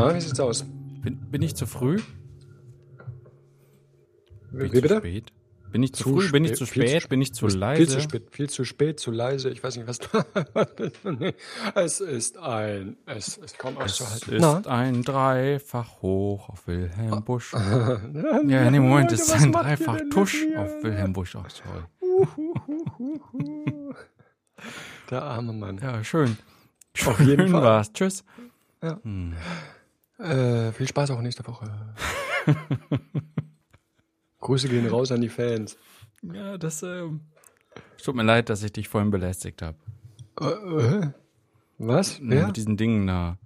Na, wie sieht's aus? Bin, bin ich zu früh? Bin ich Wie zu bitte? spät? Bin ich zu, früh? Bin ich zu spät? bin ich zu leise? Viel zu spät, viel zu spät, zu leise. Ich weiß nicht, was es ist ein. Es ist kaum Es auszuhalten. ist ein Dreifach hoch auf Wilhelm Busch. Na? Ja, nee, Moment, es ist ein Dreifach Tusch auf Wilhelm Busch. Ach, sorry. Der arme Mann. Ja, schön. Auf jeden Schön Fall. war's. Tschüss. Ja. Hm. Äh, viel Spaß auch nächste Woche. Grüße gehen raus an die Fans. Ja, das, ähm, es tut mir leid, dass ich dich vorhin belästigt habe. Äh, äh, was? Wer? Mit diesen Dingen da.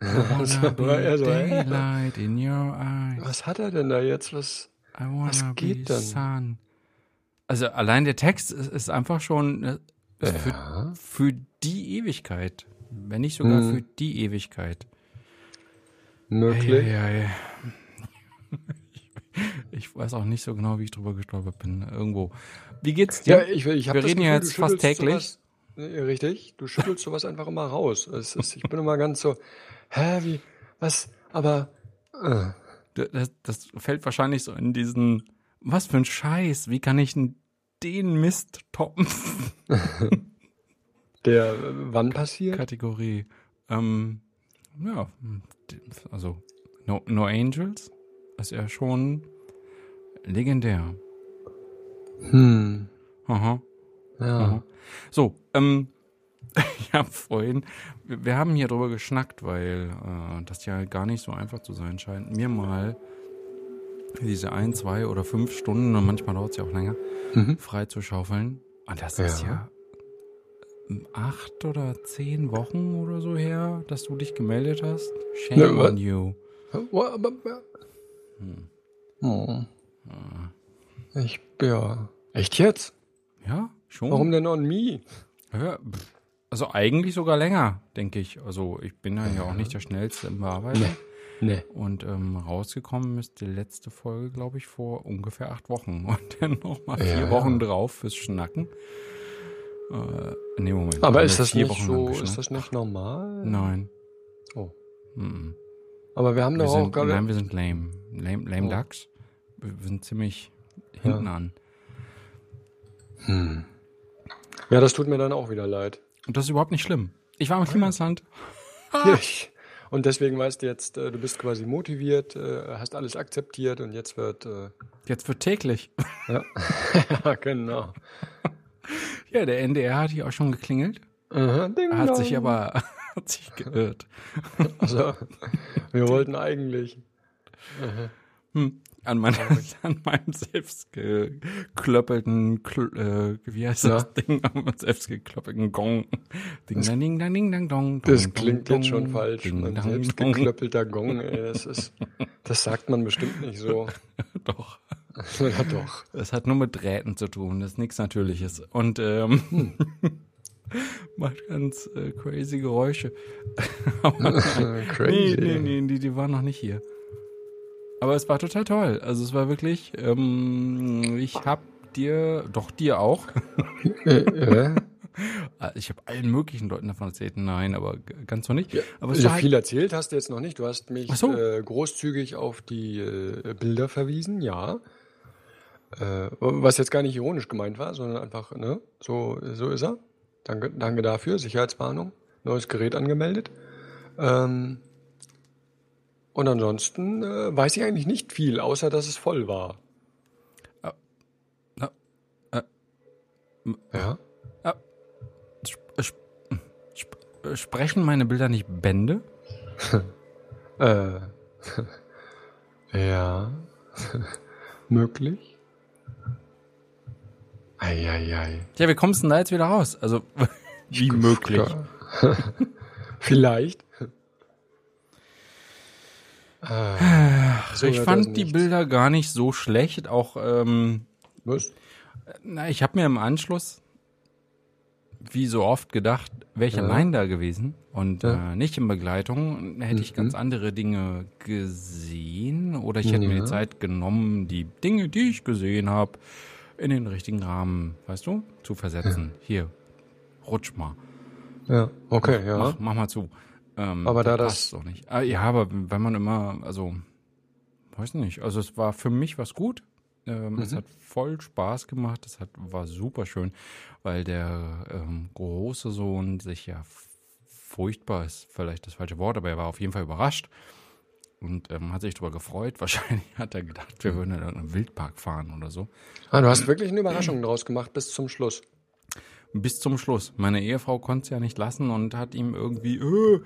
Also, daylight in your eyes. Was hat er denn da jetzt? Was? I wanna Was geht sun. Also allein der Text ist, ist einfach schon äh, ist für, Ja. für die Ewigkeit. Wenn nicht sogar Hm. für die Ewigkeit. Möglich. Ei. Ich weiß auch nicht so genau, wie ich drüber gestolpert bin. Irgendwo. Wie geht's Ja, dir? ich, ich hab Wir reden ja Gefühl, jetzt fast täglich. Sowas, Ja, richtig, du schüttelst sowas einfach immer raus. Ist, ich bin immer ganz so, hä, wie, was, aber, äh, das, das fällt wahrscheinlich so in diesen, was für ein Scheiß, wie kann ich den Mist toppen? der, äh, wann passiert? Kategorie. Ähm, ja, also No, no Angels ist ja schon legendär. Hm, Aha, ja. aha. So, ähm, ich habe vorhin, wir, wir haben hier drüber geschnackt, weil äh, das ja gar nicht so einfach zu sein scheint, mir mal diese ein, zwei oder fünf Stunden, und manchmal dauert es ja auch länger, Mhm. freizuschaufeln. Und das ist Ja. Acht oder zehn Wochen oder so her, dass du dich gemeldet hast. Shame Ja, wa- on you. Hm. oh, ich, ja, echt jetzt? Ja, schon. Warum denn on me? Ja, also eigentlich sogar länger, denke ich. Also ich bin ja, ja auch nicht der schnellste im Bearbeiten. Nee. Und ähm, rausgekommen ist die letzte Folge, glaube ich, vor ungefähr acht Wochen. Und dann noch mal vier Ja. Wochen drauf fürs Schnacken. Äh, nee, Moment. Aber ist das nicht Wochen so, ist das nicht normal? Nein. Oh. Mhm. Aber wir haben Wir doch auch sind, gerade, nein, wir sind lame. Lame, lame Oh. Ducks. Wir sind ziemlich hinten an. hm. Ja, das tut mir dann auch wieder leid. Und das ist überhaupt nicht schlimm. Ich war im Klimasland. Ich. Und deswegen weißt du jetzt, äh, du bist quasi motiviert, äh, hast alles akzeptiert und jetzt wird, äh, Jetzt wird täglich. ja, ja genau. Ja, der NDR hat hier auch schon geklingelt. Aha, ding Hat dong. sich aber hat sich geirrt. Also, wir wollten eigentlich. Hm. An, mein, an meinem selbst geklöppelten, Kl äh, wie heißt das Ding, an meinem selbst geklöppelten Gong. Ding, dang, ding, dang, ding, dang, dong. Das dong, klingt dong, jetzt schon falsch. ding, Mein dang, selbst geklöppelter Gong, ey, das ist, das sagt man bestimmt nicht so. Doch. Ja, doch. Das hat nur mit Drähten zu tun, das ist nichts Natürliches. Und ähm, Hm. macht ganz äh, crazy Geräusche. Crazy. Nee, nee, nee, die, die waren noch nicht hier. Aber es war total toll. Also es war wirklich, ähm, ich hab dir, doch dir auch, Äh, äh, ich habe allen möglichen Leuten davon erzählt, nein, aber ganz so nicht. Ja, aber es also halt, viel erzählt hast du jetzt noch nicht. Du hast mich so. äh, großzügig auf die äh, Bilder verwiesen, ja. Äh, was jetzt gar nicht ironisch gemeint war, sondern einfach, ne, so, so ist er. Danke, danke dafür. Sicherheitswarnung. Neues Gerät angemeldet. Ähm, und ansonsten äh, weiß ich eigentlich nicht viel, außer dass es voll war. Ja. sp sp sp sprechen meine Bilder nicht Bände? Äh, ja. Möglich. Eieiei. Ja, wie kommst du denn da jetzt wieder raus? Also, wie möglich? Vielleicht. Ah, so ich fand die. Bilder gar nicht so schlecht. Auch, ähm, Was? na, ich habe mir im Anschluss, wie so oft gedacht, wäre ich Ja. allein da gewesen und Ja. äh, nicht in Begleitung, hätte ich Mhm. ganz andere Dinge gesehen oder ich hätte mir Ja. die Zeit genommen, die Dinge, die ich gesehen habe, in den richtigen Rahmen, weißt du, zu versetzen. Hier, rutsch mal. Ja, okay, ja. Mach, mach mal zu. Ähm, Aber da das- passt doch nicht. Ah, ja, aber wenn man immer, also, weiß nicht. Also es war für mich was gut. Ähm, Es Mhm. hat voll Spaß gemacht. Es hat, war super schön, weil der ähm, große Sohn sich ja furchtbar ist, vielleicht das falsche Wort, aber er war auf jeden Fall überrascht und ähm, hat sich darüber gefreut. Wahrscheinlich hat er gedacht, wir würden in irgendeinen Wildpark fahren oder so. Ah, du hast wirklich eine Überraschung draus gemacht bis zum Schluss. Bis zum Schluss. Meine Ehefrau konnte es ja nicht lassen und hat ihm irgendwie, äh,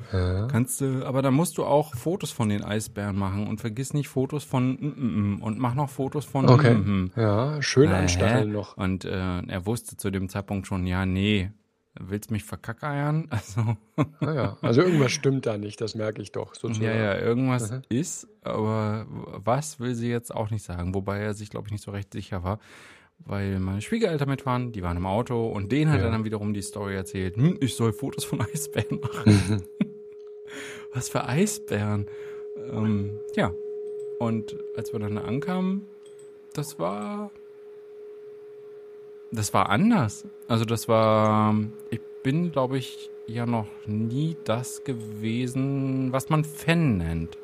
kannst du, aber dann musst du auch Fotos von den Eisbären machen und vergiss nicht Fotos von mm, mm, mm, und mach noch Fotos von Okay. mm, mm. Ja, schön Äh, anstacheln noch. Und äh, er wusste zu dem Zeitpunkt schon, ja, nee, willst mich verkackeiern? Also, Ah, ja. Also irgendwas stimmt da nicht, das merke ich doch sozusagen. ja, ja, irgendwas Mhm. ist, aber was will sie jetzt auch nicht sagen, wobei er sich, glaube ich, nicht so recht sicher war. Weil meine Schwiegereltern mit waren, die waren im Auto und denen hat Ja. er dann wiederum die Story erzählt, hm, ich soll Fotos von Eisbären machen. Was für Eisbären? Ähm, ja. Und als wir dann ankamen, das war. Das war anders. Also, das war. Ich bin, glaube ich, ja noch nie das gewesen, was man Fan nennt.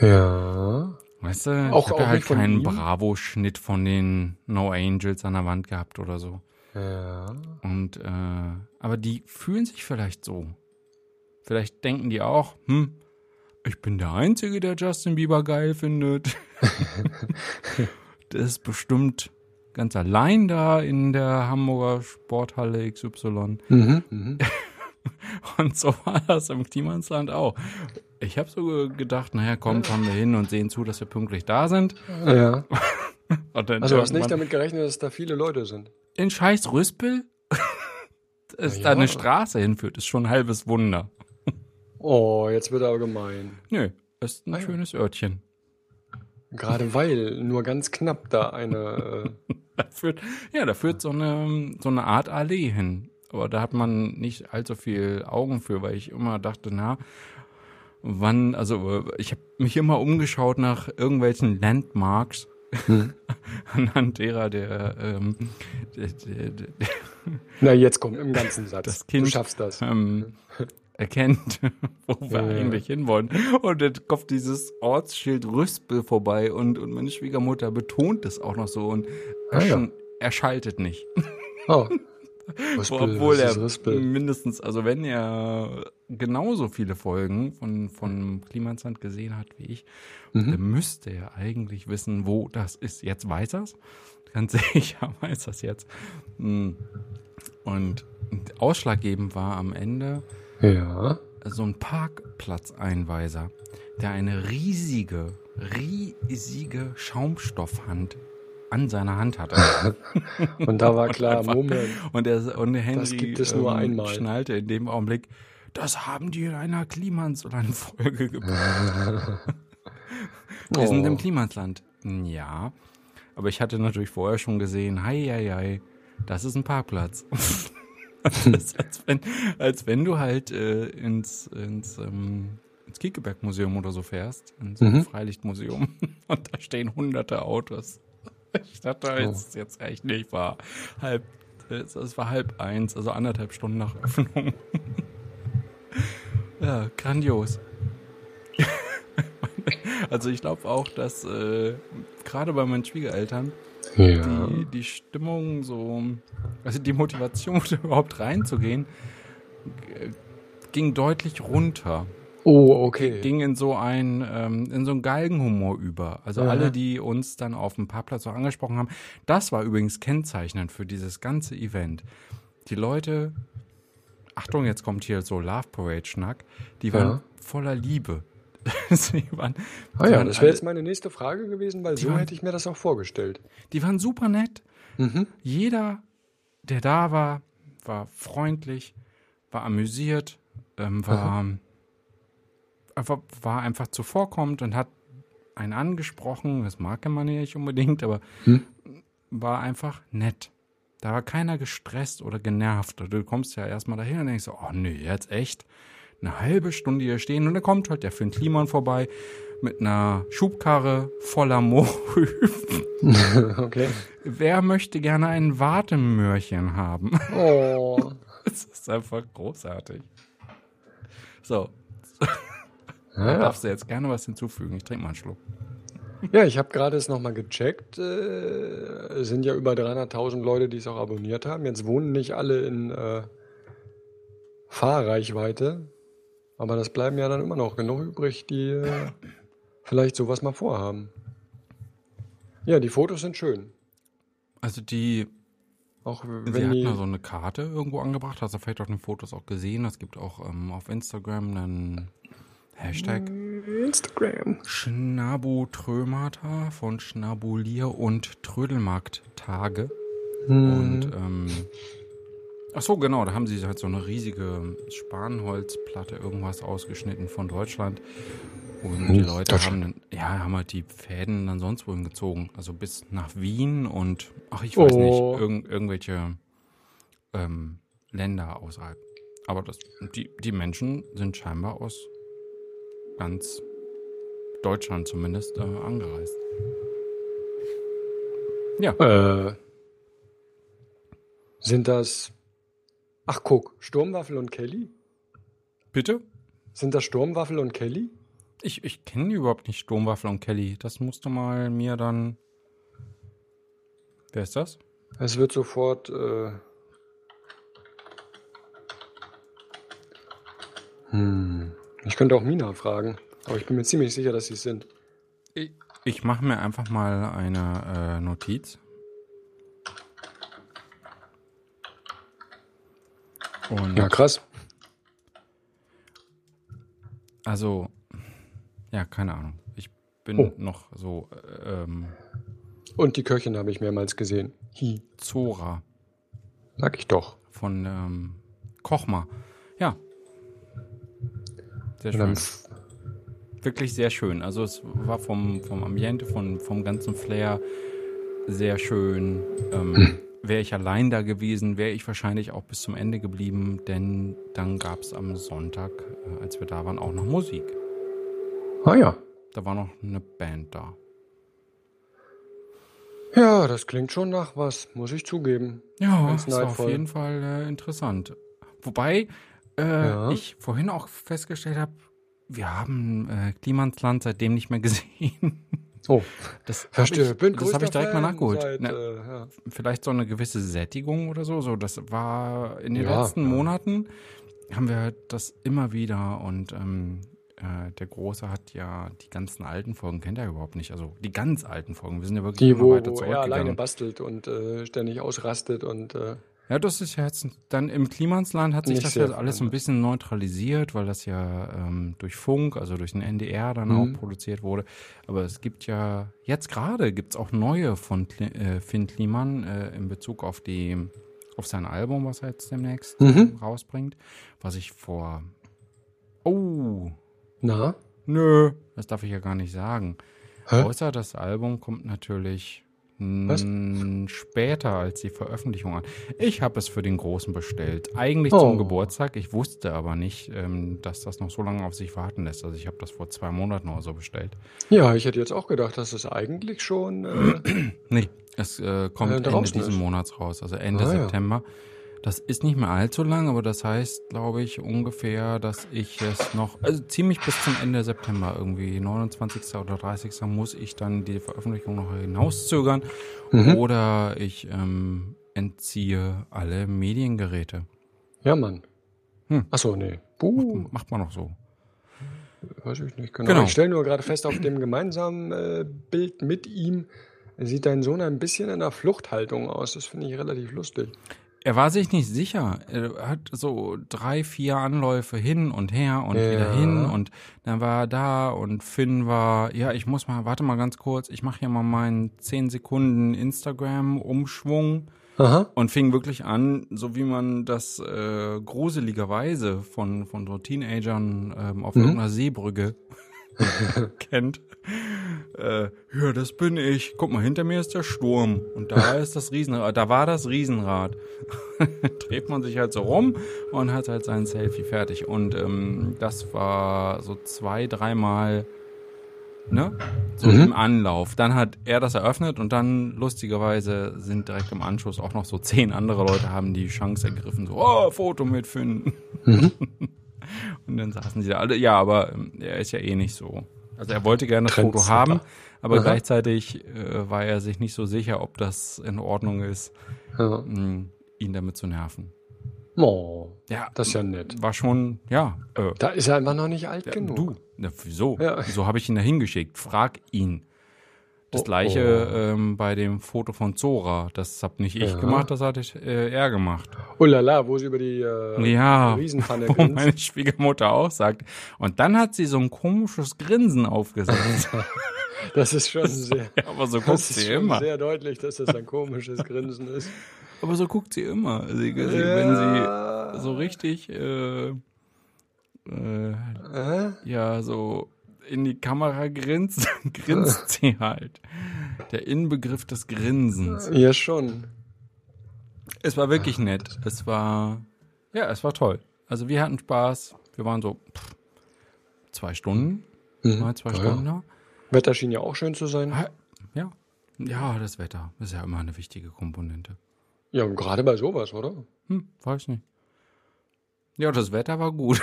Ja. Weißt du, Auch- ich habe ja halt keinen? Bravo-Schnitt von den No Angels an der Wand gehabt oder so. Ja. Und, äh, aber die fühlen sich vielleicht so. Vielleicht denken die auch, hm, ich bin der Einzige, der Justin Bieber geil findet. der ist bestimmt ganz allein da in der Hamburger Sporthalle XY. Mhm. Mhm. Und so war das im Klimansland auch. Ich habe so ge- gedacht, naja, komm, kommen wir hin und sehen zu, dass wir pünktlich da sind. Ja. Also du hast nicht damit gerechnet, dass da viele Leute sind. in scheiß Rüspel, dass Na da ja. eine Straße hinführt, ist schon ein halbes Wunder. Oh, jetzt wird er aber gemein. Nö, ist ein Ah ja. schönes Örtchen. Gerade weil nur ganz knapp da eine. Da führt, ja, da führt so eine, so eine Art Allee hin. Aber da hat man nicht allzu viel Augen für, weil ich immer dachte, na, wann, also ich habe mich immer umgeschaut nach irgendwelchen Landmarks, Hm. anhand derer der, ähm, der, der, der, na, jetzt komm, im ganzen Satz. Das Kind- du schaffst das. ähm, erkennt, wo wir Ja, eigentlich hinwollen. Und dann kommt dieses Ortsschild Rüspel vorbei und, und meine Schwiegermutter betont es auch noch so und Ah, ja. er schaltet nicht. Oh. Rispel, Obwohl er mindestens, also wenn er genauso viele Folgen von, von Klimansland gesehen hat wie ich, Mhm. dann müsste er eigentlich wissen, wo das ist. Jetzt weiß er es. Ganz sicher weiß das jetzt. Mm. Und ausschlaggebend war am Ende Ja. so ein Parkplatzeinweiser, der eine riesige, riesige Schaumstoffhand an seiner Hand hatte. Und da war klar, einfach- Moment. Und, der, und Henry Das gibt es nur einmal. schnallte in dem Augenblick, das haben die in einer Klimansland-Folge gebracht. Wir sind im Oh. Klimansland. Ja, aber ich hatte natürlich vorher schon gesehen, hei, hei, hei, das ist ein Parkplatz. das ist, als, wenn, als wenn du halt äh, ins, ins, ähm, ins Kiekeberg-Museum oder so fährst, in so ein Mhm. Freilichtmuseum, und da stehen hunderte Autos. Ich dachte, Oh. es ist jetzt echt nicht wahr. Halb, es, es war halb eins, also anderthalb Stunden nach Öffnung. ja, grandios. also ich glaube auch, dass äh, gerade bei meinen Schwiegereltern Ja. die, die Stimmung so, also die Motivation überhaupt reinzugehen, ging deutlich runter. Oh, okay. Ging in so ein, ähm, in so einen Galgenhumor über. Also Aha. alle, die uns dann auf dem Parkplatz auch angesprochen haben. Das war übrigens kennzeichnend für dieses ganze Event. Die Leute, Achtung, jetzt kommt hier so Love Parade Schnack, die waren Ja. voller Liebe. Sie waren, Ah ja, waren das wäre jetzt meine nächste Frage gewesen, weil so waren- hätte ich mir das auch vorgestellt. Die waren super nett. Mhm. Jeder, der da war, war freundlich, war amüsiert, ähm, war, einfach, war einfach zuvorkommend und hat einen angesprochen. Das mag man ja nicht unbedingt, aber Hm. war einfach nett. Da war keiner gestresst oder genervt. Du kommst ja erstmal dahin und denkst so, oh nee, jetzt echt eine halbe Stunde hier stehen und dann kommt halt der Finn Kliman vorbei mit einer Schubkarre voller Mohrrüben. okay. Wer möchte gerne ein Wartemöhrchen haben? Oh. Das ist einfach großartig. So. Ja, Da darfst du jetzt gerne was hinzufügen. Ich trinke mal einen Schluck. Ja, ich habe gerade es nochmal gecheckt. Äh, es sind ja über 300.000 Leute, die es auch abonniert haben. Jetzt wohnen nicht alle in äh, Fahrreichweite. Aber das bleiben ja dann immer noch genug übrig, die äh, vielleicht sowas mal vorhaben. Ja, die Fotos sind schön. Also die, Auch sie wenn hat die. da so eine Karte irgendwo angebracht. Hast du vielleicht auf den Fotos auch gesehen. Es gibt auch ähm, auf Instagram einen Hashtag Instagram. Schnabutrömata von Schnabulier und Trödelmarkttage. Hm. Und ähm, ach so, genau, da haben sie halt so eine riesige Spanholzplatte irgendwas ausgeschnitten von Deutschland. Und die Hm, Leute haben, dann- ja, haben halt die Fäden dann sonst wohin gezogen. Also bis nach Wien und, ach, ich weiß Oh. nicht, irgend, irgendwelche ähm, Länder außerhalb. Aber das, die, die Menschen sind scheinbar aus ganz Deutschland zumindest äh, angereist. Ja, Äh, sind das. Ach, guck, Sturmwaffel und Kelly? bitte? Sind das Sturmwaffel und Kelly? Ich, ich kenne überhaupt nicht Sturmwaffel und Kelly. Das musst du mal mir dann. Wer ist das? Es wird sofort. Äh, hm. Ich könnte auch Mina fragen, aber ich bin mir ziemlich sicher, dass sie es sind. Ich, ich mache mir einfach mal eine äh, Notiz. Und Ja, krass. also, ja, keine Ahnung. Ich bin Oh. noch so äh, ähm, Und die Köchin habe ich mehrmals gesehen. Hi. Zora Sag ich doch. von ähm, Kochma. Ja. Sehr schön. Wirklich sehr schön. Also es war vom, vom Ambiente, von, vom ganzen Flair sehr schön. Ähm, Wäre ich allein da gewesen, wäre ich wahrscheinlich auch bis zum Ende geblieben, denn dann gab es am Sonntag, äh, als wir da waren, auch noch Musik. Ah ja. Da war noch eine Band da. Ja, das klingt schon nach was, muss ich zugeben. Ja, ist auf jeden Fall äh, interessant. Wobei äh, Ja. ich vorhin auch festgestellt habe, wir haben äh, Klimansland seitdem nicht mehr gesehen. Oh, Das habe verstehe. ich, Bin das hab größter ich direkt mal Fan nachgeholt. Seit, Na, äh, ja. vielleicht so eine gewisse Sättigung oder so. So, das war in den Ja, letzten ja. Monaten haben wir das immer wieder und ähm, äh, der Große hat ja die ganzen alten Folgen kennt er überhaupt nicht. Also die ganz alten Folgen. Wir sind ja wirklich Die, immer wo, weiter wo er alleine zurückgegangen. bastelt und äh, ständig ausrastet und äh, Ja, das ist ja jetzt dann im Klimansland hat sich Nicht das ja alles so ein bisschen neutralisiert, weil das ja ähm, durch Funk, also durch den NDR dann Mhm. auch produziert wurde. Aber es gibt ja, jetzt gerade gibt es auch neue von äh, Finn Kliman äh, in Bezug auf die, auf sein Album, was er jetzt demnächst Mhm. rausbringt, was ich vor, oh, na, nö, das darf ich ja gar nicht sagen. Hä? Außer das Album kommt natürlich Was? später als die Veröffentlichung an. Ich habe es für den Großen bestellt. Eigentlich Oh. zum Geburtstag. Ich wusste aber nicht, ähm, dass das noch so lange auf sich warten lässt. Also ich habe das vor zwei Monaten oder so bestellt. ja, ich hätte jetzt auch gedacht, dass es eigentlich schon. Äh, Nee, es äh, kommt Äh, Ende diesen ist. Monats raus, also Ende Ah, ja. Das ist nicht mehr allzu lang, aber das heißt, glaube ich, ungefähr, dass ich es noch, also ziemlich bis zum Ende September, irgendwie 29. oder 30. muss ich dann die Veröffentlichung noch hinauszögern mhm. oder ich ähm, entziehe alle Mediengeräte. Ja, Mann. Hm. Achso, nee. Buh, Macht man noch so. weiß ich nicht genau. Genau. Ich stelle nur gerade fest, auf dem gemeinsamen äh, Bild mit ihm sieht dein Sohn ein bisschen in einer Fluchthaltung aus. Das finde ich relativ lustig. Er war sich nicht sicher. Er hat so drei, vier Anläufe hin und her und Ja. wieder hin und dann war er da und Finn war, ja, ich muss mal, warte mal ganz kurz, ich mache hier mal meinen 10 Sekunden Instagram-Umschwung Aha. und fing wirklich an, so wie man das äh, gruseligerweise von, von so Teenagern ähm, auf Mhm. irgendeiner Seebrücke kennt. Äh, ja, das bin ich. Guck mal, hinter mir ist der Sturm. Und da ist das Riesenrad. Da war das Riesenrad. Dreht man sich halt so rum und hat halt sein Selfie fertig. Und ähm, das war so zwei, dreimal, ne? So im Anlauf. Dann hat er das eröffnet und dann lustigerweise sind direkt im Anschluss auch noch so zehn andere Leute haben die Chance ergriffen, so, oh, Foto mitfinden. und dann saßen sie da alle. Ja, aber ähm, er ist ja eh nicht so. Also er wollte gerne das Foto haben, aber Aha. gleichzeitig äh, war er sich nicht so sicher, ob das in Ordnung ist, Ja. mh, ihn damit zu nerven. Oh, Ja, das ist ja nett. war schon, ja, äh, Da ist er einfach noch nicht alt ja, genug. du, na, wieso? Ja. Wieso habe ich ihn da hingeschickt? Frag ihn. Das Oh, gleiche oh. Ähm, bei dem Foto von Zora. Das habe nicht ich Ja. gemacht, das hat ich, äh, er gemacht. Oh la la, wo sie über die äh, Ja, Riesenpfanne wo grinst. meine Schwiegermutter auch sagt. Und dann hat sie so ein komisches Grinsen aufgesetzt. Das ist schon sehr, Aber so guckt sie immer. sehr deutlich, dass das ein komisches Grinsen ist. Aber so guckt sie immer. Sie, sie, Wenn Ja. sie so richtig, äh, äh, Äh? ja, so in die Kamera grinst, grinst sie halt. Der Inbegriff des Grinsens. Ja, schon. Es war wirklich nett. Es war, ja, es war toll. Also wir hatten Spaß. Wir waren so pff, zwei Stunden, mal zwei Ja, Stunden ja. da. Wetter schien ja auch schön zu sein. Ja. Ja, das Wetter ist ja immer eine wichtige Komponente. Ja, und gerade bei sowas, oder? Hm, weiß nicht. Ja, das Wetter war gut.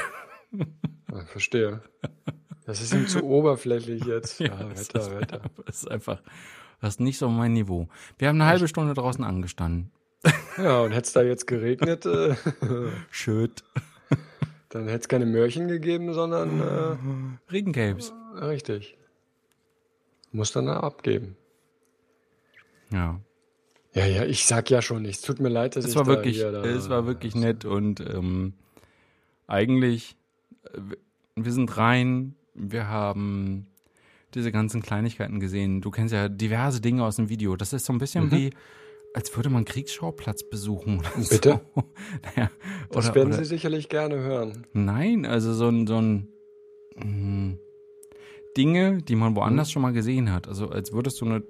Ja, verstehe. Das ist ihm zu oberflächlich jetzt. Ja, das Wetter, ist, Wetter. Das ist einfach, das ist nicht so mein Niveau. Wir haben eine halbe Stunde draußen angestanden. Ja, und hätte es da jetzt geregnet, äh, Schöt. dann hätte es keine Möhrchen gegeben, sondern Regencapes. äh, richtig. Muss dann da abgeben. Ja. Ja, ja, ich sag ja schon nichts. Tut mir leid, dass Es ich war da wirklich, hier da, es war wirklich nett und ähm, eigentlich, äh, wir sind rein, wir haben diese ganzen Kleinigkeiten gesehen. Du kennst ja diverse Dinge aus dem Video. Das ist so ein bisschen Mhm. wie, als würde man Kriegsschauplatz besuchen. Oder Bitte? So. Naja, Das oder, werden oder, Sie sicherlich gerne hören. Nein, also so ein, so ein mh, Dinge, die man Mhm. woanders schon mal gesehen hat. Also als würdest du eine,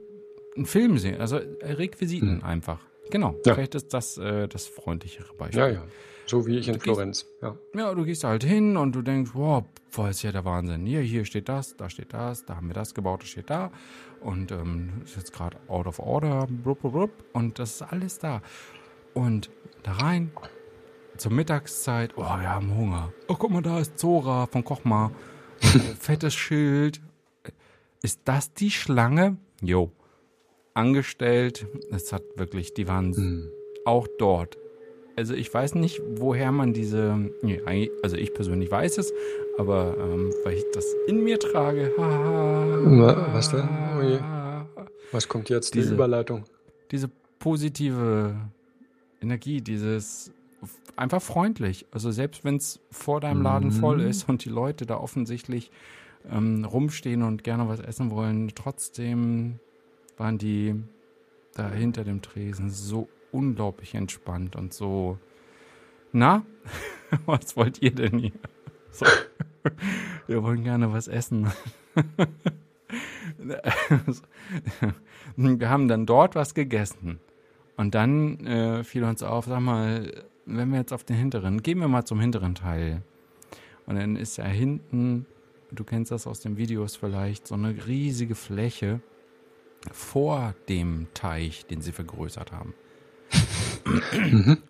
einen Film sehen. Also äh, Requisiten einfach. Genau. Mhm. Ja. Vielleicht ist das äh, das freundlichere Beispiel. Ja, ja. So wie ich in Florenz. Ja. Ja, du gehst halt hin und du denkst, wow, boah, ist ja der Wahnsinn. Hier, hier steht das, da steht das, da haben wir das gebaut, das steht da. Und ähm, ist jetzt gerade out of order, blub, blub, blub, und das ist alles da. Und da rein, zur Mittagszeit, oh, wir haben Hunger. Oh, guck mal, da ist Zora von Kochma. Fettes Schild. Ist das die Schlange? Jo. Angestellt. Es hat wirklich, die waren Hm. auch dort. Also ich weiß nicht, woher man diese, nee, also ich persönlich weiß es, aber ähm, weil ich das in mir trage. Wa- was denn? Oh. Was kommt jetzt? Die Diese- Überleitung. Diese positive Energie, dieses einfach freundlich. Also selbst wenn es vor deinem Laden voll ist und die Leute da offensichtlich ähm, rumstehen und gerne was essen wollen, trotzdem waren die da hinter dem Tresen so unglaublich entspannt und so. Na, was wollt ihr denn hier? So. Wir wollen gerne was essen. Wir haben dann dort was gegessen. Und dann äh, fiel uns auf, sag mal, wenn wir jetzt auf den hinteren, gehen wir mal zum hinteren Teil. Und dann ist ja hinten, du kennst das aus den Videos vielleicht, so eine riesige Fläche vor dem Teich, den sie vergrößert haben.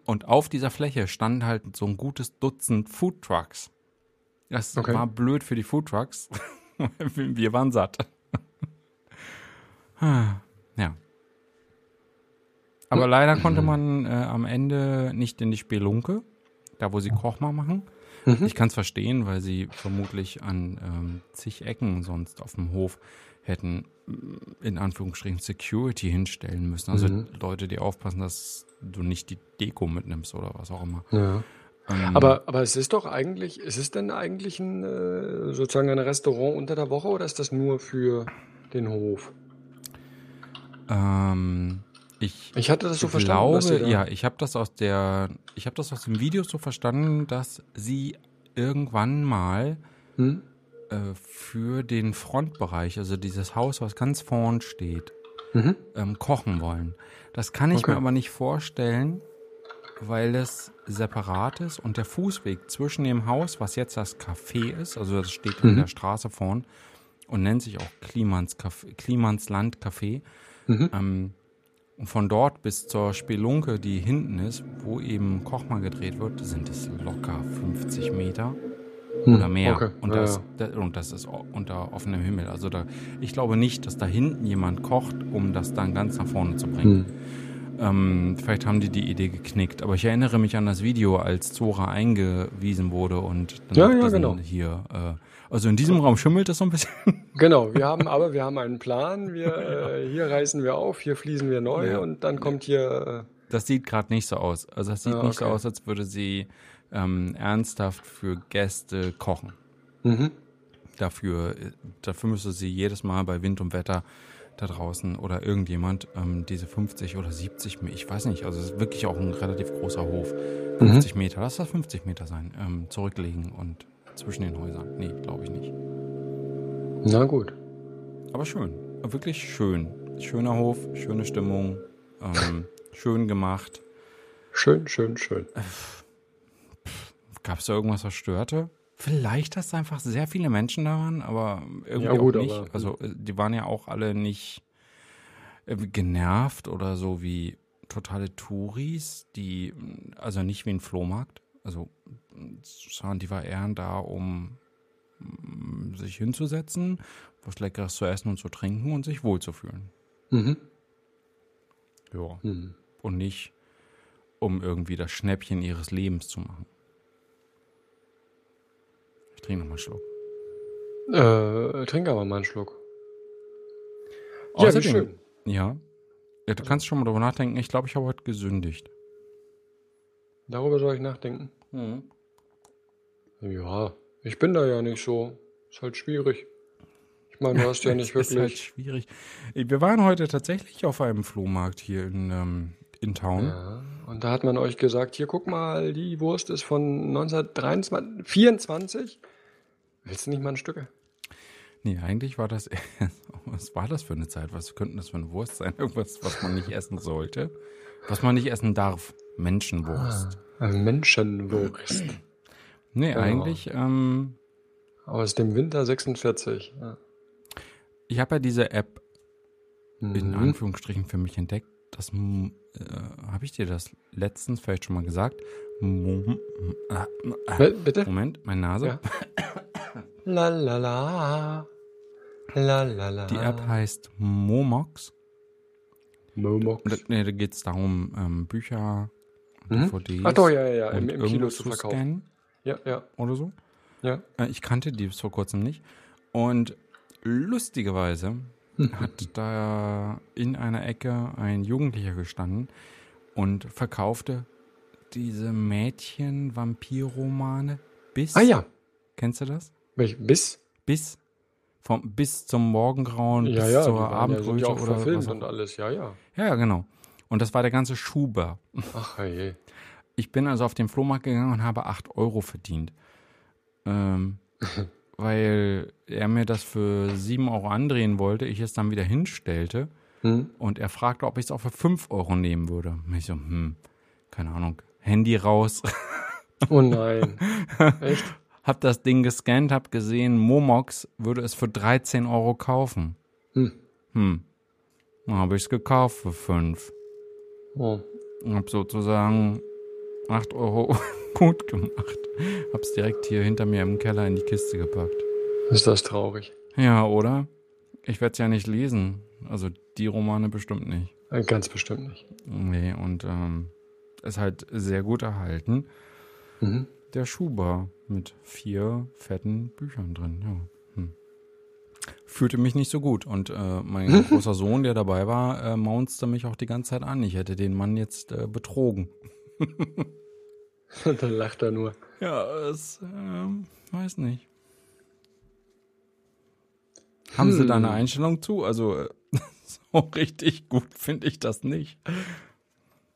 Und auf dieser Fläche stand halt so ein gutes Dutzend Food Trucks. Das Okay. war blöd für die Food Trucks. wir waren satt. ja. Aber leider konnte man äh, am Ende nicht in die Spelunke, da wo sie Kochma machen. Ich kann es verstehen, weil sie vermutlich an ähm, zig Ecken sonst auf dem Hof hätten mm, in Anführungsstrichen Security hinstellen müssen. Also Leute, die aufpassen, dass du nicht die Deko mitnimmst oder was auch immer. Ja. Ähm, Aber, aber es ist doch eigentlich, ist es denn eigentlich ein, äh, sozusagen ein Restaurant unter der Woche oder ist das nur für den Hof? ähm, ich Ich hatte das so verstanden. glaube, sie da- ja, ich habe das aus der, ich habe das aus dem Video so verstanden, dass sie irgendwann mal Hm? Äh, für den Frontbereich, also dieses Haus, was ganz vorn steht, Mhm. ähm, kochen wollen. Das kann ich Okay. mir aber nicht vorstellen, weil es separat ist und der Fußweg zwischen dem Haus, was jetzt das Café ist, also das steht Mhm. in der Straße vorn, und nennt sich auch Klimans, Café, Klimans Land Café. Mhm. Ähm, und von dort bis zur Spelunke, die hinten ist, wo eben Kochma gedreht wird, sind es locker 50 Meter oder mehr. okay. Und, Ja, das, ja. da- und das ist unter offenem Himmel. Also da, ich glaube nicht, dass da hinten jemand kocht, um das dann ganz nach vorne zu bringen. Hm. Ähm, vielleicht haben die die Idee geknickt. Aber ich erinnere mich an das Video, als Zora eingewiesen wurde und dann Ja, ja, genau. hier. Äh, also in diesem Raum schimmelt es so ein bisschen. Genau, wir haben aber wir haben einen Plan. Wir, äh, hier reißen wir auf, hier fließen wir neu Ja. und dann kommt hier. Das sieht gerade nicht so aus. Also das sieht Ja, nicht so okay. aus, als würde sie ähm, ernsthaft für Gäste kochen. Äh, mhm. Dafür, äh, dafür müsste sie jedes Mal bei Wind und Wetter da draußen oder irgendjemand ähm, diese 50 oder 70, Me- ich weiß nicht, also es ist wirklich auch ein relativ großer Hof. 50 Meter, lass das 50 Meter sein, ähm, zurücklegen und zwischen den Häusern. Nee, glaube ich nicht. Na gut. Aber schön, wirklich schön. Schöner Hof, schöne Stimmung, ähm, schön gemacht. Schön, schön, schön. Gab es da irgendwas, was störte? Vielleicht, dass einfach sehr viele Menschen da waren, aber irgendwie Ja, gut, auch nicht. aber- also äh, die waren ja auch alle nicht äh, genervt oder so wie totale Touris, die, mh, also nicht wie ein Flohmarkt. Also sondern die war eher da, um mh, sich hinzusetzen, was Leckeres zu essen und zu trinken und sich wohlzufühlen. Mhm. Ja. Mhm. Und nicht, um irgendwie das Schnäppchen ihres Lebens zu machen. Ich trinke nochmal einen Schluck. Äh, trink aber mal einen Schluck. Ja, Außerdem- schön. Ja. ja. Du kannst schon mal drüber nachdenken. Ich glaube, ich habe heute gesündigt. Darüber soll ich nachdenken. Mhm. Ja, ich bin da ja nicht so. Ist halt schwierig. Ich meine, du hast ja nicht Ist halt wirklich. schwierig. Wir waren heute tatsächlich auf einem Flohmarkt hier in, ähm, in Town. Ja, und da hat man euch gesagt, hier guck mal, die Wurst ist von 1923, 24. Willst du nicht mal ein Stück? Nee, eigentlich war das. Was war das für eine Zeit? Was könnte das für eine Wurst sein? Irgendwas, was man nicht essen sollte? Was man nicht essen darf. Menschenwurst. Äh, Menschenwurst. Nee, Genau. eigentlich. Ähm, Aus dem Winter 46. Ja. ich habe ja diese App in Mhm. Anführungsstrichen für mich entdeckt. Das äh, habe ich dir das letztens vielleicht schon mal gesagt. Mo- äh, äh, Bi- Bitte? Moment, meine Nase. Ja. La la la. La la la. Die App heißt Momox. Momox. Da, nee, da geht es darum, ähm, Bücher, Mhm. DVDs Ach doch, ja, ja, ja. Im, im zu zu verkaufen. scannen Ja, ja, oder so. ja. Äh, ich kannte die bis vor kurzem nicht. Und lustigerweise hat da in einer Ecke ein Jugendlicher gestanden und verkaufte diese Mädchen-Vampir-Romane bis. Ah ja. Kennst du das? Welch, bis? Bis. Vom, bis zum Morgengrauen, Ja, bis ja. zur Abendröte ja oder was auch und alles. Ja, ja. Ja, ja, genau. Und das war der ganze Schuber. Ach, je. Ich bin also auf den Flohmarkt gegangen und habe 8 Euro verdient. Ähm, weil er mir das für 7 Euro andrehen wollte, ich es dann wieder hinstellte Hm? und er fragte, ob ich es auch für 5 Euro nehmen würde. Und ich so, hm, keine Ahnung, Handy raus, Oh nein. Echt? hab das Ding gescannt, hab gesehen, Momox würde es für 13 Euro kaufen. Hm. Hm. Dann habe ich es gekauft für 5. Oh. Und hab sozusagen 8 Euro gut gemacht. Hab's direkt hier hinter mir im Keller in die Kiste gepackt. Ist das traurig. Ja, oder? Ich werde es ja nicht lesen. Also die Romane bestimmt nicht. Äh, Ganz bestimmt nicht. Nee, und ähm, ist halt sehr gut erhalten. Mhm. Der Schuber mit vier fetten Büchern drin, ja. Hm. Fühlte mich nicht so gut. Und äh, mein großer Sohn, der dabei war, äh, maunzte mich auch die ganze Zeit an. Ich hätte den Mann jetzt äh, betrogen. Dann lacht er nur. Ja, es, ähm, weiß nicht. Haben Sie da eine Einstellung zu? Also, äh, so richtig gut finde ich das nicht.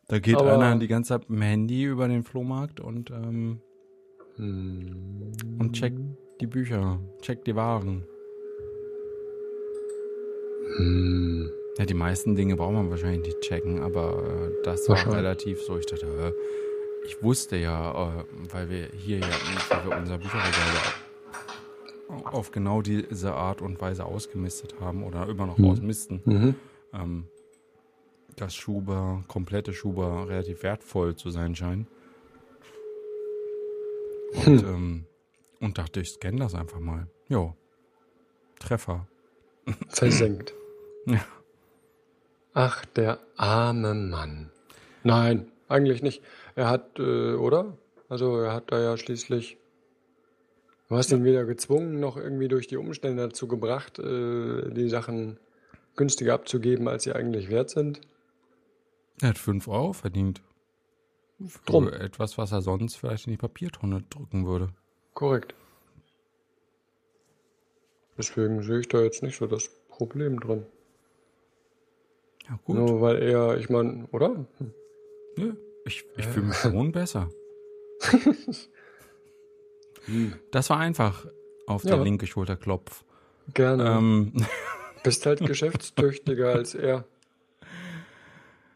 Da geht Aber- einer die ganze Zeit mit dem Handy über den Flohmarkt und, ähm, Hm. und checkt die Bücher, checkt die Waren. Hm. Ja, die meisten Dinge braucht man wahrscheinlich nicht checken, aber äh, das war relativ so. Ich dachte, äh, ich wusste ja, äh, weil wir hier ja, weil wir unser Bücherregal ja auf genau diese Art und Weise ausgemistet haben oder immer noch Mhm. ausmisten, Mhm. ähm, dass Schuber, komplette Schuber relativ wertvoll zu sein scheinen. Und, Hm. ähm, und dachte, ich scanne das einfach mal. Jo. Treffer. Versenkt. Ja. Ach, der arme Mann. Nein, eigentlich nicht. Er hat, äh, oder? Also er hat da ja schließlich. Du hast ihn weder gezwungen, noch irgendwie durch die Umstände dazu gebracht, äh, die Sachen günstiger abzugeben, als sie eigentlich wert sind. Er hat 5 Euro verdient. Für Drum. etwas, was er sonst vielleicht in die Papiertonne drücken würde. Korrekt. Deswegen sehe ich da jetzt nicht so das Problem drin. Ja, gut. Nur weil er, ich meine, oder? Hm. Nö, ich, ich fühle mich schon besser. Das war einfach auf der Ja. linke Schulter Klopf. Gerne. Ähm, Bist halt geschäftstüchtiger als er.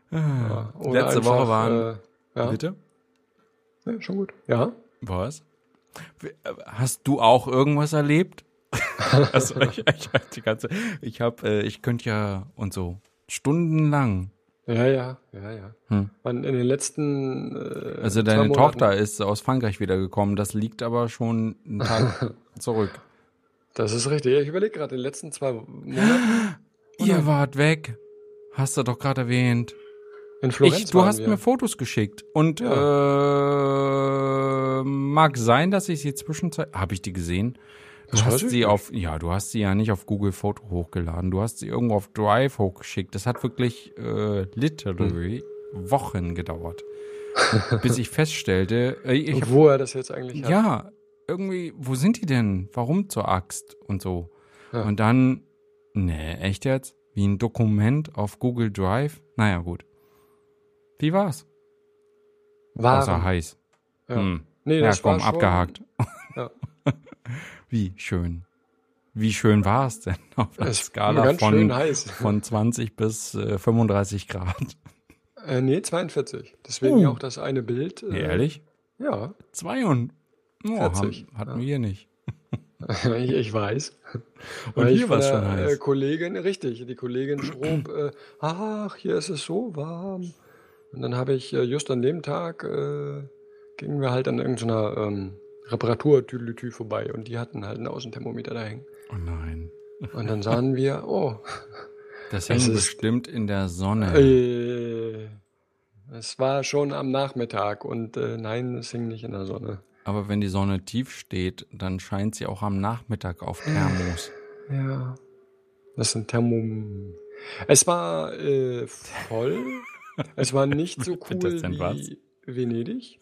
Ja, oder letzte Woche einfach, waren. Äh, ja, Bitte? ja, schon gut. Ja. Was? Äh, Hast du auch irgendwas erlebt? also ich, ich, ganze, ich habe, äh, ich könnte ja und so stundenlang. Ja, ja, ja, ja. Hm. Man, in den letzten. Äh, Also deine Tochter ist aus Frankreich wiedergekommen. Das liegt aber schon einen Tag zurück. Das ist richtig. Ich überlege gerade, in den letzten zwei Monaten Ihr wart weg. Hast du doch gerade erwähnt. in Florenz. Ich, du hast wir. mir Fotos geschickt und äh, mag sein, dass ich sie zwischenzeit habe ich die gesehen. Du hast sie auf ja, du hast sie ja nicht auf Google Foto hochgeladen. Du hast sie irgendwo auf Drive hochgeschickt. Das hat wirklich äh, literally Hm. Wochen gedauert, bis ich feststellte, äh, ich hab, wo er das jetzt eigentlich hat. ja irgendwie, wo sind die denn? Warum zur Axt und so? Ja. Und dann, nee, echt jetzt? Wie ein Dokument auf Google Drive? Naja, gut. Wie war's? Außer Waren. heiß. Ja. Hm. Nee, Ja, das komm, war schon, abgehakt. Ja. Wie schön. Wie schön war es denn auf einer Es war Skala von, von 20 bis äh, 35 Grad? Äh, nee, 42. Deswegen Uh. ja auch das eine Bild. Äh, ehrlich? Ja, Zwei und oh, 40, haben, hatten ja. wir nicht. ich, ich weiß. Und Weil hier ich von war's schon der, heiß. Äh, Kollegin, richtig, die Kollegin schrob, äh, ach, hier ist es so warm. Und dann habe ich äh, just an dem Tag, äh, gingen wir halt an irgendeiner ähm, Reparaturtüdelütü vorbei und die hatten halt einen Außenthermometer da hängen. Oh nein. Und dann sahen wir, oh, Das hängt ist- bestimmt in der Sonne. äh, es war schon am Nachmittag und äh, nein, es hing nicht in der Sonne. Aber wenn die Sonne tief steht, dann scheint sie auch am Nachmittag auf Thermos. Ja, das sind Thermom. Es war äh, voll. es war nicht so cool denn was? wie Venedig.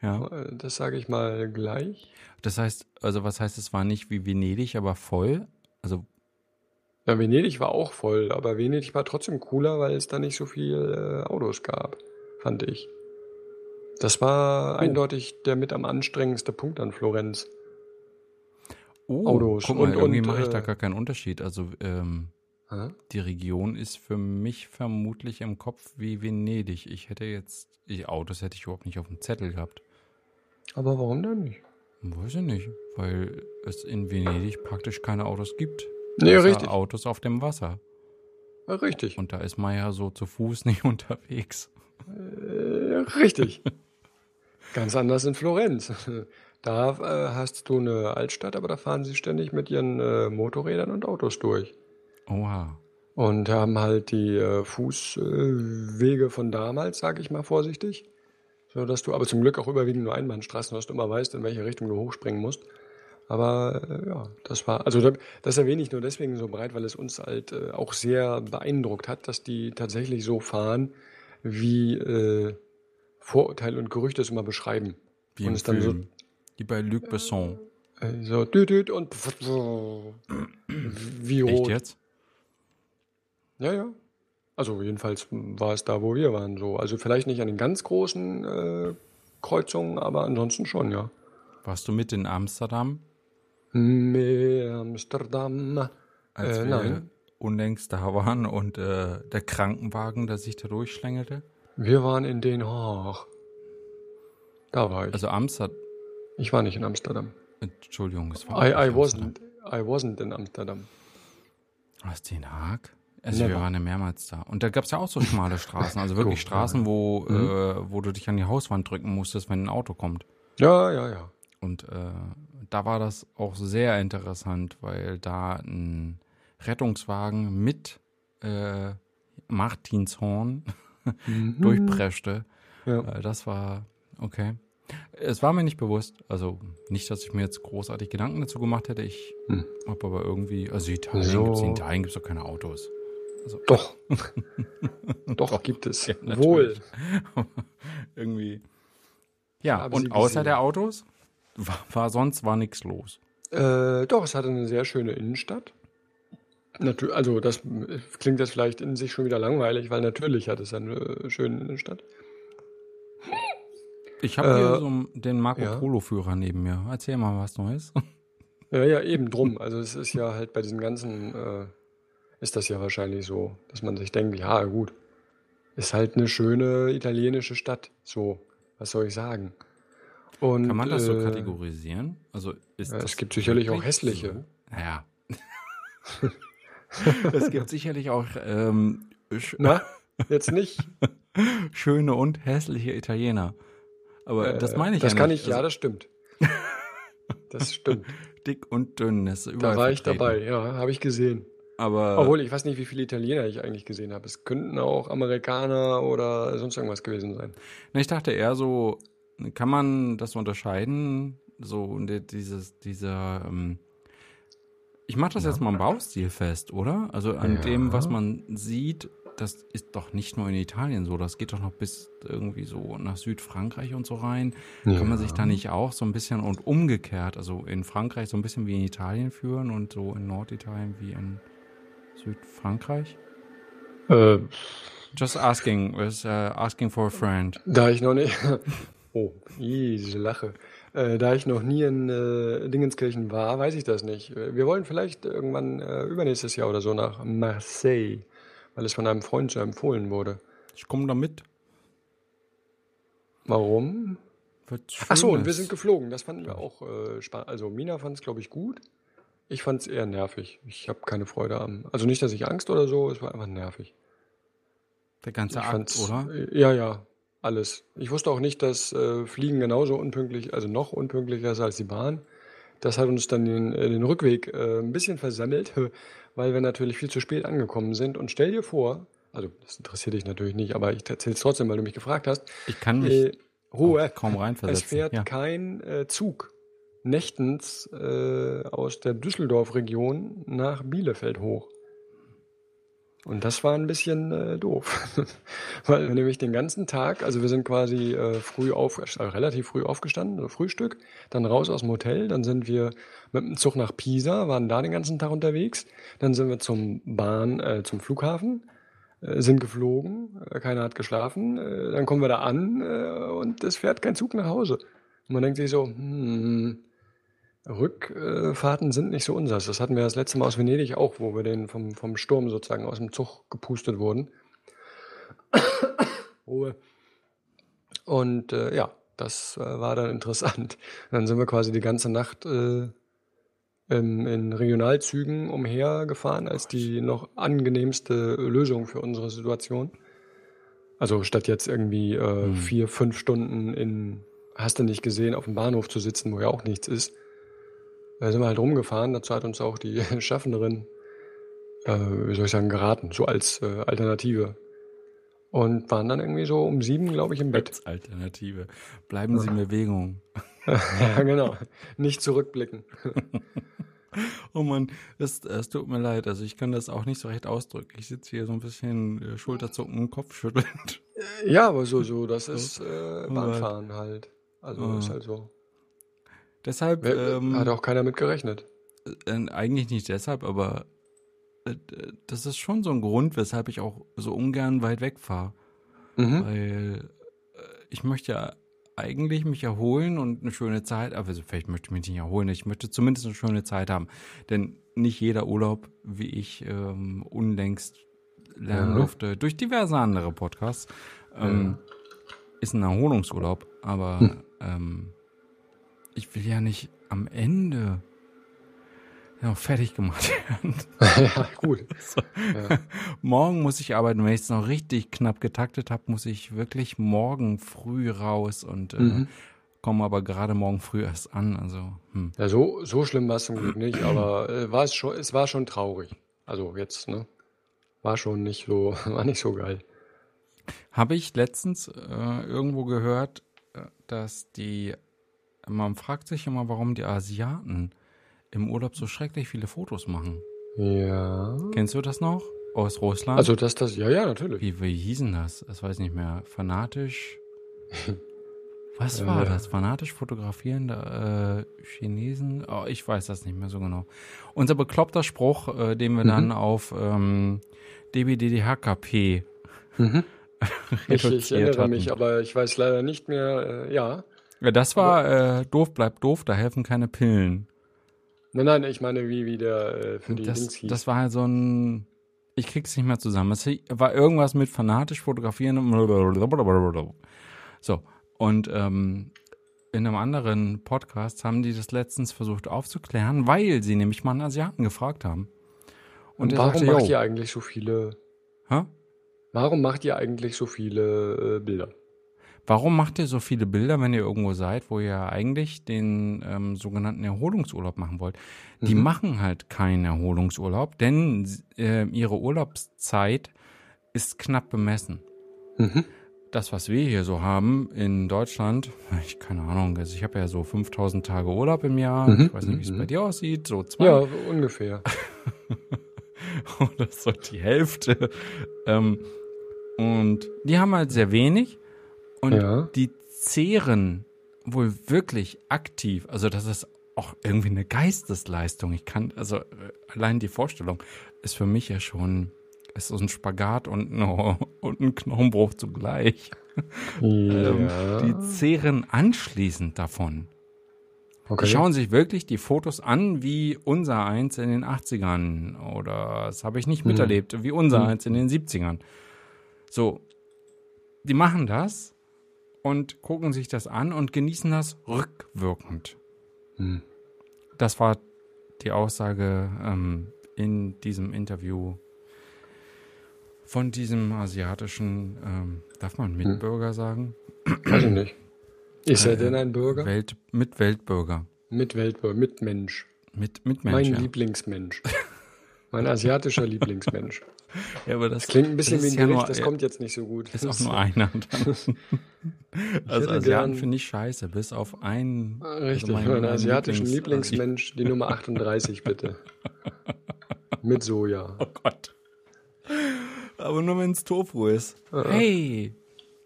Ja. Äh, Das sage ich mal gleich. Das heißt, also was heißt, es war nicht wie Venedig, aber voll? Also, Ja, Venedig war auch voll, aber Venedig war trotzdem cooler, weil es da nicht so viel äh, Autos gab, fand ich. Das war Oh. eindeutig der mit am anstrengendste Punkt an Florenz. oh, Autos guck mal, und- irgendwie mache ich da äh, gar keinen Unterschied. Also, ähm, die Region ist für mich vermutlich im Kopf wie Venedig. Ich hätte jetzt, die Autos hätte ich überhaupt nicht auf dem Zettel gehabt. Aber warum denn nicht? Weiß ich nicht, weil es in Venedig praktisch keine Autos gibt. Nee, außer richtig. Autos auf dem Wasser. Ja, richtig. Und da ist man ja so zu Fuß nicht unterwegs. Äh, richtig. Ganz anders in Florenz. Da äh, hast du eine Altstadt, aber da fahren sie ständig mit ihren äh, Motorrädern und Autos durch. Oha. Und haben halt die äh, Fußwege von damals, sage ich mal vorsichtig. So dass du aber zum Glück auch überwiegend nur Einbahnstraßen hast, du immer weißt, in welche Richtung du hochspringen musst. Aber äh, ja, das war, also da- das erwähne ich nur deswegen so breit, weil es uns halt äh, auch sehr beeindruckt hat, dass die tatsächlich so fahren, wie äh, Vorurteile und Gerüchte es immer beschreiben. Wie Und es dann so-. Wie bei Luc Besson. Äh, so düt, düt und wie Echt rot. jetzt? Ja, ja. Also jedenfalls war es da, wo wir waren so. Also vielleicht nicht an den ganz großen äh, Kreuzungen, aber ansonsten schon, ja. Warst du mit in Amsterdam, Mehr Amsterdam. als Äh, wir nein. unlängst da waren und äh, der Krankenwagen, der sich da durchschlängelte? Wir waren in Den Haag. Da war ich. Also Amsterdam. ich war nicht in Amsterdam. Entschuldigung, es war I, I wasn't, I wasn't in Amsterdam. Was, Den Haag? Also wir Never. waren ja mehrmals da. Und da gab es ja auch so schmale Straßen, also wirklich Straßen, wo, Mhm. äh, wo du dich an die Hauswand drücken musstest, wenn ein Auto kommt. Ja, ja, ja. Und äh, da war das auch sehr interessant, weil da ein Rettungswagen mit äh, Martinshorn Mhm. durchpreschte. Ja. Äh, das war okay. Es war mir nicht bewusst, also nicht, dass ich mir jetzt großartig Gedanken dazu gemacht hätte. Ich Hm. habe aber irgendwie, also Italien So. gibt's, in Italien gibt es doch keine Autos. Doch. Doch, gibt es. Ja, Wohl. irgendwie. Ja, Haben und Sie außer gesehen? der Autos war, war sonst war nichts los. Äh, doch, es hatte eine sehr schöne Innenstadt. Natürlich, also das klingt jetzt vielleicht in sich schon wieder langweilig, weil natürlich hat es eine äh, schöne Innenstadt. Ich habe Äh, hier so den Marco ja. Polo Führer neben mir. Erzähl mal was Neues. Ja, ja, eben drum. Also es ist ja halt bei diesen ganzen, äh, ist das ja wahrscheinlich so, dass man sich denkt, ja gut, ist halt eine schöne italienische Stadt. So, was soll ich sagen? Und, Kann man das so äh, kategorisieren? Also ist ja, es das gibt sicherlich auch hässliche. So? Naja. es gibt sicherlich auch ähm, Na, jetzt nicht. schöne und hässliche Italiener. Aber das meine ich Äh, das ja kann nicht. ich, ja, Also das stimmt. Das stimmt. dick und dünn, das ist überall Da war ich vertreten. dabei, ja, habe ich gesehen. Aber Obwohl, ich weiß nicht, wie viele Italiener ich eigentlich gesehen habe. Es könnten auch Amerikaner oder sonst irgendwas gewesen sein. Na, ich dachte eher so, kann man das unterscheiden? So die- dieses, dieser, ähm, ich mache das jetzt mal am Baustil fest, oder? Also an Ja. dem, was man sieht, das ist doch nicht nur in Italien so, das geht doch noch bis irgendwie so nach Südfrankreich und so rein. Kann man sich da nicht auch so ein bisschen und umgekehrt, also in Frankreich so ein bisschen wie in Italien führen und so in Norditalien wie in Südfrankreich? Äh, Just asking, was, uh, asking for a friend. da ich noch nicht. Oh, diese Lache. Äh, da ich noch nie in äh, Dingenskirchen war, weiß ich das nicht. Wir wollen vielleicht irgendwann äh, übernächstes Jahr oder so nach Marseille, weil es von einem Freund so empfohlen wurde. Ich komme da mit. Warum? Wird Ach so, und wir sind geflogen. Das fanden wir auch äh, spannend. Also Mina fand es, glaube ich, gut. Ich fand es eher nervig. Ich habe keine Freude am. Also nicht, dass ich Angst oder so, es war einfach nervig. Der ganze Ich Akt, oder? äh, Ja, ja, alles. Ich wusste auch nicht, dass äh, Fliegen genauso unpünktlich, also noch unpünktlicher ist als die Bahn. Das hat uns dann den, äh, den Rückweg äh, ein bisschen versemmelt, weil wir natürlich viel zu spät angekommen sind. Und stell dir vor, also das interessiert dich natürlich nicht, aber ich erzähle es trotzdem, weil du mich gefragt hast. Ich kann mich Äh, Ruhe. kaum Es reinversetzen. fährt ja. kein äh, Zug nächtens äh, aus der Düsseldorf-Region nach Bielefeld hoch. Und das war ein bisschen äh, doof, weil wir nämlich den ganzen Tag, also wir sind quasi äh, früh auf, äh, relativ früh aufgestanden, also Frühstück, dann raus aus dem Hotel, dann sind wir mit dem Zug nach Pisa, waren da den ganzen Tag unterwegs, dann sind wir zum Bahn, äh, zum Flughafen, äh, sind geflogen, äh, keiner hat geschlafen, dann kommen wir da an und es fährt kein Zug nach Hause. Und man denkt sich so, hm, Rückfahrten sind nicht so unseres. Das hatten wir das letzte Mal aus Venedig auch, wo wir den vom, vom Sturm sozusagen aus dem Zug gepustet wurden. Ruhe. Und äh, ja, das äh, war dann interessant. Dann sind wir quasi die ganze Nacht äh, in, in Regionalzügen umhergefahren als die noch angenehmste Lösung für unsere Situation. Also statt jetzt irgendwie äh, Hm. vier, fünf Stunden in, hast du nicht gesehen, auf dem Bahnhof zu sitzen, wo ja auch nichts ist. Da sind wir halt rumgefahren. Dazu hat uns auch die Schaffnerin, äh, wie soll ich sagen, geraten, so als äh, Alternative. Und waren dann irgendwie so um sieben, glaube ich, im Bett. Als Alternative. Bleiben Sie in Bewegung. ja, genau. Nicht zurückblicken. Oh Mann, es, es tut mir leid. Also ich kann das auch nicht so recht ausdrücken. Ich sitze hier so ein bisschen äh, Schulterzucken, Kopfschüttelnd. Ja, aber so, so, das ist äh, Bahnfahren halt. Also Ah. ist halt so. Deshalb, ähm, hat auch keiner mit gerechnet. äh, eigentlich nicht deshalb, aber äh, das ist schon so ein Grund, weshalb ich auch so ungern weit weg fahre. Mhm. Weil äh, ich möchte ja eigentlich mich erholen und eine schöne Zeit, aber also vielleicht möchte ich mich nicht erholen, ich möchte zumindest eine schöne Zeit haben. Denn nicht jeder Urlaub, wie ich ähm, unlängst lernen Ja. durfte, durch diverse andere Podcasts, ähm, ist ein Erholungsurlaub. Aber Hm. ähm, ich will ja nicht am Ende ja, fertig gemacht werden. ja, gut. So. Ja. Morgen muss ich arbeiten. Wenn ich es noch richtig knapp getaktet habe, muss ich wirklich morgen früh raus und äh, mhm. komme aber gerade morgen früh erst an. Also, hm. Ja, so, so schlimm war es zum Glück nicht, aber äh, war es, schon, es war schon traurig. Also jetzt, ne? War schon nicht so, war nicht so geil. Habe ich letztens äh, irgendwo gehört, äh, dass die, man fragt sich immer, warum die Asiaten im Urlaub so schrecklich viele Fotos machen. Ja. Kennst du das noch? Aus Russland? Also dass das, ja, ja, natürlich. Wie, wie hießen das? Das weiß ich nicht mehr. Fanatisch. Was war ja. das? Fanatisch fotografierende äh, Chinesen? Oh, ich weiß das nicht mehr so genau. Unser bekloppter Spruch, äh, den wir mhm. dann auf ähm, DBDDHKP mhm. ich, ich erinnere hatten. mich, aber ich weiß leider nicht mehr, äh, ja. Ja, das war äh, doof bleibt doof, da helfen keine Pillen. Nein, nein, ich meine, wie, wie der äh, für die das, Dings hieß. Das war halt so ein. Ich krieg's nicht mehr zusammen. Es war irgendwas mit fanatisch fotografieren. So. Und ähm, in einem anderen Podcast haben die das letztens versucht aufzuklären, weil sie nämlich mal einen Asiaten gefragt haben. Und, Und warum sagte, macht ihr eigentlich so viele. Hä? Warum macht ihr eigentlich so viele äh, Bilder? Warum macht ihr so viele Bilder, wenn ihr irgendwo seid, wo ihr eigentlich den ähm, sogenannten Erholungsurlaub machen wollt? Die mhm. machen halt keinen Erholungsurlaub, denn äh, ihre Urlaubszeit ist knapp bemessen. Mhm. Das, was wir hier so haben in Deutschland, ich keine Ahnung, also ich habe ja so 5000 Tage Urlaub im Jahr. Mhm. Ich weiß nicht, wie es mhm. bei dir aussieht, so zwei. Ja, ungefähr. Oder so die Hälfte. Ähm, und die haben halt sehr wenig. Und ja. die zehren wohl wirklich aktiv. Also das ist auch irgendwie eine Geistesleistung. Ich kann, also äh, allein die Vorstellung ist für mich ja schon, ist so ein Spagat und, no, und ein Knochenbruch zugleich. Ja. ähm, die zehren anschließend davon. Okay. Die schauen sich wirklich die Fotos an, wie unser eins in den 80ern oder das habe ich nicht hm. miterlebt, wie unser hm. eins in den 70ern. So, die machen das und gucken sich das an und genießen das rückwirkend. Hm. Das war die Aussage ähm, in diesem Interview von diesem asiatischen, ähm, darf man Mitbürger hm. sagen? Weiß ich nicht. Ist er äh, denn ein Bürger? Welt, mit Weltbürger. Mit Weltbürger, mit Mensch. Mit, mit Mensch. Mein ja. Lieblingsmensch. Mein asiatischer Lieblingsmensch. Ja, aber das, das klingt ein bisschen wie ein Gericht, ja das kommt jetzt nicht so gut. Ist auch nur einer. also Asiaten finde ich scheiße, bis auf einen. Also richtig, also meinen, meinen asiatischen Lieblings Lieblingsmensch, die Nummer 38 bitte. Mit Soja. Oh Gott. Aber nur wenn es Tofu ist. Uh -uh. Hey.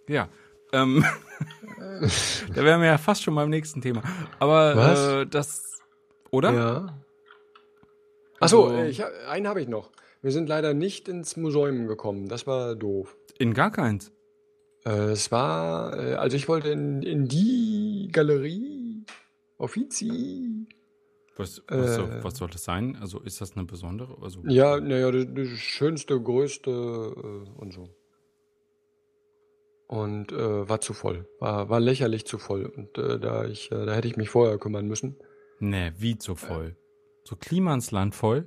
Ja. Ähm, da wären wir ja fast schon beim nächsten Thema. Aber äh, das. Oder? Ja. Achso, also, ich, einen habe ich noch. Wir sind leider nicht ins Museum gekommen. Das war doof. In gar keins? Äh, es war, äh, also ich wollte in, in die Galerie Offizi. Was, was, äh, soll, was soll das sein? Also ist das eine besondere? Also, ja, naja, das, das schönste, größte äh, und so. Und äh, war zu voll. War, war lächerlich zu voll. Und äh, da ich, da hätte ich mich vorher kümmern müssen. Nee, wie zu voll? So Klima ins Land voll?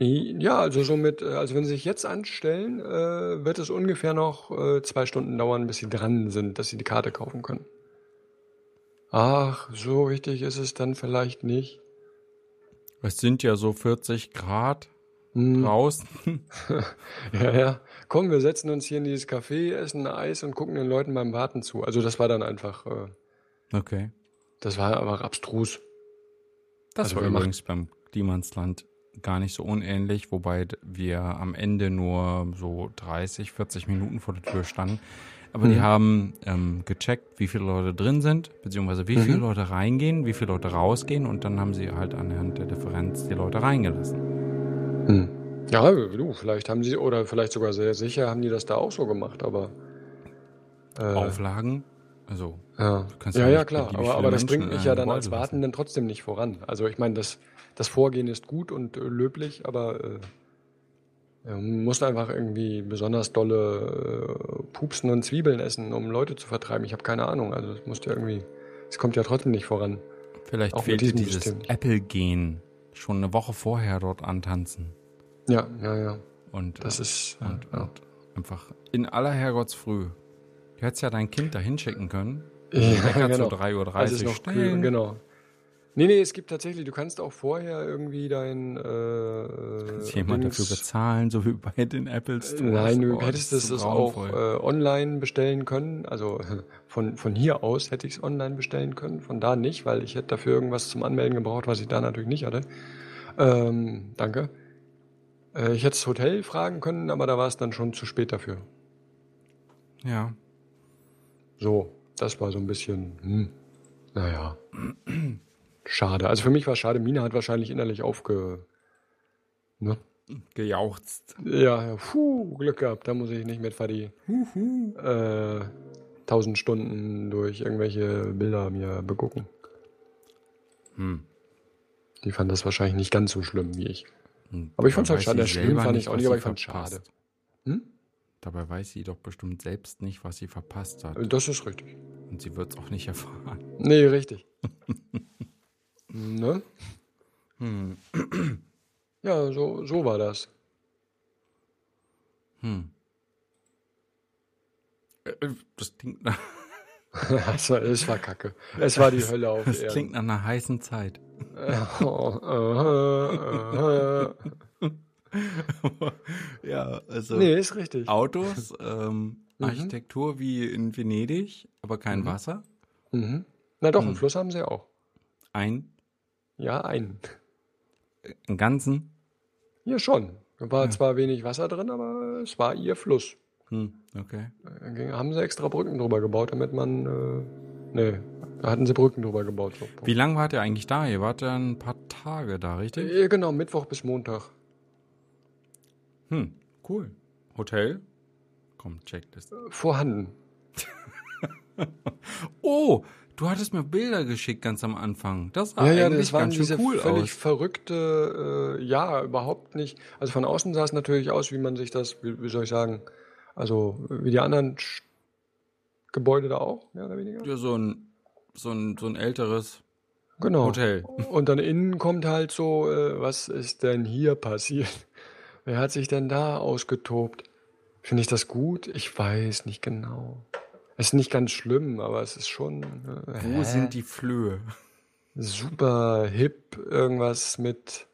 Ja, also so mit, äh, also wenn Sie sich jetzt anstellen, äh, wird es ungefähr noch äh, zwei Stunden dauern, bis Sie dran sind, dass Sie die Karte kaufen können. Ach, so wichtig ist es dann vielleicht nicht. Es sind ja so 40 Grad hm. draußen. ja, ja. Komm, wir setzen uns hier in dieses Café, essen Eis und gucken den Leuten beim Warten zu. Also das war dann einfach. Äh, okay. Das war einfach abstrus. Das also war übrigens beim Klimansland gar nicht so unähnlich, wobei wir am Ende nur so 30, 40 Minuten vor der Tür standen. Aber mhm. die haben ähm, gecheckt, wie viele Leute drin sind, beziehungsweise wie mhm. viele Leute reingehen, wie viele Leute rausgehen und dann haben sie halt anhand der Differenz die Leute reingelassen. Mhm. Ja, du, vielleicht haben sie, oder vielleicht sogar sehr sicher haben die das da auch so gemacht, aber. Äh, Auflagen? Also. Ja, ja, ja, klar, aber, aber das bringt mich ja dann als Wartenden trotzdem nicht voran. Also ich meine, das das Vorgehen ist gut und äh, löblich, aber äh, man muss einfach irgendwie besonders dolle äh, Pupsen und Zwiebeln essen, um Leute zu vertreiben. Ich habe keine Ahnung. Also es muss ja irgendwie, es kommt ja trotzdem nicht voran. Vielleicht Auch fehlt dieses. Apple-Gen. Schon eine Woche vorher dort antanzen. Ja, ja, ja. Und, Das äh, ist. und, ja. und einfach in aller Herrgottsfrüh. Du hättest ja dein Kind da hinschicken können. Ja, Wecker genau. zu 3.30 Als es Uhr noch kühl, stellen. genau. Nee, nee, es gibt tatsächlich, du kannst auch vorher irgendwie dein äh, Kannst jemand Dings- dafür bezahlen, so wie bei den Apple Stores. Nein, du Oh, hättest das es das auch äh, online bestellen können. Also von, von hier aus hätte ich es online bestellen können, von da nicht, weil ich hätte dafür irgendwas zum Anmelden gebraucht, was ich da natürlich nicht hatte. Ähm, danke. Äh, ich hätte das Hotel fragen können, aber da war es dann schon zu spät dafür. Ja. So, das war so ein bisschen, hm, naja, schade. Also für mich war es schade. Mina hat wahrscheinlich innerlich aufge... Ne? Gejauchzt. Ja, ja, puh, Glück gehabt. Da muss ich nicht mit Fadi äh, tausend Stunden durch irgendwelche Bilder mir begucken. Hm. Die fand das wahrscheinlich nicht ganz so schlimm wie ich. Und Aber ich fand's dabei halt schade. Schlimm fand ich auch nicht, aber ich fand's verpasst. schade. Hm? Dabei weiß sie doch bestimmt selbst nicht, was sie verpasst hat. Das ist richtig. Und sie wird es auch nicht erfahren. Nee, richtig. ne? Hm. Ja, so, so war das. Hm. Äh, Das klingt nach, Es war, es war kacke. Es war die Hölle auf das Erden. klingt nach einer heißen Zeit. Oh, aha, aha. ja, also Nee, ist richtig. Autos, ähm, Mhm. Architektur wie in Venedig, aber kein Wasser. Mhm. Na doch, einen Hm. Fluss haben sie auch. Ein, Ja, einen. einen ganzen. Hier schon. Da war zwar wenig Wasser drin, aber es war ihr Fluss. Hm, okay. Da haben sie extra Brücken drüber gebaut, damit man. Äh, nee, da hatten sie Brücken drüber gebaut. So. Wie lange wart ihr eigentlich da? Ihr wart ja ein paar Tage da, richtig? Äh, genau, Mittwoch bis Montag. Hm, cool. Hotel? Komm, Checklist. Vorhanden. Oh, du hattest mir Bilder geschickt ganz am Anfang. Das sah ja, ja, eigentlich das waren ganz schön diese cool völlig aus. verrückte, äh, ja, überhaupt nicht. Also von außen sah es natürlich aus, wie man sich das, wie, wie soll ich sagen, also wie die anderen Sch- Gebäude da auch, mehr oder weniger. Ja, so ein, so ein, so ein älteres Genau. Hotel. Und dann innen kommt halt so, äh, was ist denn hier passiert? Wer hat sich denn da ausgetobt? Finde ich das gut? Ich weiß nicht genau. Es ist nicht ganz schlimm, aber es ist schon äh, Wo hä? sind die Flöhe? super hip, irgendwas mit.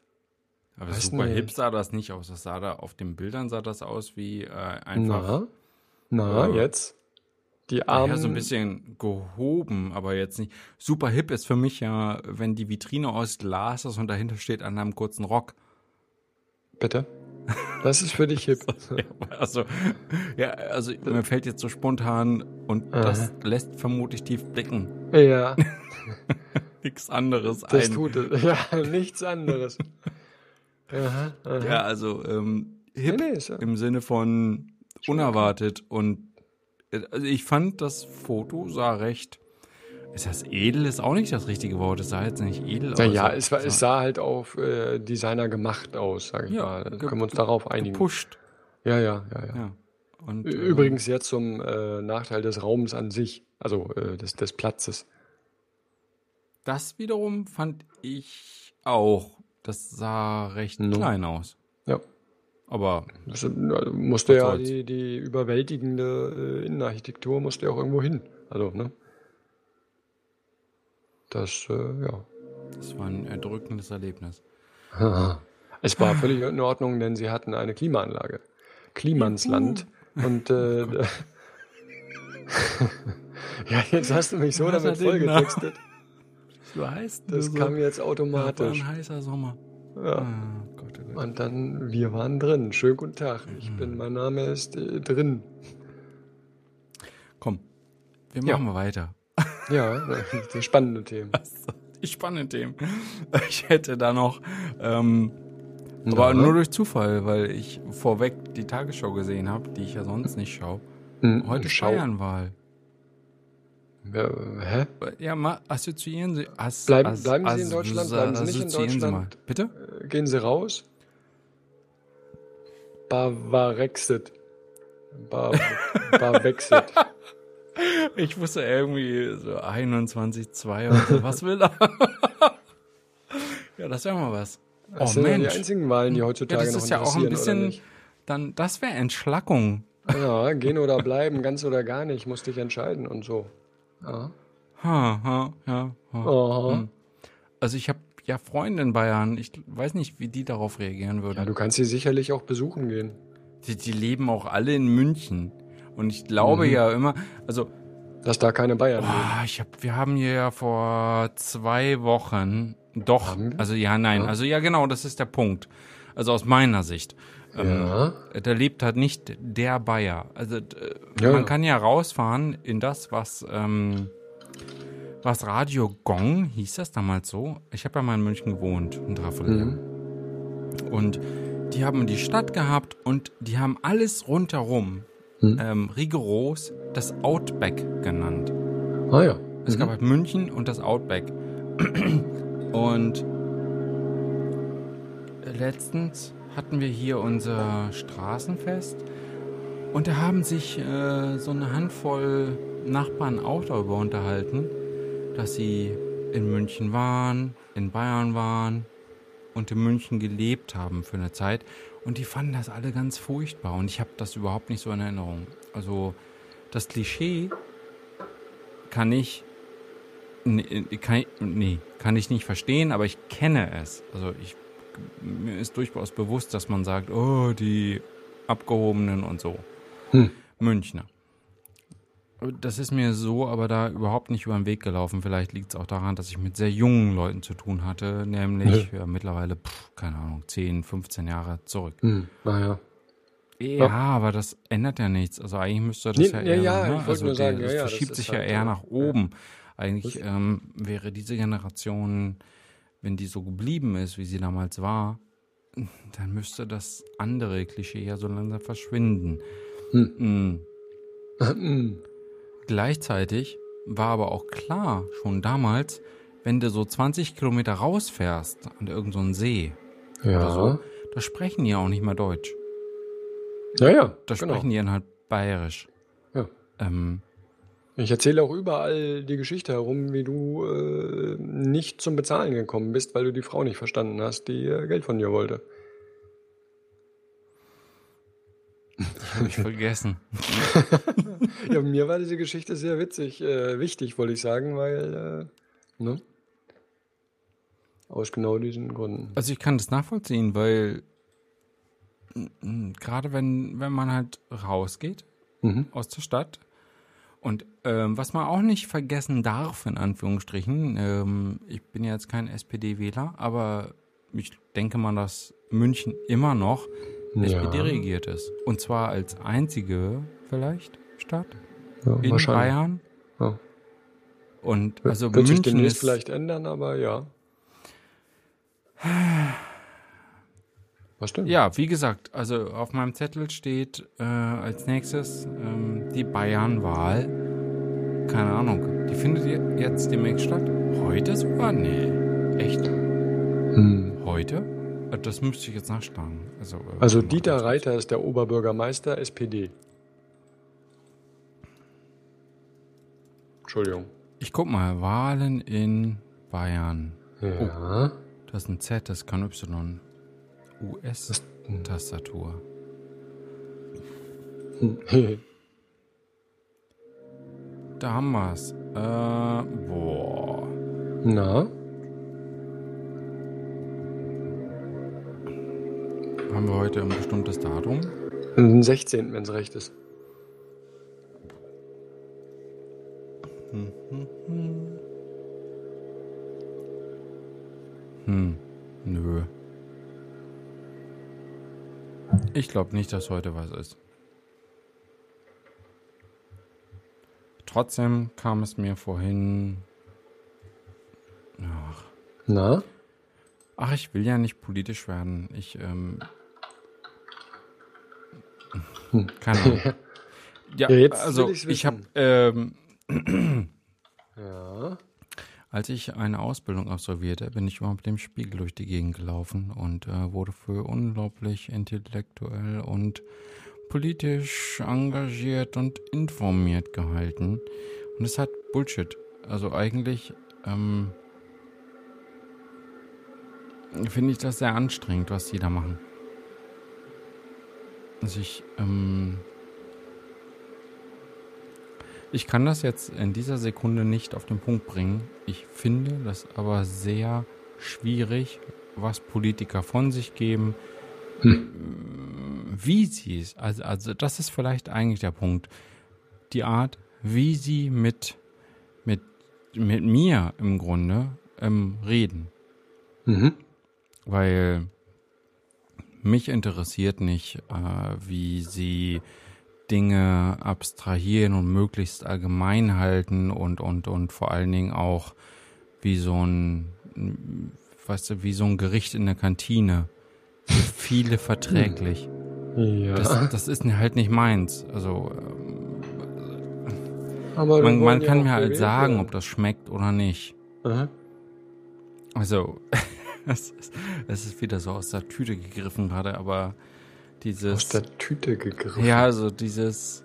Aber super nicht. hip sah das nicht aus. Das sah da auf den Bildern sah das aus wie äh, einfach Na, na, Äh, jetzt. Die Armen. ja, so ein bisschen gehoben, aber jetzt nicht. Super hip ist für mich ja, wenn die Vitrine aus Glas ist und dahinter steht an einem kurzen Rock. Bitte? Das ist für dich hip. Also, ja, also mir fällt jetzt so spontan und das lässt vermutlich tief blicken. ja, Nichts anderes das ein. tut es. Ja, nichts anderes. Aha, aha. Ja, also ähm, hip Nee, nee, ja- im Sinne von unerwartet und äh, also ich fand das Foto sah recht. Ist das edel? Ist auch nicht das richtige Wort. Es sah jetzt nicht edel aus. Naja, es, war, es sah halt auf äh, Designer gemacht aus, sag ich Ja, mal. Können wir uns darauf einigen. gepusht. Ja, ja, ja, ja. Ja. Und, äh, Übrigens jetzt zum äh, Nachteil des Raums an sich, also äh, des, des Platzes. das wiederum fand ich auch. Das sah recht No. klein aus. Ja. Aber äh, musste ja die, die überwältigende äh, Innenarchitektur musste ja auch irgendwo hin. Also, ne? Das, äh, ja. das war ein erdrückendes Erlebnis. Es war völlig in Ordnung, denn sie hatten eine Klimaanlage. Klimansland. Und äh, ja, jetzt hast du mich so Was damit vollgetextet. So heißt Das kam jetzt War automatisch. ein heißer Sommer. Ja. Ah, Gott, oh Gott. Und dann, wir waren drin. Schönen guten Tag. Ich bin, mein Name ist äh, drin. Komm, wir Ja. machen mal weiter. Ja, das spannende Themen. Die spannenden Themen. Ich hätte da noch, ähm, aber Na? nur durch Zufall, weil ich vorweg die Tagesschau gesehen habe, die ich ja sonst nicht schaue. Hm, Heute Schau. Bayernwahl. Ja, hä? Ja, mal assoziieren Sie. As, Bleiben- as, bleiben Sie in Deutschland? Bleiben Sie nicht in Sie Deutschland? Mal. Bitte? Äh, Gehen Sie raus? Bavarexit. Ba Bavexit. Ich wusste irgendwie so 21, 2 und so. Was will er? ja, das wäre mal was. Das oh sind ja Mensch. die einzigen Wahlen, die Ja, heutzutage das noch ist ja auch ein oder bisschen, dann, das wäre Entschlackung. Ja, gehen oder bleiben, ganz oder gar nicht, musst dich entscheiden und so. Ja. Ha, ha, ja, ha. Aha. Also ich habe ja Freunde in Bayern. Ich weiß nicht, wie die darauf reagieren würden. Ja, du kannst sie sicherlich auch besuchen gehen. Die, die leben auch alle in München. Und ich glaube ja immer, also Dass da keine Bayern leben. ah, ich hab, wir haben hier ja vor zwei Wochen doch, also ja, nein, also ja genau, das ist der Punkt. Also aus meiner Sicht. Ähm, Ja. Da lebt halt nicht der Bayer. Also d- Ja, man ja. kann ja rausfahren in das, was ähm, was Radio Gong hieß das damals so. Ich habe ja mal in München gewohnt, in Dreiviertel. Mhm. Und die haben die Stadt gehabt und die haben alles rundherum Mhm. ähm, rigoros das Outback genannt. Ah ja. Es gab halt München und das Outback. Und letztens hatten wir hier unser Straßenfest und da haben sich äh, so eine Handvoll Nachbarn auch darüber unterhalten, dass sie in München waren, in Bayern waren und in München gelebt haben für eine Zeit. Und die fanden das alle ganz furchtbar und ich habe das überhaupt nicht so in Erinnerung. Also das Klischee kann ich Nee, kann ich, nee, kann ich nicht verstehen, aber ich kenne es. Also ich, mir ist durchaus bewusst, dass man sagt, oh, die Abgehobenen und so. Hm. Münchner. Das ist mir so aber da überhaupt nicht über den Weg gelaufen. Vielleicht liegt es auch daran, dass ich mit sehr jungen Leuten zu tun hatte, nämlich ja, mittlerweile, pff, keine Ahnung, 10, 15 Jahre zurück. Hm. Naja. Ja, aber das ändert ja nichts. Also eigentlich müsste das Nee, ja ja, eher, ja, ne? also der- sagen, das ja, ja, das verschiebt ist sich ja halt, eher ja. nach oben. Eigentlich ähm, wäre diese Generation, wenn die so geblieben ist, wie sie damals war, dann müsste das andere Klischee ja so langsam verschwinden. Mm. Hm. Gleichzeitig war aber auch klar, schon damals, wenn du so 20 Kilometer rausfährst an irgendeinen See oder Ja. so, da sprechen die ja auch nicht mehr Deutsch. Ja, ja. Da genau. sprechen die dann halt bayerisch. Ja. Ähm, Ich erzähle auch überall die Geschichte herum, wie du äh, nicht zum Bezahlen gekommen bist, weil du die Frau nicht verstanden hast, die äh, Geld von dir wollte. hab ich vergessen. Ja, mir war diese Geschichte sehr witzig, äh, wichtig, wollte ich sagen, weil, äh, ne? Aus genau diesen Gründen. Also ich kann das nachvollziehen, weil gerade wenn, wenn man halt rausgeht Mhm. aus der Stadt und ähm, was man auch nicht vergessen darf, in Anführungsstrichen, ähm, ich bin ja jetzt kein SPD-Wähler, aber ich denke mal, dass München immer noch Ja. SPD regiert ist. Und zwar als einzige vielleicht Stadt Ja, in. Bayern. Ja. Und also Wird sich München demnächst ist vielleicht ändern, aber ja. Was denn? Ja, wie gesagt, also auf meinem Zettel steht äh, als nächstes ähm, die Bayernwahl. Keine Ahnung. Die findet je- jetzt demnächst statt? Heute sogar? Nee. Echt? Hm. Heute? Äh, Das müsste ich jetzt nachschlagen. Also, äh, Also Dieter. Reiter ist der Oberbürgermeister SPD. Entschuldigung. Ich guck mal. Wahlen in Bayern. Ja. Das ist ein Z, das ist kein Y. US-Tastatur. Da haben wir's. Äh, boah. Na? Haben wir heute ein bestimmtes Datum? Den 16., wenn es recht ist. Hm, nö. Ich glaube nicht, dass heute was ist. Trotzdem kam es mir vorhin. Ach, Na? Ach ich will ja nicht politisch werden. Ich, ähm. Keine Ahnung. Ja, Ja, jetzt also ich's ich habe, ähm, Ja. Als ich eine Ausbildung absolvierte, bin ich immer mit dem Spiegel durch die Gegend gelaufen und äh, wurde für unglaublich intellektuell und politisch engagiert und informiert gehalten. Und es halt Bullshit. Also eigentlich ähm, finde ich das sehr anstrengend, was die da machen. Also ich, ähm, ich kann das jetzt in dieser Sekunde nicht auf den Punkt bringen. Ich finde das aber sehr schwierig, was Politiker von sich geben, hm. wie sie es, also, also das ist vielleicht eigentlich der Punkt, die Art, wie sie mit, mit, mit mir im Grunde ähm, reden. Mhm. Weil mich interessiert nicht, äh, wie sie Dinge abstrahieren und möglichst allgemein halten und, und, und vor allen Dingen auch wie so ein, weißt du, wie so ein Gericht in der Kantine. Viele verträglich. Ja. Das, das ist halt nicht meins. Also, ähm, Aber man, man kann mir halt sagen, ob das schmeckt oder nicht. Aha. Also, es ist, es ist wieder so aus der Tüte gegriffen gerade, aber dieses. Aus der Tüte gegriffen. Ja, also dieses.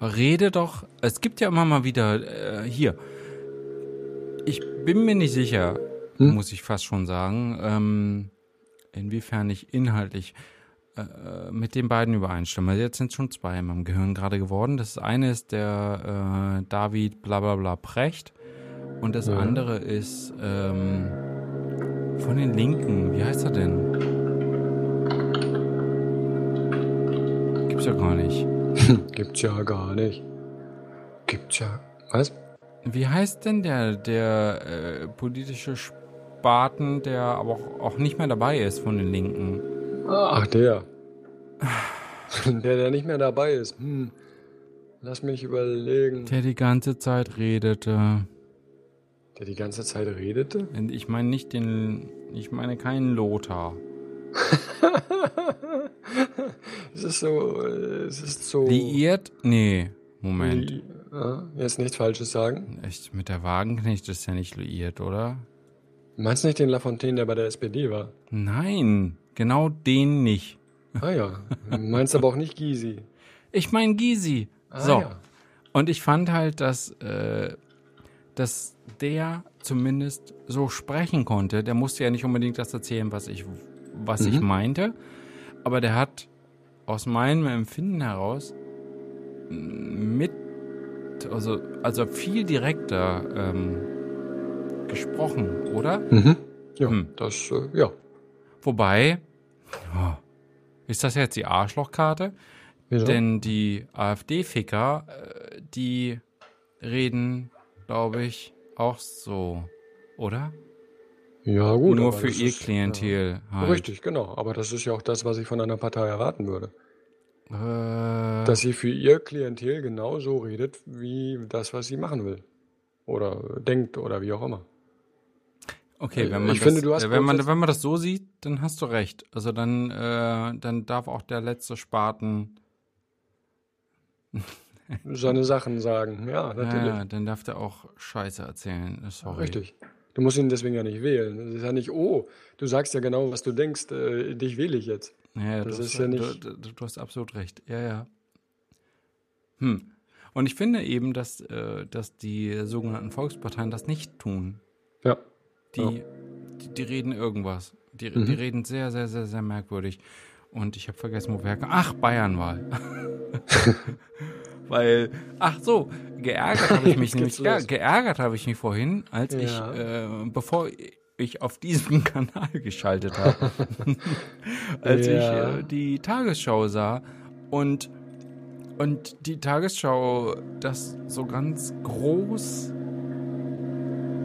Rede doch. Es gibt ja immer mal wieder äh, hier. Ich bin mir nicht sicher, hm? muss ich fast schon sagen, ähm, inwiefern ich inhaltlich äh, mit den beiden übereinstimme. Jetzt sind schon zwei in meinem Gehirn gerade geworden. Das eine ist der äh, David Blablabla Precht und das ja. andere ist ähm, von den Linken. Wie heißt er denn? Gibt's ja gar nicht. Gibt's ja gar nicht. Gibt's ja. Was? Wie heißt denn der, der äh, politische Spaten, der aber auch, auch nicht mehr dabei ist von den Linken? Ach, der. der, der nicht mehr dabei ist. Hm. Lass mich überlegen. Der die ganze Zeit redete. Der die ganze Zeit redete? Ich meine nicht den. Ich meine keinen Lothar. es ist so. Es ist so. Liiert? Nee. Moment. Li ja, jetzt nichts Falsches sagen. Echt, mit der Wagenknecht ist ja nicht liiert, oder? Meinst du nicht den Lafontaine, der bei der SPD war? Nein, genau den nicht. Ah ja. Meinst aber auch nicht Gysi. Ich meine Gysi. Ah, so. Ja. Und ich fand halt, dass, äh, dass der zumindest so sprechen konnte. Der musste ja nicht unbedingt das erzählen, was ich was mhm. ich meinte. Aber der hat aus meinem Empfinden heraus mit, also, also viel direkter ähm, gesprochen, oder? Mhm. Ja, hm. das, äh, ja. Wobei, oh, ist das jetzt die Arschlochkarte? Wieso? Denn die AfD-Ficker, äh, die reden, glaube ich, auch so, oder? Ja, gut. Nur für ihr ist, Klientel. Ja, halt. Richtig, genau. Aber das ist ja auch das, was ich von einer Partei erwarten würde. Äh, Dass sie für ihr Klientel genauso redet, wie das, was sie machen will. Oder denkt oder wie auch immer. Okay, äh, wenn man, ich das, finde, du hast äh, wenn, man, wenn man das so sieht, dann hast du recht. Also dann, äh, dann darf auch der letzte Spaten seine Sachen sagen. Ja, natürlich. Ja, dann darf der auch Scheiße erzählen. Sorry. Richtig. Du musst ihn deswegen ja nicht wählen. Das ist ja nicht, oh, du sagst ja genau, was du denkst, äh, dich wähle ich jetzt. Ja, das ist ja nicht. Du, du, du, hast absolut recht. Ja, ja. Hm. Und ich finde eben, dass, äh, dass die sogenannten Volksparteien das nicht tun. Ja. Die, ja. die, die, reden irgendwas. Die, mhm. die reden sehr, sehr, sehr, sehr merkwürdig. Und ich habe vergessen, wo wir. Ach, Bayernwahl. Weil, ach so, geärgert habe ich mich nämlich, ge geärgert habe ich mich vorhin, als ja. ich, äh, bevor ich auf diesem Kanal geschaltet habe, als ja. ich äh, die Tagesschau sah und und die Tagesschau das so ganz groß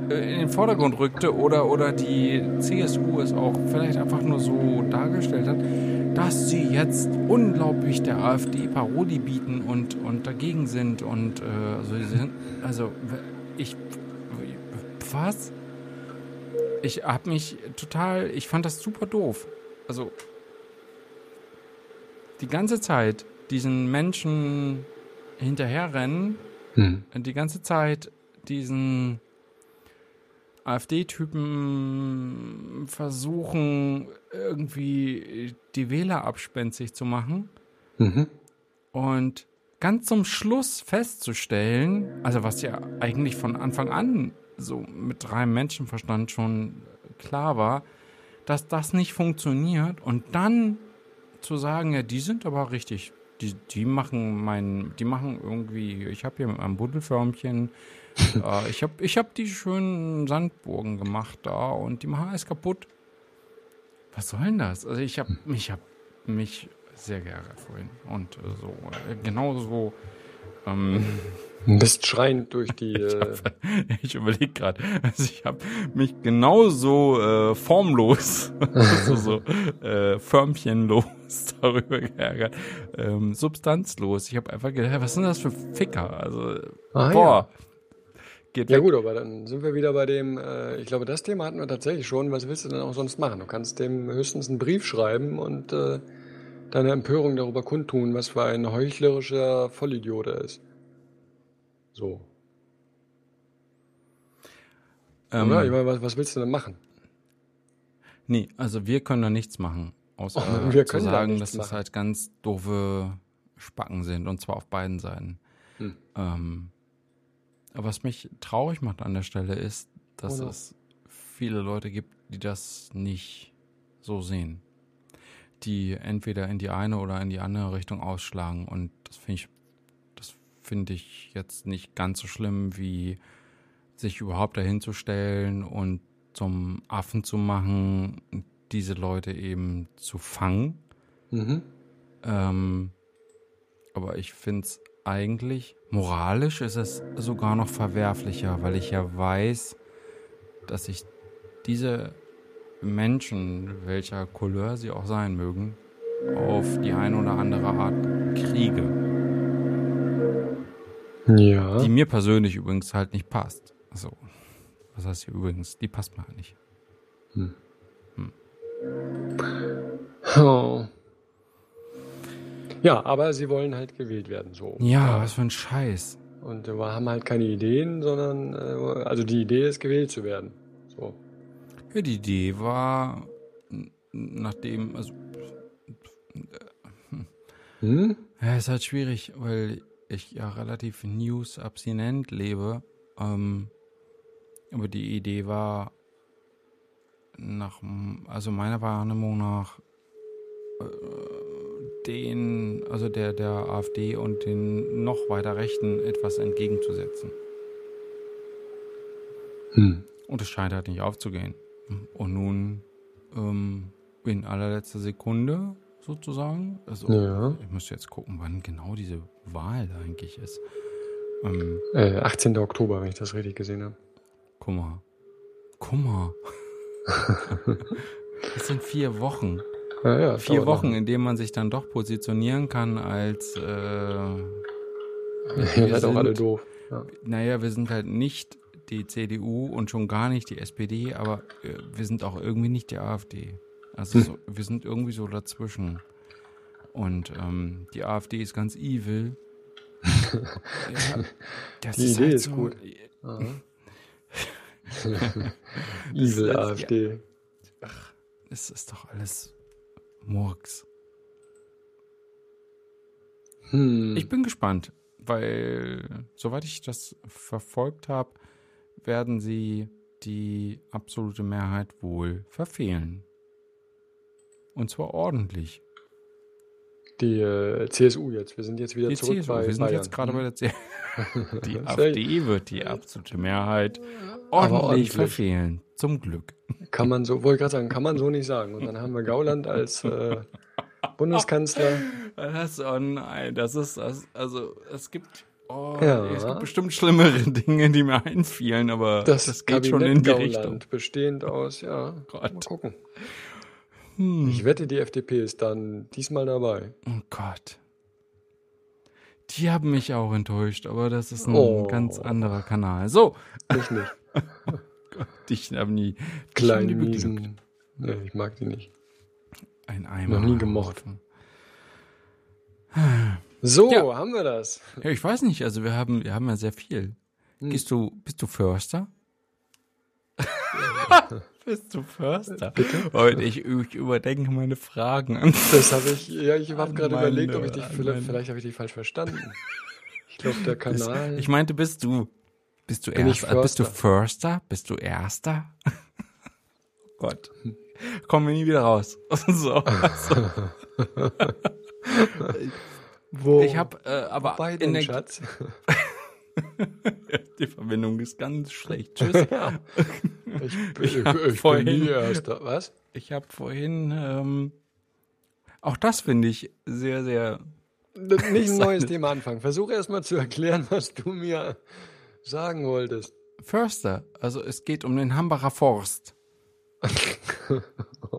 in den Vordergrund rückte oder, oder die CSU es auch vielleicht einfach nur so dargestellt hat, dass sie jetzt unglaublich der AfD Parodie bieten und, und dagegen sind und äh, also, sind, also ich was? Ich habe mich total, ich fand das super doof. Also die ganze Zeit diesen Menschen hinterherrennen, hm. die ganze Zeit diesen AfD-Typen versuchen, irgendwie die Wähler abspenstig zu machen. Mhm. Und ganz zum Schluss festzustellen, also was ja eigentlich von Anfang an so mit reinem Menschenverstand schon klar war, dass das nicht funktioniert und dann zu sagen, ja, die sind aber richtig, die, die machen mein, die machen irgendwie, ich habe hier meinem Buddelförmchen, äh, ich habe ich hab die schönen Sandburgen gemacht da und die machen alles kaputt. Was soll denn das? Also ich habe mich, hab mich sehr geärgert vorhin und äh, so, äh, genauso ähm, Bist schreiend durch die. ich, Äh, hab- ich überlege gerade, also ich habe mich genauso äh, formlos, so, so äh, förmchenlos darüber geärgert, ähm, substanzlos. Ich habe einfach gedacht, was sind das für Ficker? Also, Ah, boah, geht ja weg. gut, aber dann sind wir wieder bei dem. Äh, ich glaube, das Thema hatten wir tatsächlich schon. Was willst du denn auch sonst machen? Du kannst dem höchstens einen Brief schreiben und äh, deine Empörung darüber kundtun, was für ein heuchlerischer Vollidiot er ist. So. Ähm, Oder? Ich meine, was, was willst du denn machen? Nee, also wir können da nichts machen, außer Oh, wir zu können da sagen, nichts dass das machen. halt ganz doofe Spacken sind und zwar auf beiden Seiten. Hm. Ähm, aber was mich traurig macht an der Stelle ist, dass no. es viele Leute gibt, die das nicht so sehen. Die entweder in die eine oder in die andere Richtung ausschlagen und das finde ich, das finde ich jetzt nicht ganz so schlimm, wie sich überhaupt dahin zu stellen und zum Affen zu machen, diese Leute eben zu fangen. Mhm. Ähm, aber ich finde es eigentlich, moralisch ist es sogar noch verwerflicher, weil ich ja weiß, dass ich diese Menschen, welcher Couleur sie auch sein mögen, auf die eine oder andere Art kriege. Ja. Die mir persönlich übrigens halt nicht passt. Also, was heißt hier übrigens? Die passt mir halt nicht. Oh. Ja, aber sie wollen halt gewählt werden, so. Ja, was für ein Scheiß. Und wir haben halt keine Ideen, sondern, äh, also die Idee ist, gewählt zu werden. So. Ja, die Idee war, nachdem, also, Hm? ja, ist halt schwierig, weil ich ja relativ news-abstinent lebe. Ähm, aber die Idee war, nach, also meiner Wahrnehmung nach, äh, den, also der, der AfD und den noch weiter Rechten etwas entgegenzusetzen. Hm. Und es scheint halt nicht aufzugehen. Und nun ähm, in allerletzter Sekunde sozusagen, also Ja. ich müsste jetzt gucken, wann genau diese Wahl da eigentlich ist. Ähm, Äh, 18. Oktober, wenn ich das richtig gesehen habe. guck mal. Guck mal. Das sind vier Wochen. Ja, ja, Vier Wochen, noch. in denen man sich dann doch positionieren kann als, äh, seid auch sind- alle doof. Ja. naja, wir sind halt nicht die CDU und schon gar nicht die SPD, aber äh, wir sind auch irgendwie nicht die AfD. Also Hm. so, wir sind irgendwie so dazwischen. Und ähm, die AfD ist ganz evil. ja, das Die Idee halt ist gut. Evil ist- AfD. Es ist doch alles Murks. Hm. Ich bin gespannt, weil soweit ich das verfolgt habe, werden sie die absolute Mehrheit wohl verfehlen. Und zwar ordentlich. Die äh, CSU jetzt. Wir sind jetzt wieder Die zurück CSU, bei wir sind Bayern. jetzt gerade bei der CSU. Die AfD wird die absolute Mehrheit ordentlich, ordentlich. verfehlen. Zum Glück. Kann man so, wollte gerade sagen, kann man so nicht sagen. Und dann haben wir Gauland als äh, Bundeskanzler. Das, oh nein, das ist das, also es gibt, oh, Ja. es gibt bestimmt schlimmere Dinge, die mir einfielen, aber Das, das, geht Kabinett schon in die Gauland, Richtung. bestehend aus, ja, Gott. mal gucken. Hm. Ich wette, die FDP ist dann diesmal dabei. Oh Gott. Die haben mich auch enttäuscht, aber das ist ein Oh. ganz anderer Kanal. So, Ich nicht. dich haben nie. dich haben die beglückt. miesen. Nee, ich mag die nicht. Ein Eimer. Noch nie gemocht. So, Ja. haben wir das. Ja, ich weiß nicht, also wir haben, wir haben ja sehr viel. Hm. Gehst du, bist du Förster? Bist du Förster? Bitte? Und ich, ich überdenke meine Fragen. Das habe ich, ja, ich habe gerade überlegt, ob ich dich, vielleicht, vielleicht habe ich dich falsch verstanden. Ich glaube, der Kanal. Ich meinte, bist du, bist du Bin Erster? Bist du Förster? Bist du Erster? oh Gott. Kommen wir nie wieder raus. so. Also. Wo? Ich habe äh, aber Bei in der, Schatz. die Verbindung ist ganz schlecht. Tschüss. ja. Ich, Ich ich, hab ich, vorhin- bin nie Erster. Was? Ich habe vorhin, ähm, auch das finde ich sehr, sehr, Nicht ein neues Thema anfangen. Versuche erst mal zu erklären, was du mir sagen wolltest. Förster. Also es geht um den Hambacher Forst.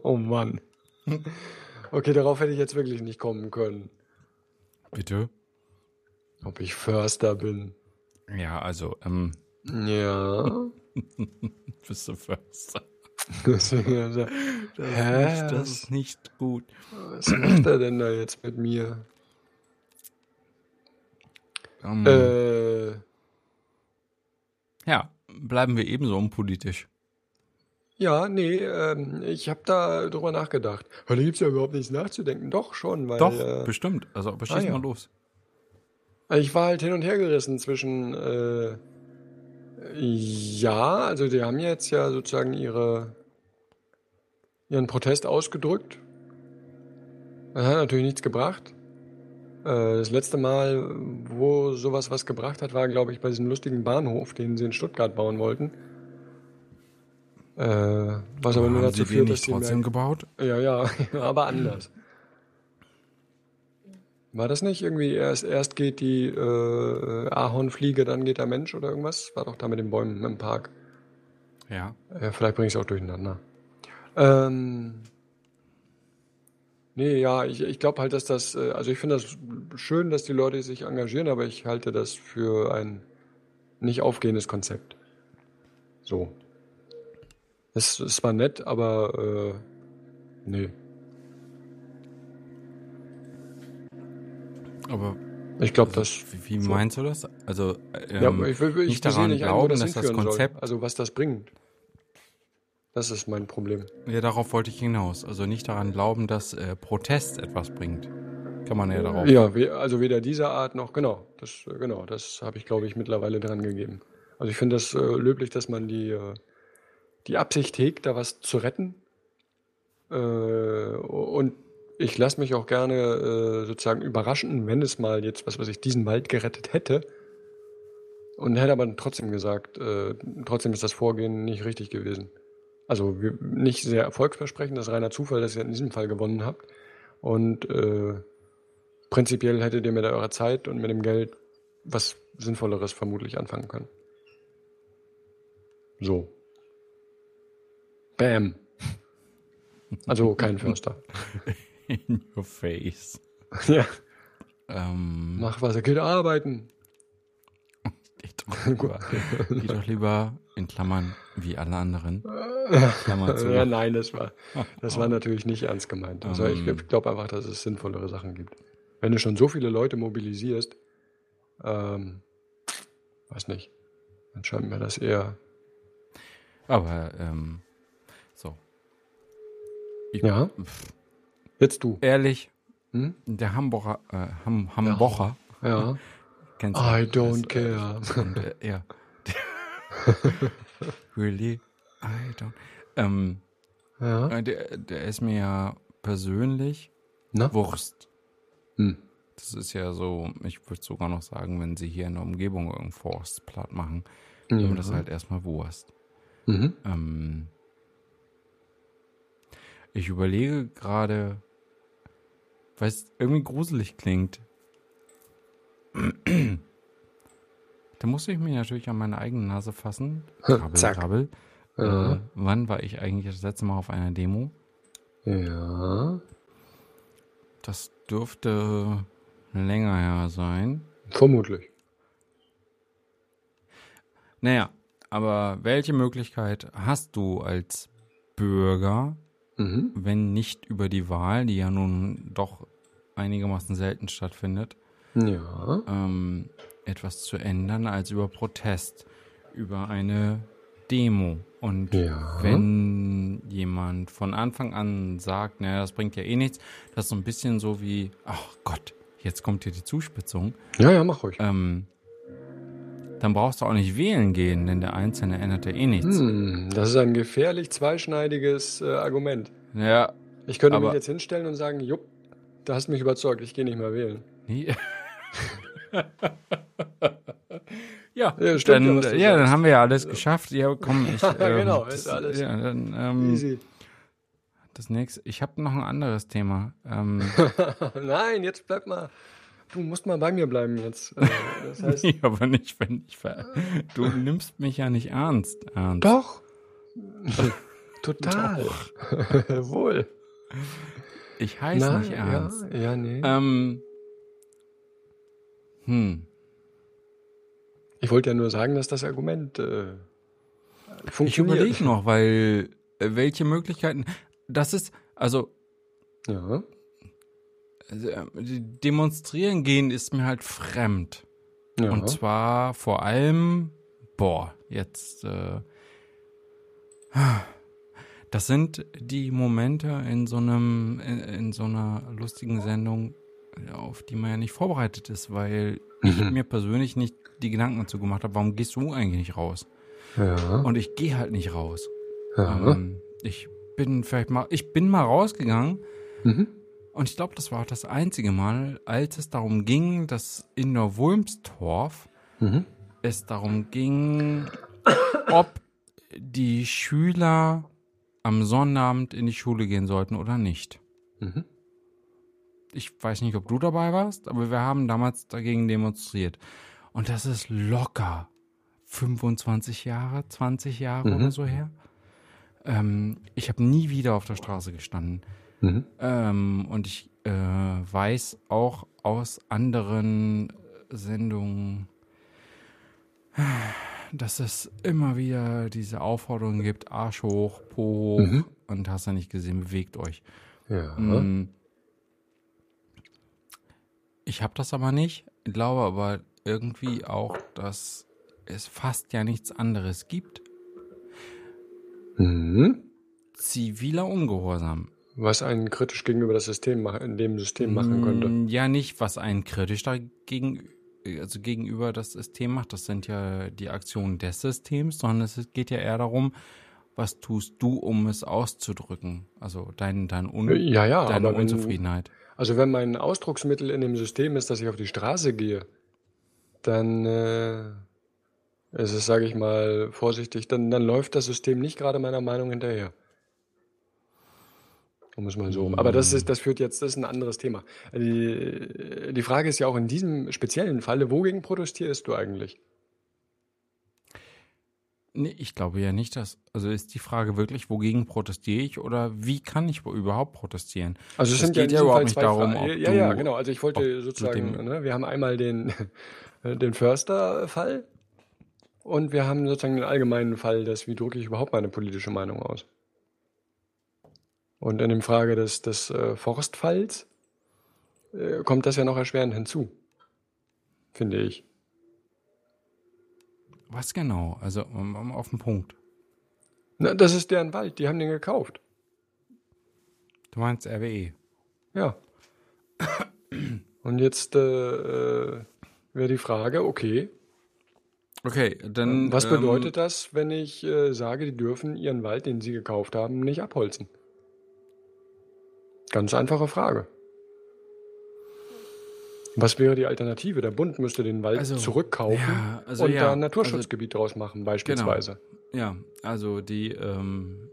Oh Mann. Okay, darauf hätte ich jetzt wirklich nicht kommen können. Bitte? Ob ich Förster bin. Ja, also, ähm, Ja. bist du Förster. Deswegen, also, Das, Hä? ist, nicht, das ist nicht gut. was macht er denn da jetzt mit mir? Ähm, Äh, ja, bleiben wir ebenso unpolitisch. ja, nee, ähm, ich habe da drüber nachgedacht. Aber da gibt's ja überhaupt nichts nachzudenken. Doch schon, weil Doch, äh, bestimmt. Also, aber schieß ah, ja. mal los. Ich war halt hin und her gerissen zwischen äh, ja, also die haben jetzt ja sozusagen ihre ihren Protest ausgedrückt. Das hat natürlich nichts gebracht. Äh, Das letzte Mal, wo sowas was gebracht hat, war, glaube ich, bei diesem lustigen Bahnhof, den sie in Stuttgart bauen wollten. Äh, was aber nur dazu sie führt, dass nicht die trotzdem mehr, gebaut? ja, ja, aber anders. War das nicht irgendwie erst, erst geht die äh, Ahornfliege, dann geht der Mensch oder irgendwas? War doch da mit den Bäumen im Park. Ja. Ja, vielleicht bringe ich es auch durcheinander. Ähm, nee, ja, ich, ich glaube halt, dass das, äh, also ich finde das schön, dass die Leute sich engagieren, aber ich halte das für ein nicht aufgehendes Konzept. So. Es, es war nett, aber äh, nee. Aber Ich glaube, das. wie, wie meinst du das? Also, ähm, ja, ich, will- ich nicht daran nicht glauben, das dass das Konzept, soll. Also was das bringt. Das ist mein Problem. ja, darauf wollte ich hinaus. Also nicht daran glauben, dass äh, Protest etwas bringt. Kann man ja darauf. Ja, we- also weder dieser Art noch, genau, das, äh, genau, das habe ich, glaube ich, mittlerweile dran gegeben. Also ich finde das äh, löblich, dass man die, äh, die Absicht hegt, da was zu retten. Äh, und ich lasse mich auch gerne äh, sozusagen überraschen, wenn es mal jetzt, was weiß ich, diesen Wald gerettet hätte. Und hätte aber trotzdem gesagt, äh, trotzdem ist das Vorgehen nicht richtig gewesen. Also wir, nicht sehr erfolgsversprechend, das ist reiner Zufall, dass ihr in diesem Fall gewonnen habt. Und äh, prinzipiell hättet ihr mit eurer Zeit und mit dem Geld was Sinnvolleres vermutlich anfangen können. So. Bam. Also kein Förster. In your face. ja, Ähm, mach was, er geht arbeiten. geh, doch lieber, doch lieber in Klammern wie alle anderen. Klammer zu. Ja, nein, das war, das war natürlich nicht ernst gemeint. Also ich Ähm. glaube einfach, dass es sinnvollere Sachen gibt. Wenn du schon so viele Leute mobilisierst, ähm, weiß nicht, dann scheint mir das eher. Aber, ähm, so. Ich, Ja, jetzt du. Ehrlich, Hm? der Hamburger, äh, Ham, Hamburger, Ja. kennst I du? don't Das, äh, care. Und, äh, ja. really? I don't. Ähm, Ja. äh, der, der ist mir ja persönlich Na? Wurst. Hm. Das ist ja so, ich würde sogar noch sagen, wenn sie hier in der Umgebung irgendeinen Forst platt machen, Ja. dann das halt erstmal Wurst. Mhm. Ähm, ich überlege gerade, weil es irgendwie gruselig klingt. Da muss ich mich natürlich an meine eigene Nase fassen. Krabbel, Zack. krabbel. Ja. Äh, wann war ich eigentlich das letzte Mal auf einer Demo? Ja. Das dürfte länger her sein. Vermutlich. Naja, aber welche Möglichkeit hast du als Bürger, Mhm. wenn nicht über die Wahl, die ja nun doch einigermaßen selten stattfindet, Ja. ähm, etwas zu ändern als über Protest, über eine Demo? Und Ja. wenn jemand von Anfang an sagt, naja, das bringt ja eh nichts, das ist so ein bisschen so wie, ach Gott, jetzt kommt hier die Zuspitzung, Ja, ja, mach ruhig. ähm, dann brauchst du auch nicht wählen gehen, denn der Einzelne ändert ja eh nichts. Hm, das ist ein gefährlich zweischneidiges äh, Argument. Ja, Ich könnte Aber- mich jetzt hinstellen und sagen, jupp, da hast du mich überzeugt, ich gehe nicht mehr wählen. nee. ja, Ja, stimmt ja, dann, du ja, dann haben wir ja alles geschafft. Ja, komm, ich. ähm, Genau, das, ist alles Ja, dann, ähm, Easy. das nächste. Ich habe noch ein anderes Thema. Ähm, Nein, jetzt bleib mal. Du musst mal bei mir bleiben jetzt. Äh, Das heißt, nee, aber nicht, wenn ich. ver- Du nimmst mich ja nicht ernst. ernst. doch. Total. Wohl. Ich heiße Na, nicht ernst. Ja, ja, nee. Ähm, hm. Ich wollte ja nur sagen, dass das Argument äh, Ich funktioniert. überlege noch, weil äh, welche Möglichkeiten. Das ist, also Ja. Also, äh, demonstrieren gehen ist mir halt fremd. ja. Und zwar vor allem, boah, jetzt, äh, das sind die Momente in so einem, in, in so einer lustigen Sendung, auf die man ja nicht vorbereitet ist, weil ich Mhm. mir persönlich nicht die Gedanken dazu gemacht habe, warum gehst du eigentlich nicht raus? ja. Und ich gehe halt nicht raus. ja. Ähm, ich bin vielleicht mal, ich bin mal rausgegangen Mhm. Und ich glaube, das war auch das einzige Mal, als es darum ging, dass in Neuwulmstorf Mhm. es darum ging, ob die Schüler am Sonnabend in die Schule gehen sollten oder nicht. Mhm. Ich weiß nicht, ob du dabei warst, aber wir haben damals dagegen demonstriert. Und das ist locker 25 Jahre, 20 Jahre Mhm. oder so her. Ähm, ich habe nie wieder auf der Straße gestanden. Mhm. Ähm, und ich äh, weiß auch aus anderen Sendungen, dass es immer wieder diese Aufforderungen gibt, Arsch hoch, Po hoch Mhm. und hast du nicht gesehen, bewegt euch. Ja. Mm. Ich habe das aber nicht, glaube aber irgendwie auch, dass es fast ja nichts anderes gibt. Mhm. Ziviler Ungehorsam. Was einen kritisch gegenüber das System dem System machen könnte. Mm, Ja, nicht, was einen kritisch dagegen, also gegenüber das System macht. Das sind ja die Aktionen des Systems, sondern es geht ja eher darum, was tust du, um es auszudrücken? Also dein, dein Un Ja, ja, deine aber wenn, Unzufriedenheit. also wenn mein Ausdrucksmittel in dem System ist, dass ich auf die Straße gehe, dann äh, ist es, sage ich mal, vorsichtig, dann, dann läuft das System nicht gerade meiner Meinung hinterher. Um es mal so rum. Aber das ist, das führt jetzt, das ist ein anderes Thema. Die, die Frage ist ja auch in diesem speziellen Falle, wogegen protestierst du eigentlich? Nee, ich glaube ja nicht, dass. Also ist die Frage wirklich, wogegen protestiere ich oder wie kann ich überhaupt protestieren? Also es sind geht ja überhaupt Fall nicht darum, Fragen. ob Ja, ja, du- genau. Also ich wollte sozusagen, ne, wir haben einmal den, den Förster-Fall und wir haben sozusagen den allgemeinen Fall, des, wie drücke ich überhaupt meine politische Meinung aus. Und in der Frage des, des äh, Forstfalls äh, kommt das ja noch erschwerend hinzu, finde ich. Was genau? Also um, um, auf den Punkt. Na, das ist deren Wald, die haben den gekauft. Du meinst. RWE. Ja. Und jetzt äh, äh, wäre die Frage, okay, Okay, dann. Was ähm, bedeutet das, wenn ich äh, sage, die dürfen ihren Wald, den sie gekauft haben, nicht abholzen? Ganz einfache Frage. Was wäre die Alternative? Der Bund müsste den Wald Also, zurückkaufen ja, also und ja, da ein Naturschutzgebiet draus machen, beispielsweise. Ja, also die, ähm,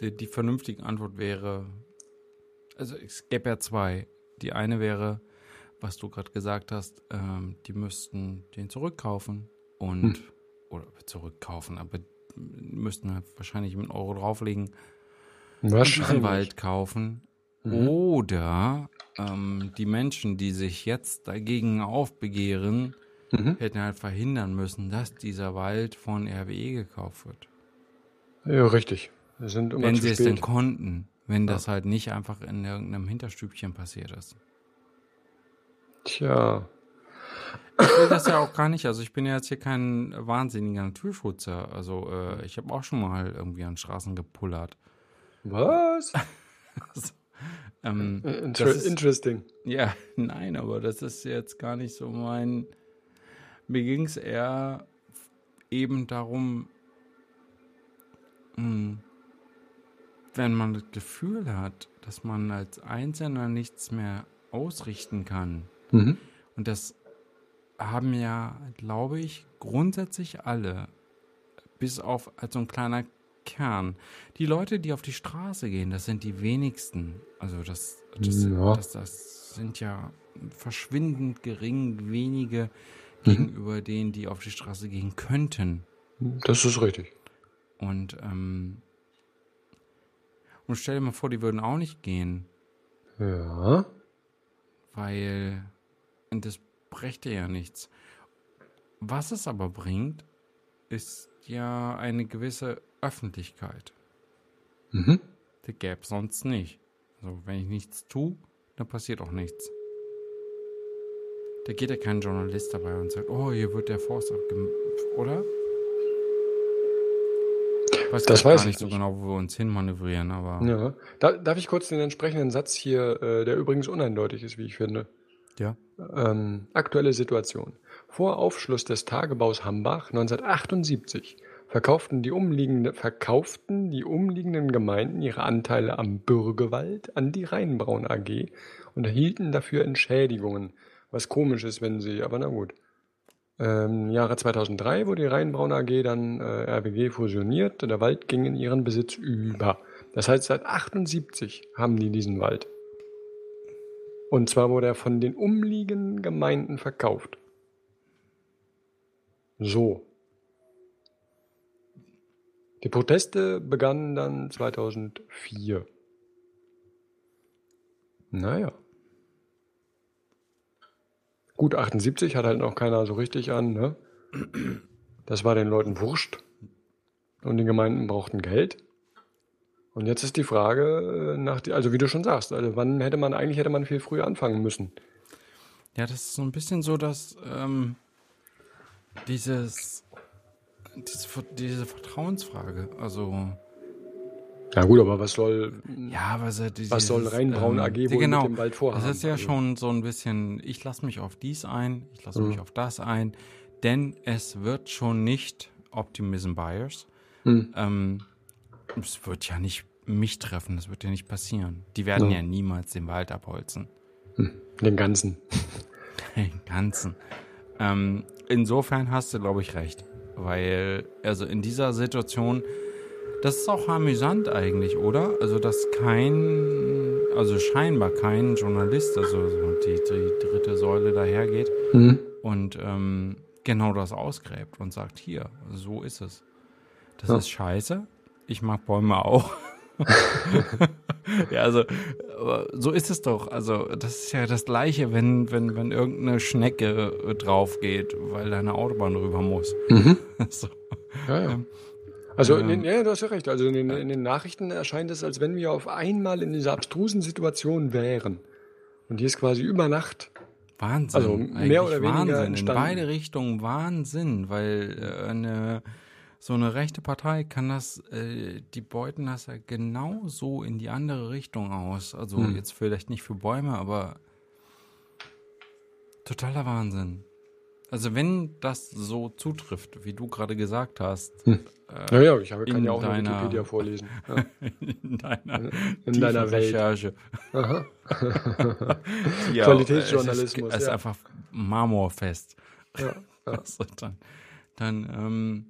die, die vernünftige Antwort wäre, also es gäbe ja zwei. Die eine wäre, was du gerade gesagt hast, ähm, die müssten den zurückkaufen und, Hm. oder zurückkaufen, aber müssten halt wahrscheinlich einen Euro drauflegen und Wahrscheinlich. diesen Wald kaufen. Mhm. Oder ähm, die Menschen, die sich jetzt dagegen aufbegehren, Mhm. hätten halt verhindern müssen, dass dieser Wald von RWE gekauft wird. Ja, richtig. Wenn sie es denn konnten, wenn das halt nicht einfach in irgendeinem Hinterstübchen passiert ist. Tja. Ich will das ja auch gar nicht. Also ich bin ja jetzt hier kein wahnsinniger Naturschutzer. Also äh, ich habe auch schon mal irgendwie an Straßen gepullert. Was? Ähm, Inter das ist- interesting. Ja, nein, aber das ist jetzt gar nicht so mein. Mir ging es eher eben darum, mh, wenn man das Gefühl hat, dass man als Einzelner nichts mehr ausrichten kann. Mhm. Und das haben ja, glaube ich, grundsätzlich alle, bis auf also ein kleiner Kern. Die Leute, die auf die Straße gehen, das sind die wenigsten. Also das, das, Ja. das, das sind ja verschwindend gering wenige gegenüber denen, die auf die Straße gehen könnten. Das ist richtig. Und, ähm, und stell dir mal vor, die würden auch nicht gehen, Ja. weil das brächte ja nichts. Was es aber bringt, ist ja eine gewisse Öffentlichkeit. Mhm. Die gäbe es sonst nicht. Also wenn ich nichts tue, dann passiert auch nichts. Da geht ja kein Journalist dabei und sagt, oh, hier wird der Forst abgem... Oder? Ich weiß Das weiß gar ich nicht so nicht. genau, wo wir uns hinmanövrieren, aber... ja. Da, darf ich kurz den entsprechenden Satz hier, äh, der übrigens uneindeutig ist, wie ich finde. ja. Ähm, aktuelle Situation. Vor Aufschluss des Tagebaus Hambach 1978 verkauften die, verkauften die umliegenden Gemeinden ihre Anteile am Bürgewald an die Rheinbraun AG und erhielten dafür Entschädigungen. Was komisch ist, wenn sie, aber na gut. Ähm, Jahre 2003 wurde die Rheinbraun AG dann äh, RBG fusioniert und der Wald ging in ihren Besitz über. Das heißt, seit 78 haben die diesen Wald. Und zwar wurde er von den umliegenden Gemeinden verkauft. So. Die Proteste begannen dann 2004. Naja. Gut, 78 hat halt noch keiner so richtig an, ne? Das war den Leuten wurscht. Und die Gemeinden brauchten Geld. Und jetzt ist die Frage, äh, nach die, also wie du schon sagst, also wann hätte man, eigentlich hätte man viel früher anfangen müssen. Ja, das ist so ein bisschen so, dass ähm, dieses, diese, diese Vertrauensfrage, also Ja gut, aber was soll, ja, was, äh, dieses, was soll Rheinbraun AG wohl genau, mit dem Wald vorhaben? Das ist ja Also, schon so ein bisschen, ich lasse mich auf dies ein, ich lasse Mhm. mich auf das ein, denn es wird schon nicht Optimism Bias. Mhm. Ähm, es wird ja nicht mich treffen, das wird ja nicht passieren. Die werden Ja. ja niemals den Wald abholzen. Den ganzen. Den ganzen. Ähm, insofern hast du, glaube ich, recht. Weil, also in dieser Situation, das ist auch amüsant eigentlich, oder? Also, dass kein, also scheinbar kein Journalist, also so die, die dritte Säule dahergeht Mhm. und ähm, genau das ausgräbt und sagt, hier, so ist es. Das Ja. ist scheiße. Ich mag Bäume auch. ja, also so ist es doch. Also das ist ja das Gleiche, wenn, wenn, wenn irgendeine Schnecke äh, drauf geht, weil da eine Autobahn rüber muss. Mhm. so. Ja, ja. Also, Ähm. in den, ja, du hast ja recht. Also in den, in den Nachrichten erscheint es, als wenn wir auf einmal in dieser abstrusen Situation wären. Und die ist quasi über Nacht. Wahnsinn. Also, mehr oder weniger Wahnsinn. In entstanden. beide Richtungen Wahnsinn, weil äh, eine, so eine rechte Partei kann das, äh, die beuten das ja genau so in die andere Richtung aus. Also Hm. jetzt vielleicht nicht für Bäume, aber totaler Wahnsinn. Also wenn das so zutrifft, wie du gerade gesagt hast, Hm. äh, Naja, ich habe, kann ja auch deiner- Wikipedia vorlesen. Ja. in deiner, In deiner Welt. Recherche. Ja, Qualitätsjournalismus, Es ist, es ist ja. einfach marmorfest. Ja, ja. Also dann, dann ähm,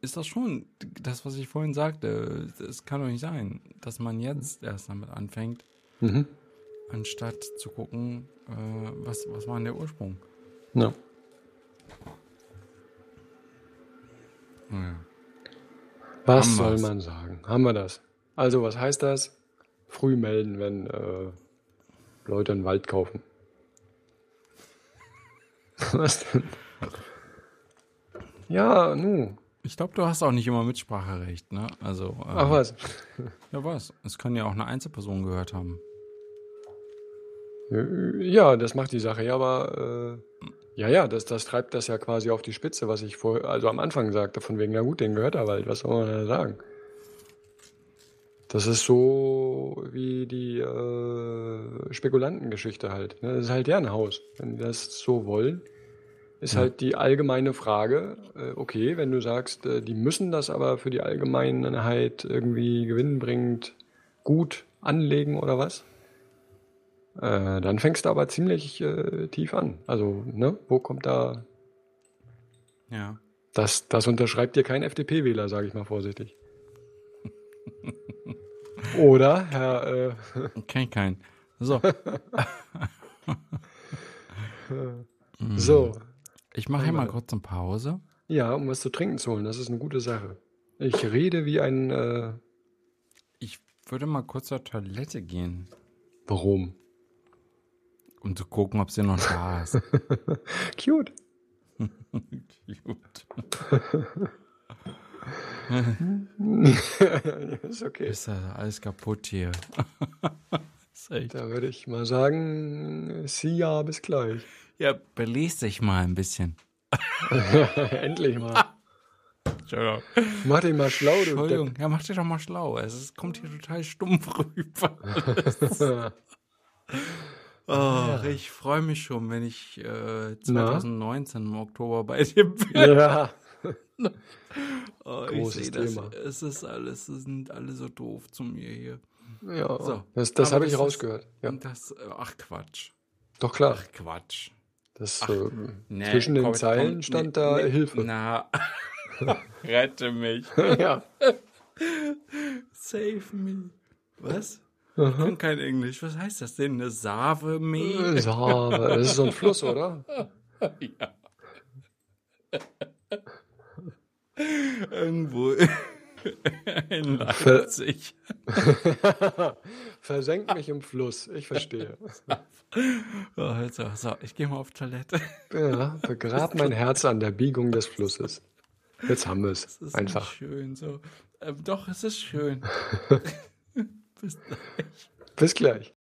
ist das schon das, was ich vorhin sagte. Es kann doch nicht sein, dass man jetzt erst damit anfängt, Mhm. anstatt zu gucken, äh, was, was war denn der Ursprung. ja. Ja. Was Haben soll wir's. man sagen? Haben wir das? Also, was heißt das? Früh melden, wenn äh, Leute einen Wald kaufen. Was denn? Ja, nu. Ich glaube, du hast auch nicht immer Mitspracherecht, ne? Also, äh, Ach was. ja was? Es kann ja auch eine Einzelperson gehört haben. Ja, das macht die Sache. Ja, aber äh, Ja, ja, das, das treibt das ja quasi auf die Spitze, was ich vor, also am Anfang sagte, von wegen, na gut, den gehört er Wald, was soll man da sagen? Das ist so wie die äh, Spekulantengeschichte halt. Ne? Das ist halt deren Haus. Wenn die das so wollen, ist Ja. halt die allgemeine Frage, äh, okay, wenn du sagst, äh, die müssen das aber für die Allgemeinheit irgendwie gewinnbringend gut anlegen oder was? Äh, dann fängst du aber ziemlich tief an. Also, ne, wo kommt da. Ja. Das, das unterschreibt dir kein FDP-Wähler, sage ich mal vorsichtig. Oder, Herr. Äh, Kenn keinen. So. so, Ich mache hier mal kurz eine Pause. ja, um was zu trinken zu holen, das ist eine gute Sache. Ich rede wie ein. Äh, Ich würde mal kurz zur Toilette gehen, warum? um zu gucken, ob sie noch da ist. Cute. Gut. ist okay. Ist ja alles kaputt hier. Da würde ich mal sagen, see ya, bis gleich. Ja, belest dich mal ein bisschen. Endlich mal. Entschuldigung. Mach dich mal schlau, du Entschuldigung. Ja, mach dich doch mal schlau. Es ist, kommt hier total stumpf rüber. Oh, ich freue mich schon, wenn ich äh, 2019 im Oktober bei dir bin. ja. Oh, ich Großes sehe das. Thema. Es ist alles, es sind alle so doof zu mir hier. ja. So, das das habe ich ist- rausgehört. Ja. Das, äh, ach Quatsch. Doch klar. Ach Quatsch. Das, Ach, äh, Nee, zwischen den komm, Zeilen komm, stand nee, da nee, Hilfe. Na, rette mich. ja. Save me. Was? Ich kann kein Englisch. Was heißt das denn? Eine Save me? Äh, Save. Das ist so ein Fluss, oder? Ja. Irgendwo in Leipzig. Versenkt mich im Fluss. Ich verstehe. Oh, also, so, ich gehe mal auf Toilette. Ja, begrab mein Herz an der Biegung des Flusses. Jetzt haben wir es. Das ist Einfach. nicht schön so. Ähm, doch, es ist schön. Bis gleich. Bis gleich.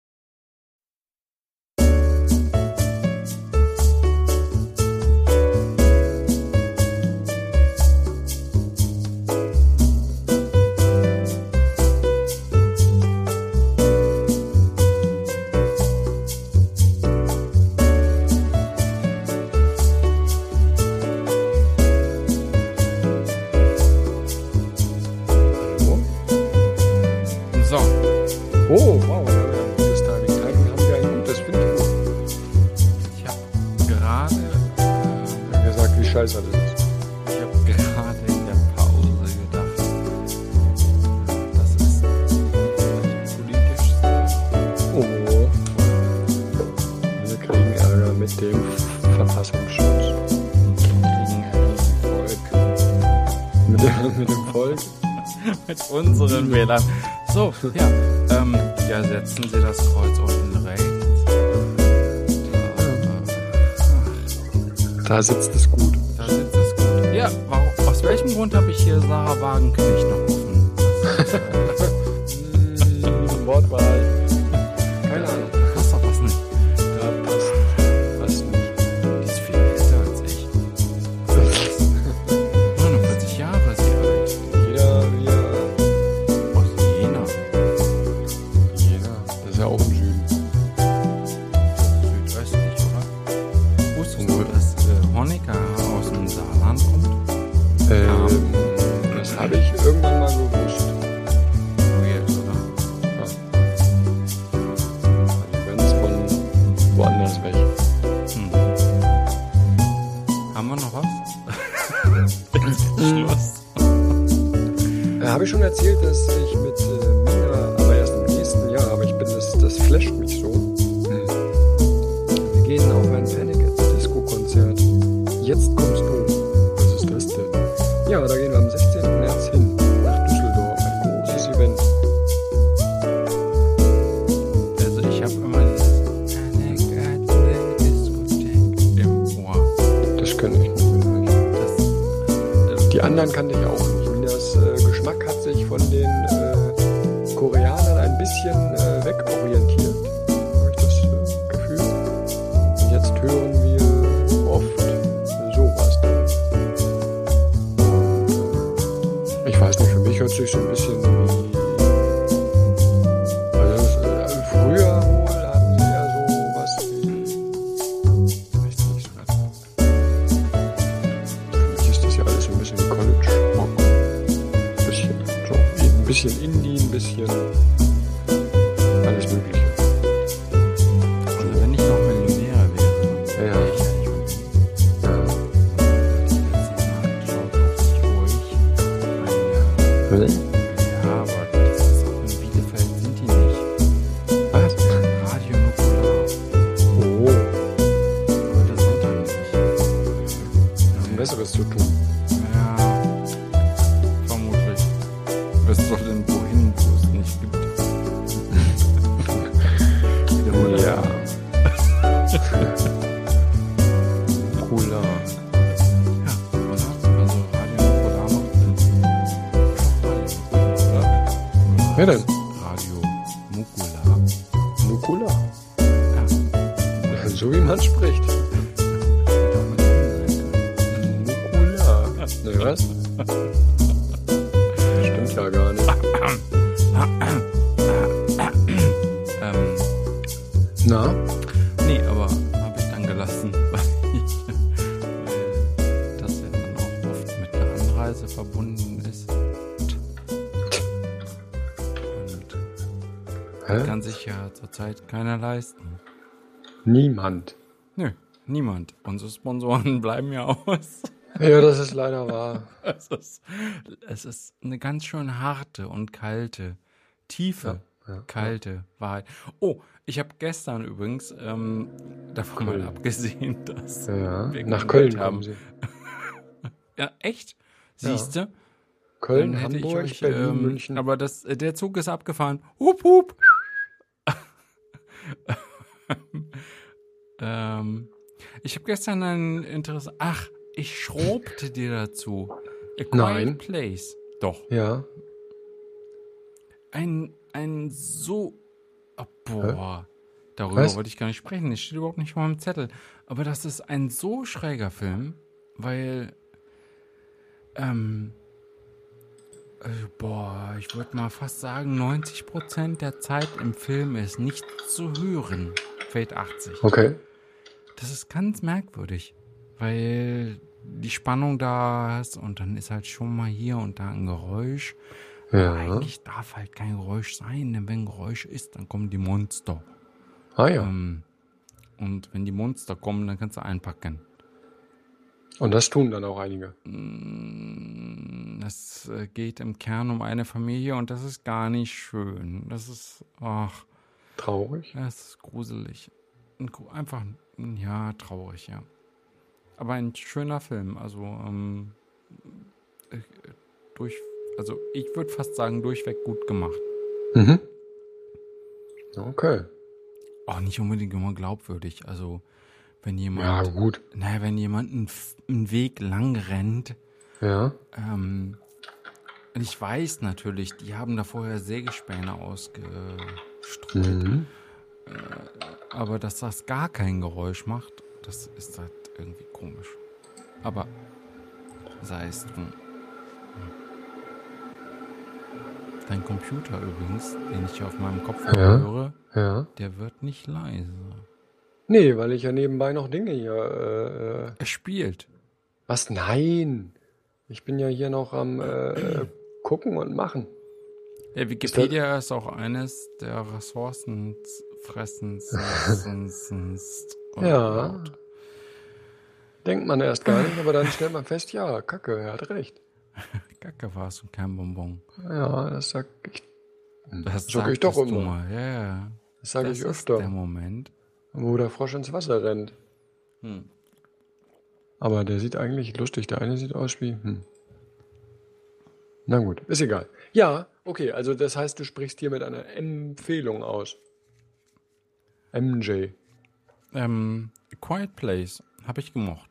Das ist. ich habe gerade in der Pause gedacht, das ist politisch. Oh. Wir kriegen Ärger mit dem Verfassungsschutz. gegen ein Volk. Mit dem, mit dem Volk. mit unseren Wählern. So, ja, ähm, ja, setzen Sie das Kreuz unten rechts. Da sitzt es gut. Warum, aus welchem Grund habe ich hier Sarah Wagenknecht noch offen? ein besseres zu tun. Ja, vermutlich. Es soll denn wohin, wo es nicht gibt. Ja. Cooler. Ja? Also? Wer denn? Ja zurzeit keiner leisten. Niemand. Nö, niemand. Unsere Sponsoren bleiben ja aus. Ja, das ist leider wahr. Es ist, es ist eine ganz schön harte und kalte, tiefe, Ja, ja, kalte Wahrheit. Oh, ich habe gestern übrigens, ähm, davon mal Köln. abgesehen, dass Ja. wir Nach Köln haben. sie. Ja, echt? Siehste? Köln, Dann hätte Hamburg, ich euch, Berlin, ähm, München. Aber das, äh, der Zug ist abgefahren. Hup, hup. ähm, ich habe gestern ein Interesse. Ach, ich schrobte dir dazu. A Quiet Nein. Place. Doch. Ja. Ein, ein so. Oh, boah. Darüber Was? wollte ich gar nicht sprechen. Das steht überhaupt nicht auf meinem Zettel. Aber das ist ein so schräger Film, weil. Ähm. Boah, ich würde mal fast sagen, 90% der Zeit im Film ist nicht zu hören. Fällt 80. Okay. Das ist ganz merkwürdig, weil die Spannung da ist und dann ist halt schon mal hier und da ein Geräusch. Ja. Eigentlich darf halt kein Geräusch sein, denn wenn Geräusch ist, dann kommen die Monster. Ah ja. Ähm, und wenn die Monster kommen, dann kannst du einpacken. Und das tun dann auch einige. Mm, Es äh, geht im Kern um eine Familie und das ist gar nicht schön. Das ist, ach, Traurig. das ist gruselig. Ein gru- Einfach, ja, traurig, ja. Aber ein schöner Film. Also, ähm, äh, durch, also ich würde fast sagen, durchweg gut gemacht. Mhm. Okay. Auch nicht unbedingt immer glaubwürdig. Also, wenn Ja, jemand, gut. naja, wenn jemand einen, einen Weg lang rennt, Ja. ähm, ich weiß natürlich, die haben da vorher Sägespäne ausgestreut. Mhm. Aber dass das gar kein Geräusch macht, das ist halt irgendwie komisch. Aber sei es drum. Dein Computer übrigens, den ich auf meinem Kopfhörer Ja. höre, Ja. der wird nicht leise. Nee, weil ich ja nebenbei noch Dinge hier. Äh, äh, Er spielt. was? Nein. Ich bin ja hier noch am äh, gucken und machen. Der Wikipedia ist auch eines der Ressourcenfressens. Ja. Denkt man erst gar nicht, aber dann stellt man fest, ja, Kacke, er hat recht. Kacke war es und kein Bonbon. Ja, das sag ich. Das sag ich doch immer. mal. Ja, ja. Das sage das ich ist der öfter, Moment. Wo der Frosch ins Wasser rennt. Hm. Aber der sieht eigentlich lustig. Der eine sieht aus wie. Hm. Na gut, ist egal. Ja, okay, also das heißt, du sprichst hier mit einer Empfehlung aus. MJ. Ähm, Quiet Place habe ich gemocht.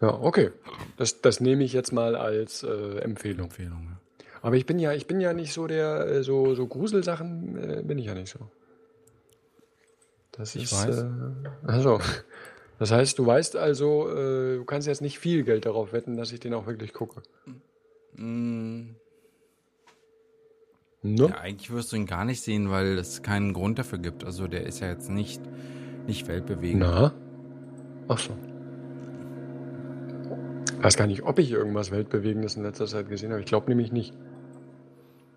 Ja, okay. Das, das nehme ich jetzt mal als äh, Empfehlung. Empfehlung. Ja. Aber ich bin ja, ich bin ja nicht so der, äh, so, so Gruselsachen äh, bin ich ja nicht so. Das Ich ist, weiß. Äh, also, das heißt, du weißt also, äh, du kannst jetzt nicht viel Geld darauf wetten, dass ich den auch wirklich gucke. Mm, Ne? Ja, eigentlich wirst du ihn gar nicht sehen, weil es keinen Grund dafür gibt. Also der ist ja jetzt nicht, nicht weltbewegend. Na? Ach so. Weiß gar nicht, ob ich irgendwas Weltbewegendes in letzter Zeit gesehen habe. Ich glaube nämlich nicht.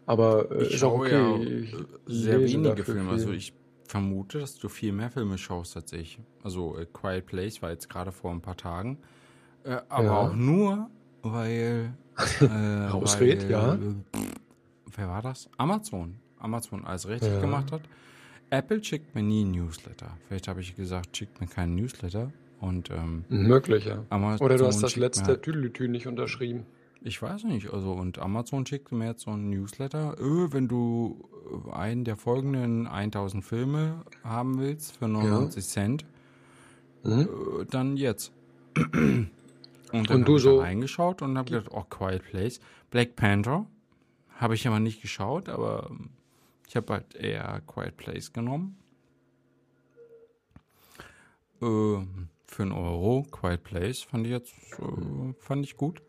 Aber äh, Ich ist auch okay. ja ich Sehr wenige Filme. viel. Also ich vermute, dass du viel mehr Filme schaust als ich. Also äh, Quiet Place war jetzt gerade vor ein paar Tagen. Äh, aber Ja. auch nur, weil... Äh, Rausred, ja. pff, Wer war das? Amazon. Amazon alles richtig Ja. gemacht hat. Apple schickt mir nie ein Newsletter. Vielleicht habe ich gesagt, schickt mir keinen Newsletter. Und ähm, Möglich, ja. Amazon Oder du hast das letzte halt- Tüdelütü nicht unterschrieben. Ich weiß nicht, also und Amazon schickt mir jetzt so ein Newsletter, äh, wenn du äh, einen der folgenden 1000 Filme haben willst für 99 Cent, Mhm. äh, dann jetzt. und dann Und du hab ich so- da reingeschaut und habe gedacht, oh, Quiet Place. Black Panther habe ich aber nicht geschaut, aber ähm, ich habe halt eher Quiet Place genommen. Ähm, für einen Euro, Quiet Place fand ich jetzt, äh, fand ich gut.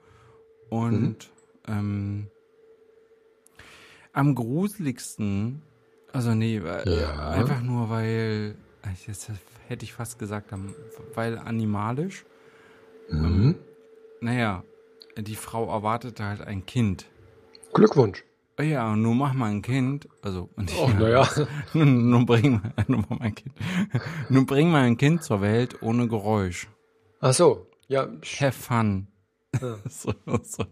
Und ähm, am gruseligsten, also nee, Ja. einfach nur weil, jetzt hätte ich fast gesagt, weil animalisch, Mhm. naja, die Frau erwartete halt ein Kind. Glückwunsch. Ja, nun mach mal ein Kind, also Oh, naja. nun, nun bring mal, nun mach mal ein Kind, nun bring mal ein Kind zur Welt ohne Geräusch. Ach so. Ja, Have fun. Ja. so, so.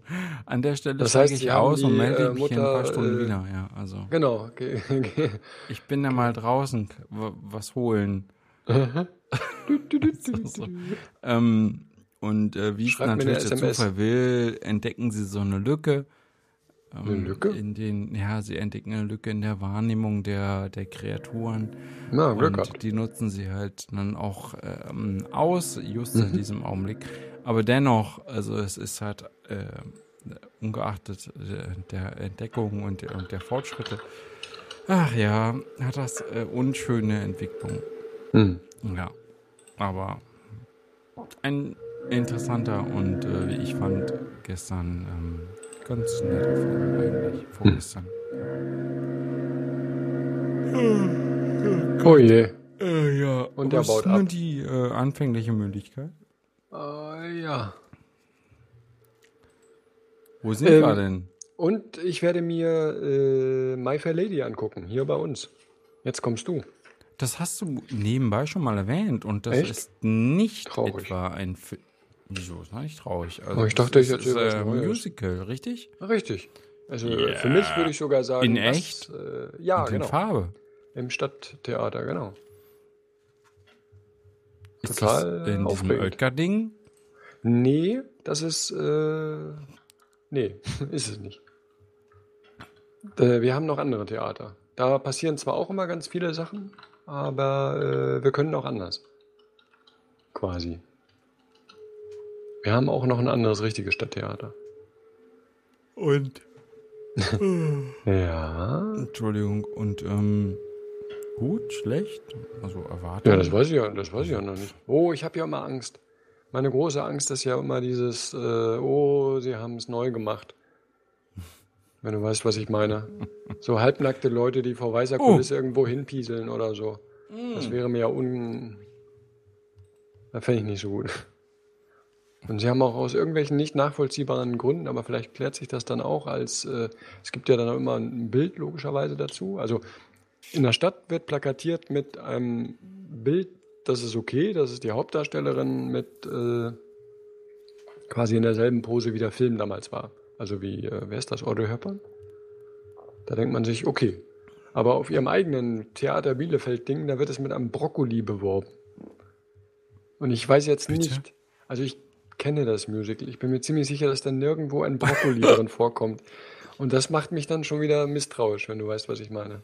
An der Stelle Das steige ich aus und melde äh, mich in ein paar Mutter, Stunden äh, wieder. Ja, also genau. Ge- ge- ich bin da mal draußen was holen. so. Ähm, und äh, wie es Schreibt eine natürlich der. Zufall will, entdecken sie so eine Lücke. Ähm, Eine Lücke? In den, ja, sie entdecken eine Lücke in der Wahrnehmung der, der Kreaturen. Na, Glück und die nutzen sie halt dann auch ähm, aus, just Mhm. in diesem Augenblick. Aber dennoch, also es ist halt äh, ungeachtet der, der Entdeckung und der, und der Fortschritte, ach ja, hat das äh, unschöne Entwicklung. Hm. Ja, aber ein interessanter und äh, wie ich fand, gestern ähm, ganz netter Film eigentlich, vorgestern. Oh je. Äh, ja, Und der was baut ist nur die äh, anfängliche Möglichkeit? Äh, ja. Wo sind Ähm, wir denn? Und ich werde mir äh, My Fair Lady angucken, hier bei uns. Jetzt kommst du. Das hast du nebenbei schon mal erwähnt und das Echt? ist nicht Traurig. etwa ein Film. Wieso ist das nicht traurig? Also Oh, ich dachte, ich ist, erzähle ist, was äh, Neues. Musical, richtig? Richtig. Also äh, Ja. für mich würde ich sogar sagen, In was, echt? Äh, ja, und in genau. Farbe. Im Stadttheater, genau. Ist Total das in diesem aufregend. Oetker-Ding? Nee, das ist. Äh, nee, ist es nicht. Äh, wir haben noch andere Theater. Da passieren zwar auch immer ganz viele Sachen, aber äh, wir können auch anders. Quasi. Wir haben auch noch ein anderes richtiges Stadttheater. Und? Ja. Entschuldigung, und ähm, gut, schlecht? Also erwartet? Ja, das weiß ich ja, das weiß ich ja noch nicht. Oh, ich habe ja immer Angst. Meine große Angst ist ja immer dieses, äh, oh, sie haben es neu gemacht. Wenn du weißt, was ich meine. So halbnackte Leute, die vor weißer Oh. Kulisse irgendwo hinpieseln oder so. Das wäre mir ja un... Das fände ich nicht so gut. Und sie haben auch aus irgendwelchen nicht nachvollziehbaren Gründen, aber vielleicht klärt sich das dann auch als, äh, es gibt ja dann auch immer ein Bild logischerweise dazu. Also in der Stadt wird plakatiert mit einem Bild, das ist okay, das ist die Hauptdarstellerin mit äh, quasi in derselben Pose wie der Film damals war. Also wie, äh, wer ist das, Audrey Hepburn? Da denkt man sich, okay. Aber auf ihrem eigenen Theater Bielefeld-Ding, da wird es mit einem Brokkoli beworben. Und ich weiß jetzt Bitte? nicht, also ich kenne das Musical. Ich bin mir ziemlich sicher, dass da nirgendwo ein Brokkoli drin vorkommt. Und das macht mich dann schon wieder misstrauisch, wenn du weißt, was ich meine.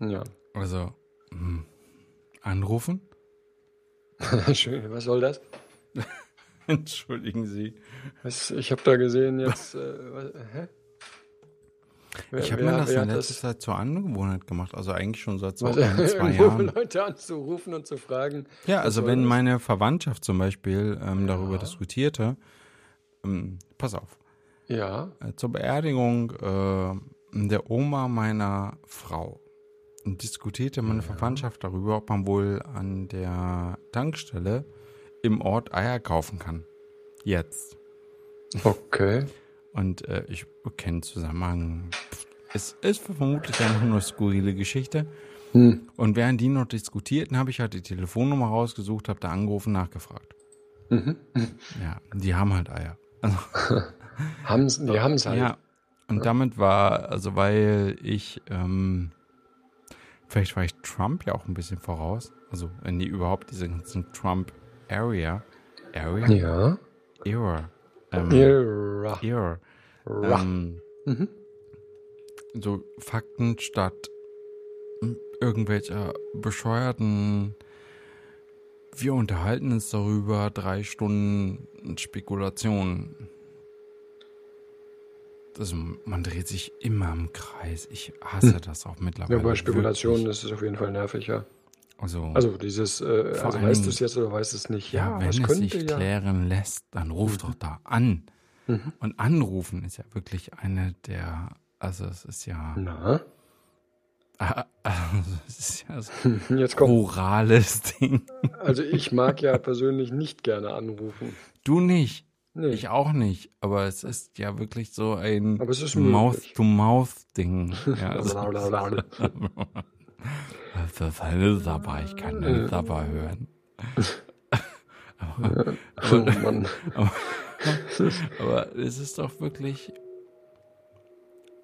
Ja. Also, hm, anrufen? Schön. Was soll das? Entschuldigen Sie. Was, ich habe da gesehen jetzt. Äh, was, hä? Wer- Ich habe mir das in letzter Zeit zur Angewohnheit gemacht. Also eigentlich schon seit so was, ein, zwei Jahren. Leute anzurufen und zu fragen. Ja, also wenn meine Verwandtschaft zum Beispiel ähm, darüber diskutierte, ähm, pass auf, Ja. Äh, zur Beerdigung äh, der Oma meiner Frau diskutierte meine Verwandtschaft darüber, ob man wohl an der Tankstelle im Ort Eier kaufen kann. Jetzt. Okay. Und äh, ich kenne Zusammenhang. Es ist vermutlich einfach nur eine skurrile Geschichte. Hm. Und während die noch diskutierten, habe ich halt die Telefonnummer rausgesucht, habe da angerufen, nachgefragt. Mhm. Ja, die haben halt Eier. Also, Haben's, die haben es halt. ja, und damit war, also weil ich, ähm, vielleicht war ich Trump ja auch ein bisschen voraus. Also, die überhaupt diese ganzen Trump-Area, Area? Ja. Era. Ähm, Irra. Era. Ra. Ähm, Mhm. so Fakten statt irgendwelcher bescheuerten wir unterhalten uns darüber, drei Stunden Spekulation. Also man dreht sich immer im Kreis. Ich hasse das auch mittlerweile. Ja, bei Spekulationen ist es auf jeden Fall nervig, ja. Also, Also dieses, äh, also weißt du es jetzt oder weißt du es nicht? ja, wenn was es sich ja. klären lässt, dann ruf doch da an. Mhm. Und anrufen ist ja wirklich eine der, also es ist ja, Na, also es ist ja so jetzt ein kommt. orales Ding. Also ich mag ja persönlich nicht gerne anrufen. Du nicht. Nee. Ich auch nicht, aber es ist ja wirklich so ein Aber ist. Mouth-to-Mouth-Ding. Ja, also, Blablabla. für Fälle dabei, ich kann nicht dabei hören. aber, oh Mann. aber es ist doch wirklich,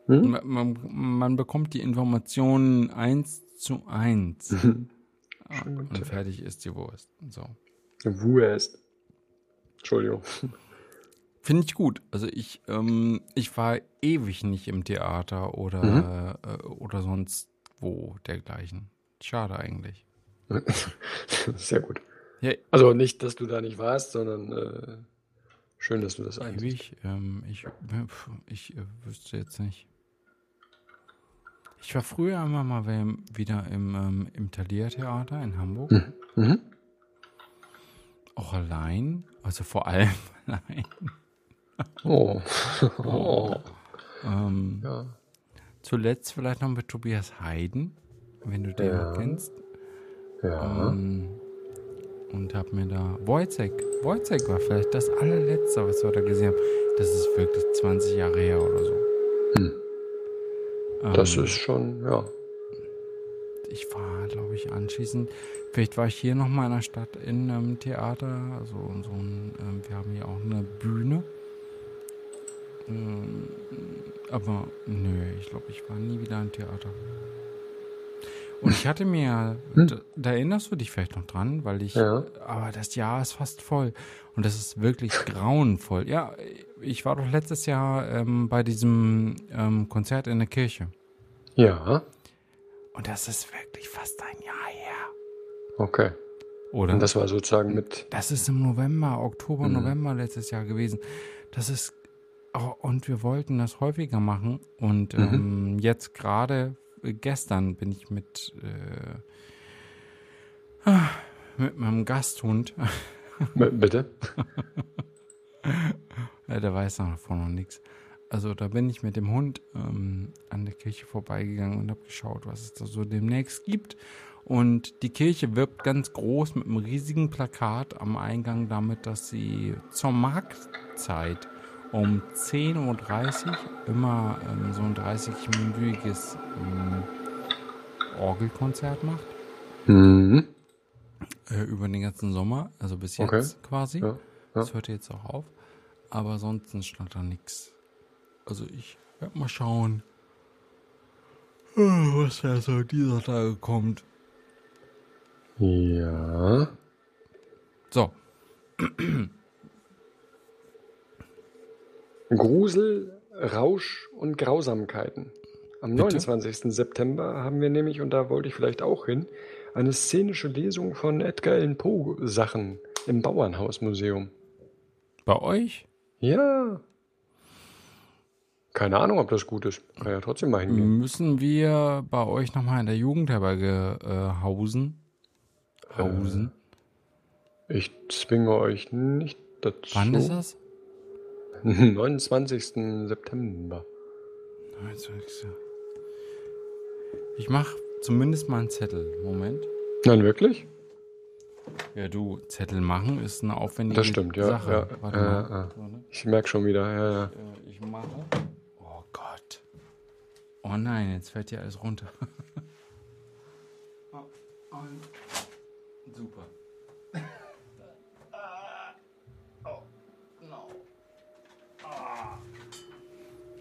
Hm? man, man, man bekommt die Informationen eins zu eins. und fertig ist die Wurst. So. Wurst. Entschuldigung. Finde ich gut. Also ich, ähm, ich war ewig nicht im Theater oder, äh, oder sonst wo dergleichen. Schade eigentlich. Sehr gut. Ja, Also nicht, dass du da nicht warst, sondern äh, schön, dass du das einsehst. ewig. Ähm, ich pf, ich äh, wüsste jetzt nicht. Ich war früher immer mal wieder im, ähm, im Thalia-Theater in Hamburg. Mhm. Auch allein. Also vor allem allein. Oh. oh. Ähm, Ja. zuletzt vielleicht noch mit Tobias Heiden, wenn du den Ja. kennst. Ja. Ähm, und hab mir da Wojciech, Wojciech war vielleicht das allerletzte, was wir da gesehen haben. Das ist wirklich 20 Jahre her oder so. Hm. Ähm, Das ist schon, ja. Ich war, glaube ich, anschließend. Vielleicht war ich hier noch mal in der Stadt in einem Theater. Also so ein, ähm, wir haben hier auch eine Bühne. Ähm, aber nö, ich glaube, ich war nie wieder im Theater. Und ich hatte mir, da, da erinnerst du dich vielleicht noch dran, weil ich, Ja. aber das Jahr ist fast voll und das ist wirklich grauenvoll. Ja, ich war doch letztes Jahr ähm, bei diesem ähm, Konzert in der Kirche Ja. und das ist wirklich fast ein Jahr her. Okay. Oder? Und das war sozusagen mit. Das ist im November, Oktober, Mhm. November letztes Jahr gewesen. Das ist, oh, und wir wollten das häufiger machen. Und Mhm. ähm, jetzt gerade, äh, gestern bin ich mit, äh, mit meinem Gasthund, Bitte? der weiß davon noch nichts. Also da bin ich mit dem Hund ähm, an der Kirche vorbeigegangen und habe geschaut, was es da so demnächst gibt. Und die Kirche wirbt ganz groß mit einem riesigen Plakat am Eingang damit, dass sie zur Marktzeit um 10.30 Uhr immer ähm, so ein 30-minütiges ähm, Orgelkonzert macht. Mhm. Äh, über den ganzen Sommer, also bis Okay. jetzt quasi. Ja. Das hört jetzt auch auf. Aber sonst stand da nichts. Also ich werde mal schauen, äh, was da so dieser Tage kommt. Ja. So, Grusel, Rausch und Grausamkeiten. Am Bitte? 29. September haben wir nämlich, und da wollte ich vielleicht auch hin, eine szenische Lesung von Edgar Allan Poe Sachen im Bauernhausmuseum. bei euch? Ja. Keine Ahnung, ob das gut ist. Kann ja trotzdem mal hingehen. Müssen wir bei euch nochmal in der Jugendherberge äh, hausen? Hausen? Ich zwinge euch nicht dazu. Wann ist das? 29. September. 29. Ich mach zumindest mal einen Zettel. Moment. Nein, wirklich? Ja, du, Zettel machen ist eine aufwendige Das stimmt, ja. Sache. ja, Warte ja, mal. ja. So, ne? Ich merke schon wieder, ja, ja. Äh, Ich mache. Oh Gott. Oh nein, jetzt fällt dir alles runter. Oh, und- Super.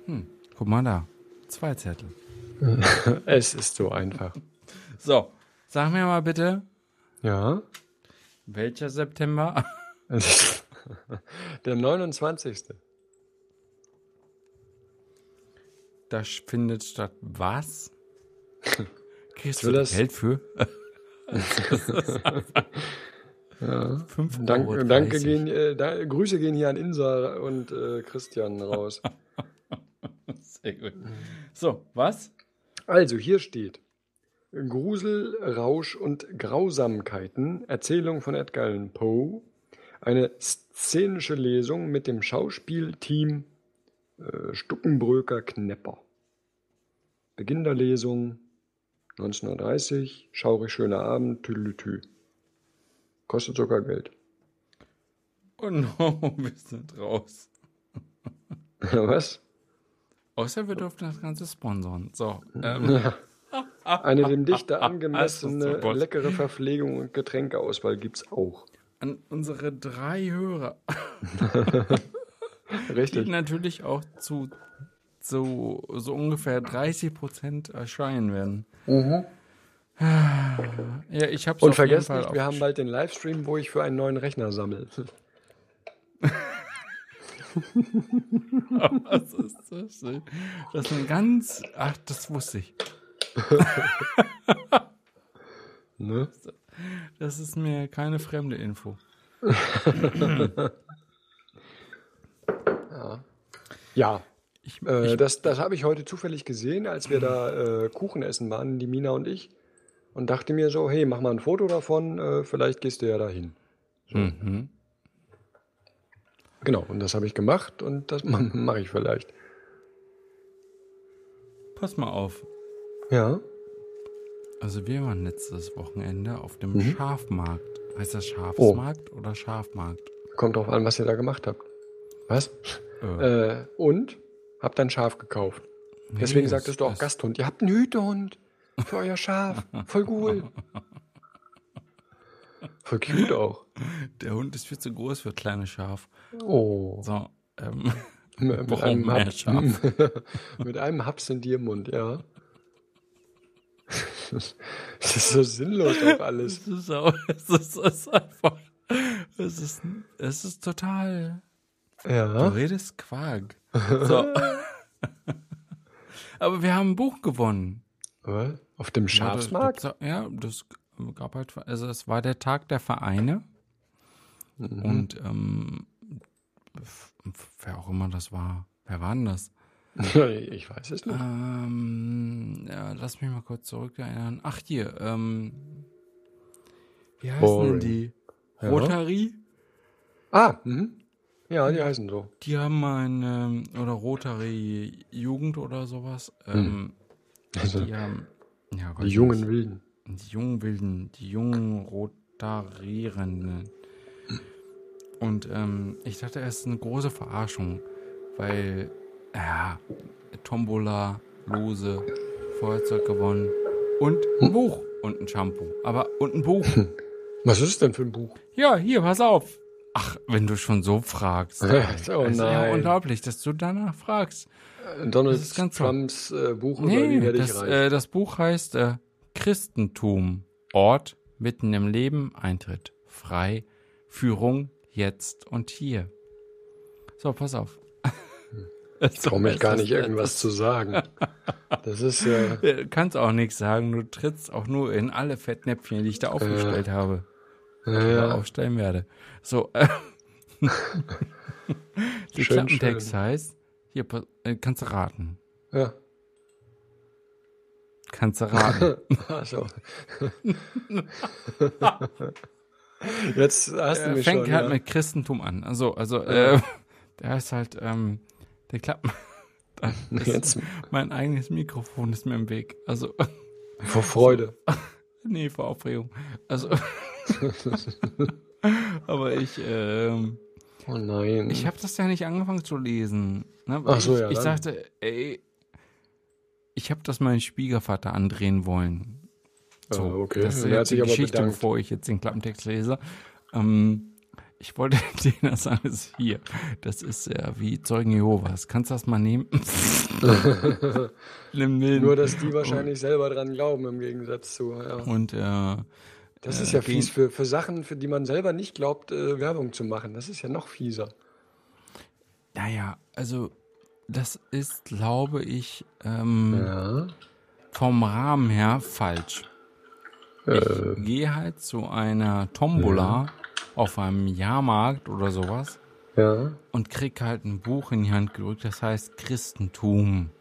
Hm, guck mal da. Zwei Zettel. Es ist so einfach. So, sag mir mal bitte, Ja. welcher September? Der 29. Da findet statt was? Kriegst du das- Geld für? Ja. Fünf Dank, danke 30. gehen, äh, da, Grüße gehen hier an Insa und äh, Christian raus. Sehr gut. So, was? Also, hier steht Grusel, Rausch und Grausamkeiten, Erzählung von Edgar Allan Poe, eine szenische Lesung mit dem Schauspielteam äh, Stuckenbröker Knepper. Beginn der Lesung 1930, schaurig schöner Abend, tüdelütü. Kostet sogar Geld. Oh no, wir sind raus. Was? Außer wir dürfen das Ganze sponsern. So, ähm, Eine dem Dichter angemessene, leckere Verpflegung und Getränkeauswahl gibt's auch. an unsere drei Hörer, die Richtig. natürlich auch zu so, so ungefähr 30 Prozent erscheinen werden. Ja, ich hab's Und vergesst nicht, wir haben bald den Livestream, wo ich für einen neuen Rechner sammle. Was ist das denn? Das ist ein ganz. Ach, das wusste ich. Ne? Das ist mir keine fremde Info. Ja, Ich, äh, ich, das, das habe ich heute zufällig gesehen, als wir da äh, Kuchen essen waren, die Mina und ich. Und dachte mir so, hey, mach mal ein Foto davon, äh, vielleicht gehst du ja dahin. mhm. Genau, und das habe ich gemacht und das mache ich vielleicht. Pass mal auf. Ja, Also wir waren letztes Wochenende auf dem Mhm. Schafmarkt. Heißt das Oh. Schafsmarkt oder Schafmarkt? kommt drauf an, was ihr da gemacht habt. Was? Äh, Äh, und? Habt ein Schaf gekauft. Deswegen nee, sagtest du auch Gasthund. Ihr habt einen Hütehund für euer Schaf. Voll cool. Voll cute auch. Der Hund ist viel zu groß für kleine Schaf. Oh. So, ähm, Mit Brauchen einem, mehr Hap- Schaf. mit einem Haps in dir im Mund, ja. Das ist so sinnlos auch alles. es ist, auch, es ist, es ist einfach, es ist, es ist total, du Ja. redest Quark. So. Aber wir haben ein Buch gewonnen. Auf dem Schafsmarkt? Ja, das gab halt, also es war der Tag der Vereine Mhm. und ähm, wer auch immer das war, wer war denn das? Ich weiß es nicht. Ähm, ja, lass mich mal kurz zurückerinnern. Ach hier, ähm, wie heißen Boring. denn die? Ja. Rotary? Ah, mhm. ja, die heißen so. Die haben ein, ähm, oder Rotary Jugend oder sowas. Ähm, Also, die haben, ja, weiß die jungen. Wilden. Die jungen Wilden, die jungen Rotarierenden. Und ähm, ich dachte, es ist eine große Verarschung, weil, ja, Tombola, Lose, Feuerzeug gewonnen und ein Buch und ein Shampoo. Aber, und ein Buch. Was ist denn für ein Buch? Ja, hier, pass auf. Ach, wenn du schon so fragst. Oh Es ist ja nein. unglaublich, dass du danach fragst. Donald Das ist ganz toll. Trumps äh, Buch über Nee, werde ich das, äh, das Buch heißt äh, Christentum. Ort mitten im Leben, Eintritt. Frei. Führung jetzt und hier. So, pass auf. Ich traue mich gar nicht, irgendwas zu sagen. Das ist, äh, Du kannst auch nichts sagen. Du trittst auch nur in alle Fettnäpfchen, die ich da aufgestellt habe. Oder ja, aufstellen werde. So. Äh, die Schön, Klappentext schön. heißt, hier, äh, kannst du raten. ja. Kannst du raten. Also. Jetzt hast du äh, mich fängt schon. halt ja. mit Christentum an. Also, also äh, Der ist halt, ähm, der klappt. Jetzt Mein eigenes Mikrofon ist mir im Weg. Also, vor Freude. nee, vor Aufregung. Also, aber ich, ähm, Oh nein. ich habe das ja nicht angefangen zu lesen. Ne? Ach so, ich, ja, Ich dann. sagte, ey, ich habe das meinem Schwiegervater andrehen wollen. So, Ah, okay. Das ist Und hat jetzt die Geschichte, bevor ich jetzt den Klappentext lese. Ähm, ich wollte dir das alles hier. Das ist ja wie Zeugen Jehovas. Kannst du das mal nehmen? Nimm. Nur, dass die wahrscheinlich selber dran glauben, im Gegensatz zu. Ja. Und äh, Das Äh, ist ja fies, für, für Sachen, für die man selber nicht glaubt, äh, Werbung zu machen. Das ist ja noch fieser. naja, also das ist, glaube ich, ähm, Ja. vom Rahmen her falsch. Äh, Ich gehe halt zu einer Tombola auf einem Jahrmarkt oder sowas ja. und krieg halt ein Buch in die Hand gedrückt, das heißt Christentum.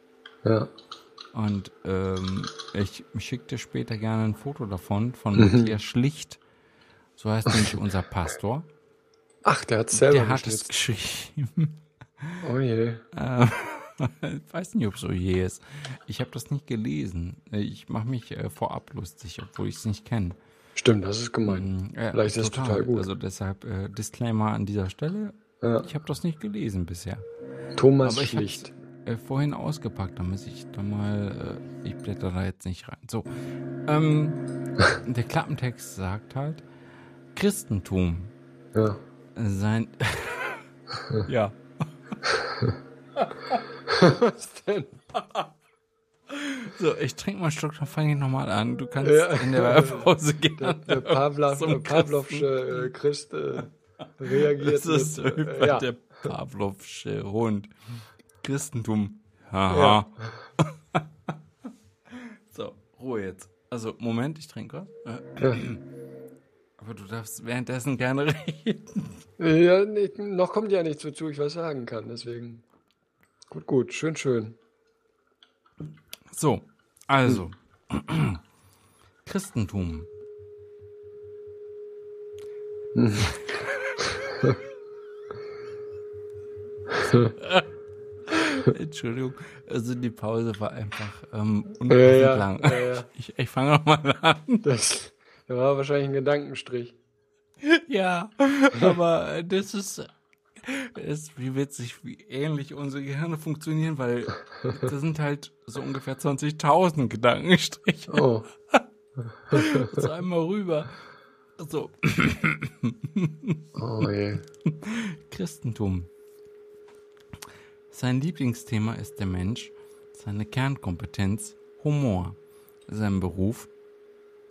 Ja. Und ähm, ich schicke dir später gerne ein Foto davon, von Mhm. Matthias Schlicht. So heißt nämlich unser Pastor. Ach, der hat es selber Der hat es geschrieben. Oh je. Äh, ich weiß nicht, ob es so je ist. Ich habe das nicht gelesen. Ich mache mich äh, vorab lustig, obwohl ich es nicht kenne. Stimmt, das ist gemein. Äh, Vielleicht ist es total gut. Also deshalb äh, Disclaimer an dieser Stelle. Ja. Ich habe das nicht gelesen bisher. Thomas Aber ich Schlicht. äh, vorhin ausgepackt, damit ich da mal, äh, ich blätter da jetzt nicht rein. So, ähm, der Klappentext sagt halt, Christentum Ja. sein, ja, Was denn? so, ich trinke mal einen Schluck, dann fange ich nochmal an. Du kannst Ja. in der Werbepause gerne. Der Pavlov, zum Pavlovsche äh, Christ äh, reagiert Das ist mit, äh, ja. der Pavlovsche Hund. Christentum. Haha. so, Ruhe jetzt. Also, Moment, ich trinke was. Aber du darfst währenddessen gerne reden. Ja, nee, noch kommt ja nichts, wozu ich was sagen kann, deswegen. Gut, gut, schön, schön. So, also. Christentum. Entschuldigung, also die Pause war einfach ähm, Ja, ja, lang. ja, ja. Ich, ich fange nochmal an. Das, das war wahrscheinlich ein Gedankenstrich. Ja, aber das ist, ist wie witzig, wie ähnlich unsere Gehirne funktionieren, weil das sind halt so ungefähr 20.000 Gedankenstriche. Oh, So einmal rüber. So, oh je. Christentum. Sein Lieblingsthema ist der Mensch, seine Kernkompetenz Humor. Sein Beruf,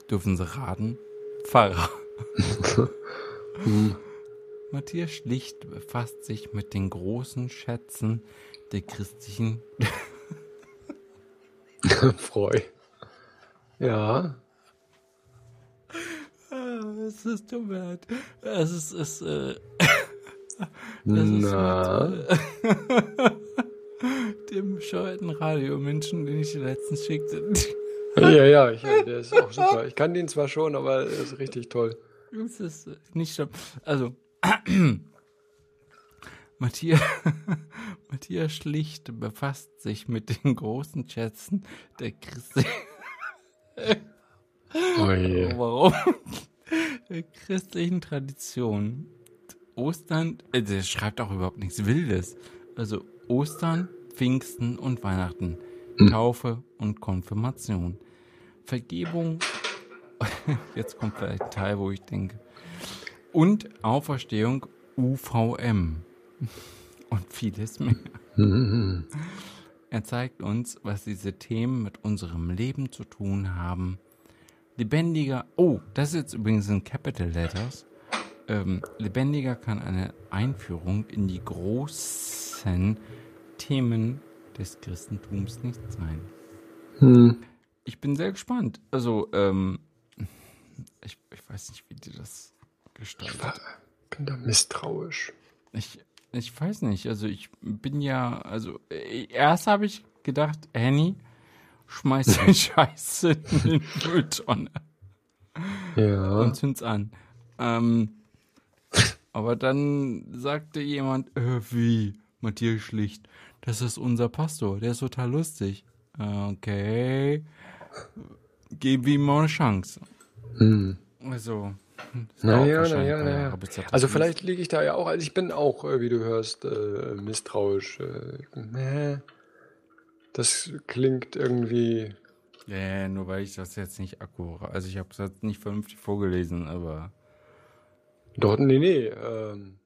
dürfen Sie raten, Pfarrer. Matthias Schlicht befasst sich mit den großen Schätzen der christlichen Freu. Ja, Es ist tut mir leid. Es ist, es, äh, ist na, dem bescheuerten Radiomenschen, den ich letztens schickte. Ja, ja, ich, der ist auch super. Ich kann den zwar schon, aber er ist richtig toll. Das ist äh, nicht schlimm. Also, Matthias, Matthias Schlicht befasst sich mit den großen Schätzen der Christi Oh je. Warum? Der christlichen Tradition. Ostern, äh, der schreibt auch überhaupt nichts Wildes. Also Ostern, Pfingsten und Weihnachten. Taufe und Konfirmation. Vergebung. Jetzt kommt vielleicht ein Teil, wo ich denke. Und Auferstehung UVM. Und vieles mehr. Er zeigt uns, was diese Themen mit unserem Leben zu tun haben. Lebendiger, oh, das ist jetzt übrigens in Capital Letters. Ähm, lebendiger kann eine Einführung in die großen Themen des Christentums nicht sein. Hm. Ich bin sehr gespannt. Also, ähm, ich, ich weiß nicht, wie die das gestaltet. bin da misstrauisch. Ich, ich weiß nicht, also ich bin ja, also äh, erst habe ich gedacht, Henny, schmeiß die Scheiße in die Mülltonne Ja. und zünd's an. Ähm, Aber dann sagte jemand, äh, wie, Matthias Schlicht, das ist unser Pastor, der ist total lustig. Okay, geben wir ihm mal eine Chance. Hm. Also, naja, naja, naja. Also vielleicht liege ich da ja auch, also ich bin auch, äh, wie du hörst, äh, misstrauisch. Äh, das klingt irgendwie. Ja, yeah, nur weil ich das jetzt nicht akkurat, also ich habe es jetzt nicht vernünftig vorgelesen, aber. Doch, nee, nee. Ähm,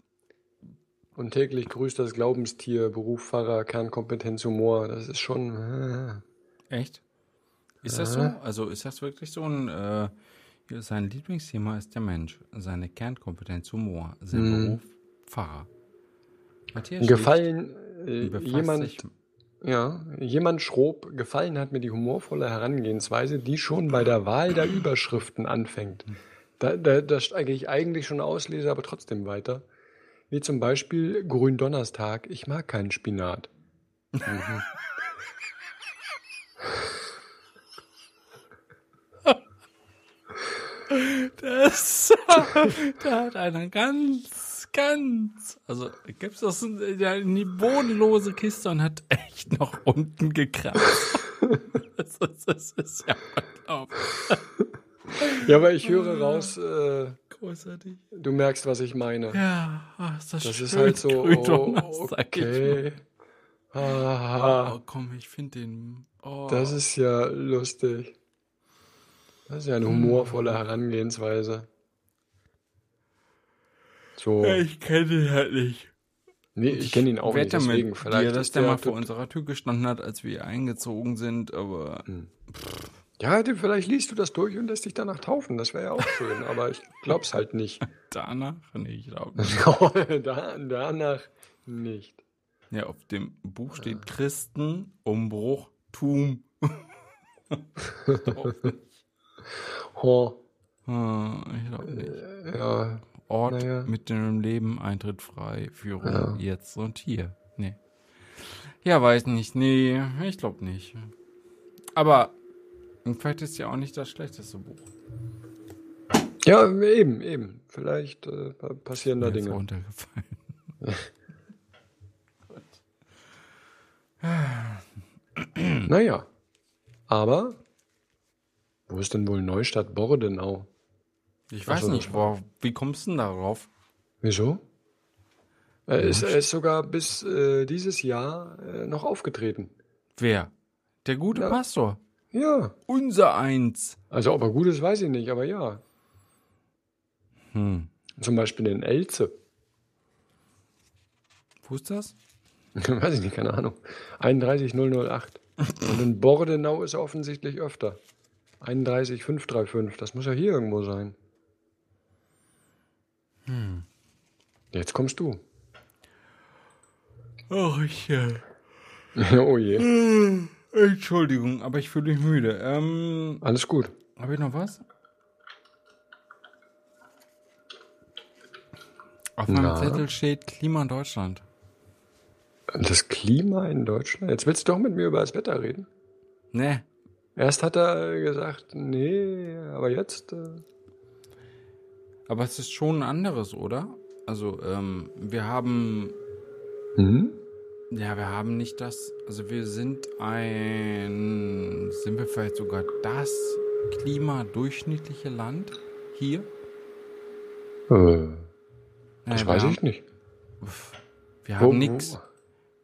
und täglich grüßt das Glaubenstier, Beruf Pfarrer, Kernkompetenz Humor. Das ist schon. Äh. Echt? Ist das so? Also ist das wirklich so ein äh, sein Lieblingsthema ist der Mensch, seine Kernkompetenz Humor, sein hm. Beruf Pfarrer. Matthias Gefallen äh, jemand, ja, jemand schrob, gefallen hat mir die humorvolle Herangehensweise, die schon bei der Wahl der Überschriften anfängt. Da, da, da steige ich eigentlich schon auslese, aber trotzdem weiter. Wie zum Beispiel Gründonnerstag, ich mag keinen Spinat. Mhm. Das, da hat einer ganz, ganz, also gibt's das in die bodenlose Kiste und hat echt noch unten gekratzt. Das, ist, das ist ja unglaublich. Ja, aber ich höre raus, äh, Großartig. Du merkst, was ich meine. Ja, oh, ist das, das ist halt so, oh, okay. Ah, oh, komm, ich finde den. Oh. Das ist ja lustig. Das ist ja eine humorvolle Herangehensweise. So. Ja, ich kenne ihn halt nicht. Nee, ich, kenne ihn auch nicht, deswegen mit vielleicht. Dir, dass der, der mal vor unserer Tür gestanden hat, als wir eingezogen sind, aber. Hm. Ja, vielleicht liest du das durch und lässt dich danach taufen. Das wäre ja auch schön, aber ich glaub's halt nicht. danach? Nee, ich glaube nicht. da, danach nicht. Ja, auf dem Buch steht Christen, Umbruch, Tum. Oh. ich glaube nicht. Äh, ja. Ort naja. mit dem Leben, Eintritt frei, Führung ja. jetzt und hier. Nee. Ja, weiß nicht. Nee, ich glaube nicht. Aber vielleicht ist ja auch nicht das schlechteste Buch. Ja, eben, eben. Vielleicht äh, passieren da Dinge. runtergefallen. naja. Aber wo ist denn wohl Neustadt Bordenau? Ich weiß so, nicht, wo, wie kommst du denn darauf? Wieso? Er ist, er ist sogar bis äh, dieses Jahr äh, noch aufgetreten. Wer? Der gute ja. Pastor? Ja. Unser Eins. Also ob er gut ist, weiß ich nicht, aber ja. Hm. Zum Beispiel in Elze. Wo ist das? weiß ich nicht, keine Ahnung. 31008. Und in Bordenau ist er offensichtlich öfter. 31535, das muss ja hier irgendwo sein. Hm. Jetzt kommst du. Ach, ich. Äh, oh je. Hm, Entschuldigung, aber ich fühle mich müde. Ähm, Alles gut. Habe ich noch was? Auf meinem Na. Zettel steht Klima in Deutschland. Das Klima in Deutschland? Jetzt willst du doch mit mir über das Wetter reden? Nee. Erst hat er gesagt, nee, aber jetzt. Äh aber es ist schon ein anderes, oder? Also, ähm, wir haben. Mhm. Ja, wir haben nicht das. Also, wir sind ein. Sind wir vielleicht sogar das klimadurchschnittliche Land hier? Äh, das ja, weiß ich nicht. Wir haben nichts.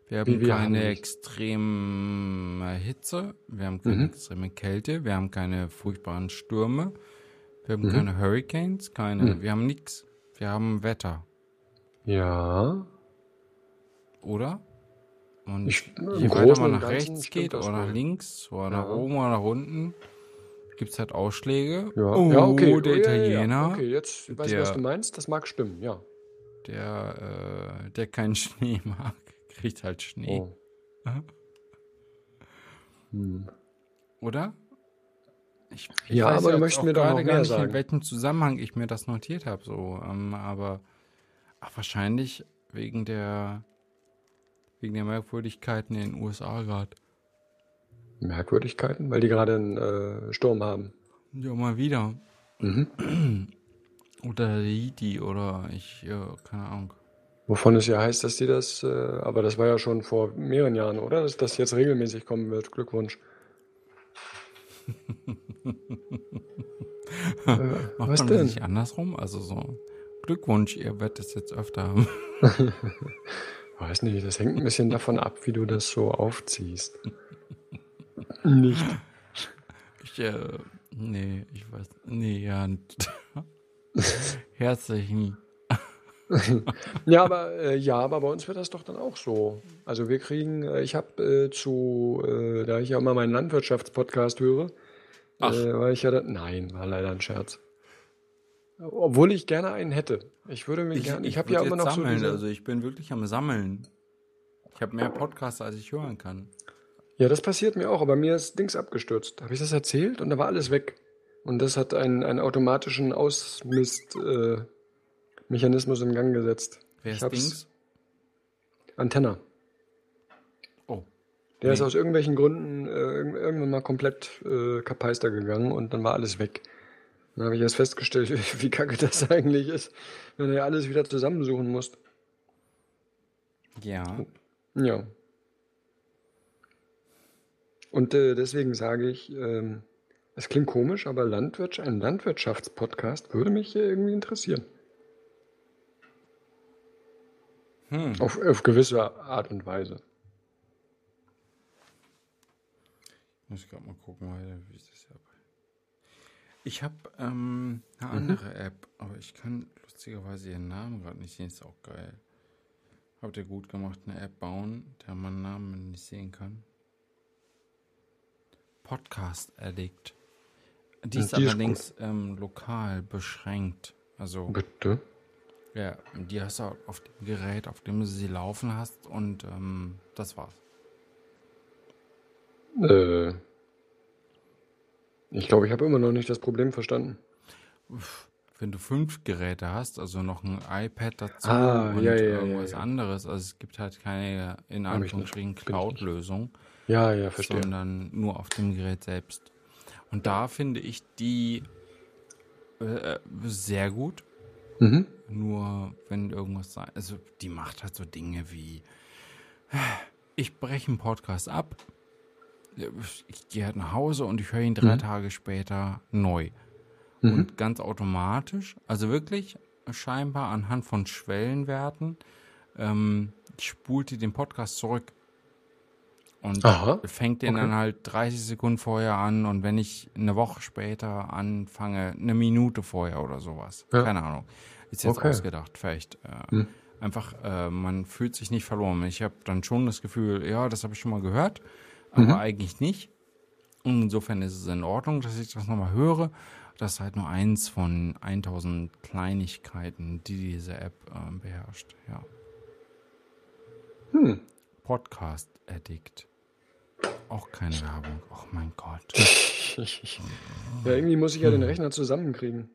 Wir haben wir keine haben extreme Hitze, wir haben keine mhm. extreme Kälte, wir haben keine furchtbaren Stürme, wir haben mhm. keine Hurricanes, keine, mhm. wir haben nichts. Wir haben Wetter. Ja. Oder? Und ich, je weiter man nach rechts geht oder nach links oder ja. nach oben oder nach unten, gibt es halt Ausschläge. Ja, oh, ja okay. der oh, Italiener. Okay, jetzt weiß ich, was du meinst. Das mag stimmen, ja. Der, äh, der keinen Schnee mag kriegt halt Schnee. Oh. Hm. Oder? Ich, ich ja, aber du möchtest mir doch noch mehr sagen. in welchem Zusammenhang ich mir das notiert habe. So, ähm, aber ach, wahrscheinlich wegen der wegen der Merkwürdigkeiten in den USA gerade. Merkwürdigkeiten, weil die gerade einen äh, Sturm haben. Ja, mal wieder. Mhm. Oder Lidi oder ich, ja, keine Ahnung. Wovon es ja heißt, dass die das, äh, aber das war ja schon vor mehreren Jahren, oder? Dass das jetzt regelmäßig kommen wird. Glückwunsch. äh, Macht was man denn? nicht andersrum? Also so, Glückwunsch, ihr werdet es jetzt öfter haben. Weiß nicht, das hängt ein bisschen davon ab, wie du das so aufziehst. nicht. Ich, äh, nee, ich weiß, nee, ja. Herzlichen. ja, aber äh, ja, aber bei uns wird das doch dann auch so. Also wir kriegen, äh, ich habe äh, zu, äh, da ich ja immer meinen Landwirtschaftspodcast höre. Äh, weil ich ja, da, nein, war leider ein Scherz. Obwohl ich gerne einen hätte. Ich würde mich gerne, ich, ich habe ja immer noch sammeln, so diese, also ich bin wirklich am sammeln. Ich habe mehr Podcasts, als ich hören kann. Ja, das passiert mir auch, aber mir ist Dings abgestürzt. Habe ich das erzählt? Und da war alles weg. Und das hat einen, einen automatischen Ausmist-Mechanismus äh, in Gang gesetzt. Wer ist Dings? Antenna. Oh. Der nee. ist aus irgendwelchen Gründen äh, irgendwann mal komplett äh, kapeister gegangen und dann war alles weg. Dann habe ich erst festgestellt, wie kacke das eigentlich ist, wenn du ja alles wieder zusammensuchen musst. Ja. Ja. Und äh, deswegen sage ich, ähm, es klingt komisch, aber Landwirts ein Landwirtschaftspodcast würde mich irgendwie interessieren. Hm. Auf, auf gewisse Art und Weise. Muss ich gerade mal gucken, wie ist das ja ich habe ähm, eine mhm. andere mhm. App, aber ich kann lustigerweise ihren Namen gerade nicht sehen. Ist auch geil. Habt ihr gut gemacht, eine App bauen, der man Namen nicht sehen kann? Podcast Addict. Die ist, die allerdings ähm, lokal beschränkt. Also. Bitte? Ja, die hast du auf dem Gerät, auf dem du sie laufen hast und ähm, das war's. Äh, ich glaube, ich habe immer noch nicht das Problem verstanden. Wenn du fünf Geräte hast, also noch ein iPad dazu ah, und ja, ja, irgendwas ja, anderes, also es gibt halt keine in Anführungsstrichen Cloud-Lösung, ja, ja, verstehe. sondern nur auf dem Gerät selbst. Und da finde ich die äh, sehr gut. Mhm. Nur wenn irgendwas sein, also die macht halt so Dinge wie ich breche einen Podcast ab, ich gehe halt nach Hause und ich höre ihn drei mhm. Tage später neu. Mhm. Und ganz automatisch, also wirklich scheinbar anhand von Schwellenwerten, ähm, spulte den Podcast zurück. Und Aha, fängt den okay. dann halt 30 Sekunden vorher an und wenn ich eine Woche später anfange, eine Minute vorher oder sowas. Ja. Keine Ahnung. Ist jetzt okay. ausgedacht, vielleicht. Äh, hm. Einfach, äh, man fühlt sich nicht verloren. Ich habe dann schon das Gefühl, ja, das habe ich schon mal gehört aber mhm. eigentlich nicht. Und insofern ist es in Ordnung, dass ich das nochmal höre. Das ist halt nur eins von 1000 Kleinigkeiten, die diese App äh, beherrscht. Ja. Hm. Podcast Addict. Auch keine Werbung. Oh mein Gott. ja, irgendwie muss ich ja den Rechner zusammenkriegen.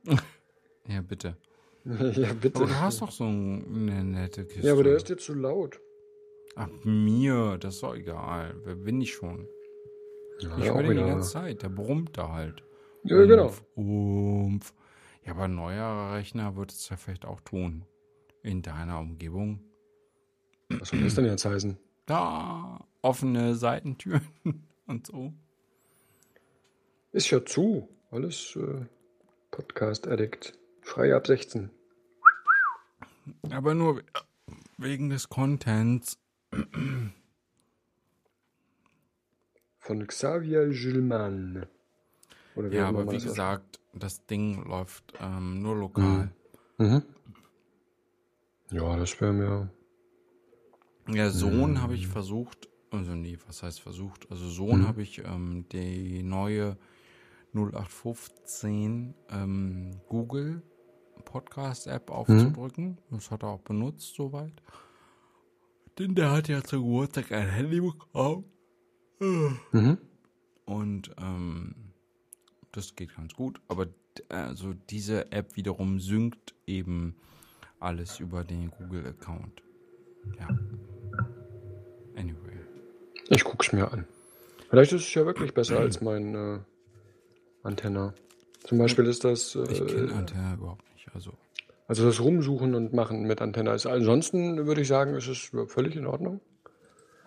ja, bitte. ja, bitte. Aber du hast doch so eine nette Kiste. Ja, aber der ist dir zu laut. Ach, mir, das ist doch egal. Wer bin ich schon? Ja, ich höre den die ganze Zeit, der brummt da halt. Ja, Umf, genau. Umf. Ja, aber ein neuer Rechner wird es ja vielleicht auch tun. In deiner Umgebung. Was soll das denn jetzt heißen? Da, offene Seitentüren und so. Ist ja zu. Alles äh, Podcast Addict. Frei ab 16. Aber nur wegen des Contents. Von Xavier Gilman. ja, aber wie gesagt, das Ding läuft ähm, nur lokal. Mhm. Mhm. Ja, das wäre mir. Ja, Sohn mhm. habe ich versucht, also nee, was heißt versucht? Also Sohn mhm. habe ich ähm, die neue 0815 ähm, Google Podcast App mhm. aufzudrücken. Das hat er auch benutzt soweit. Denn der hat ja zu Geburtstag ein Handy bekommen. Mhm. Und ähm, das geht ganz gut. Aber also diese App wiederum synkt eben alles über den Google-Account. Ja. Ich guck's mir an. Vielleicht ist es ja wirklich besser als mein äh, Antenna. Zum Beispiel ist das. Äh, ich kenne Antenna überhaupt nicht. Also Also das Rumsuchen und Machen mit Antenne. Also ansonsten würde ich sagen, ist es völlig in Ordnung.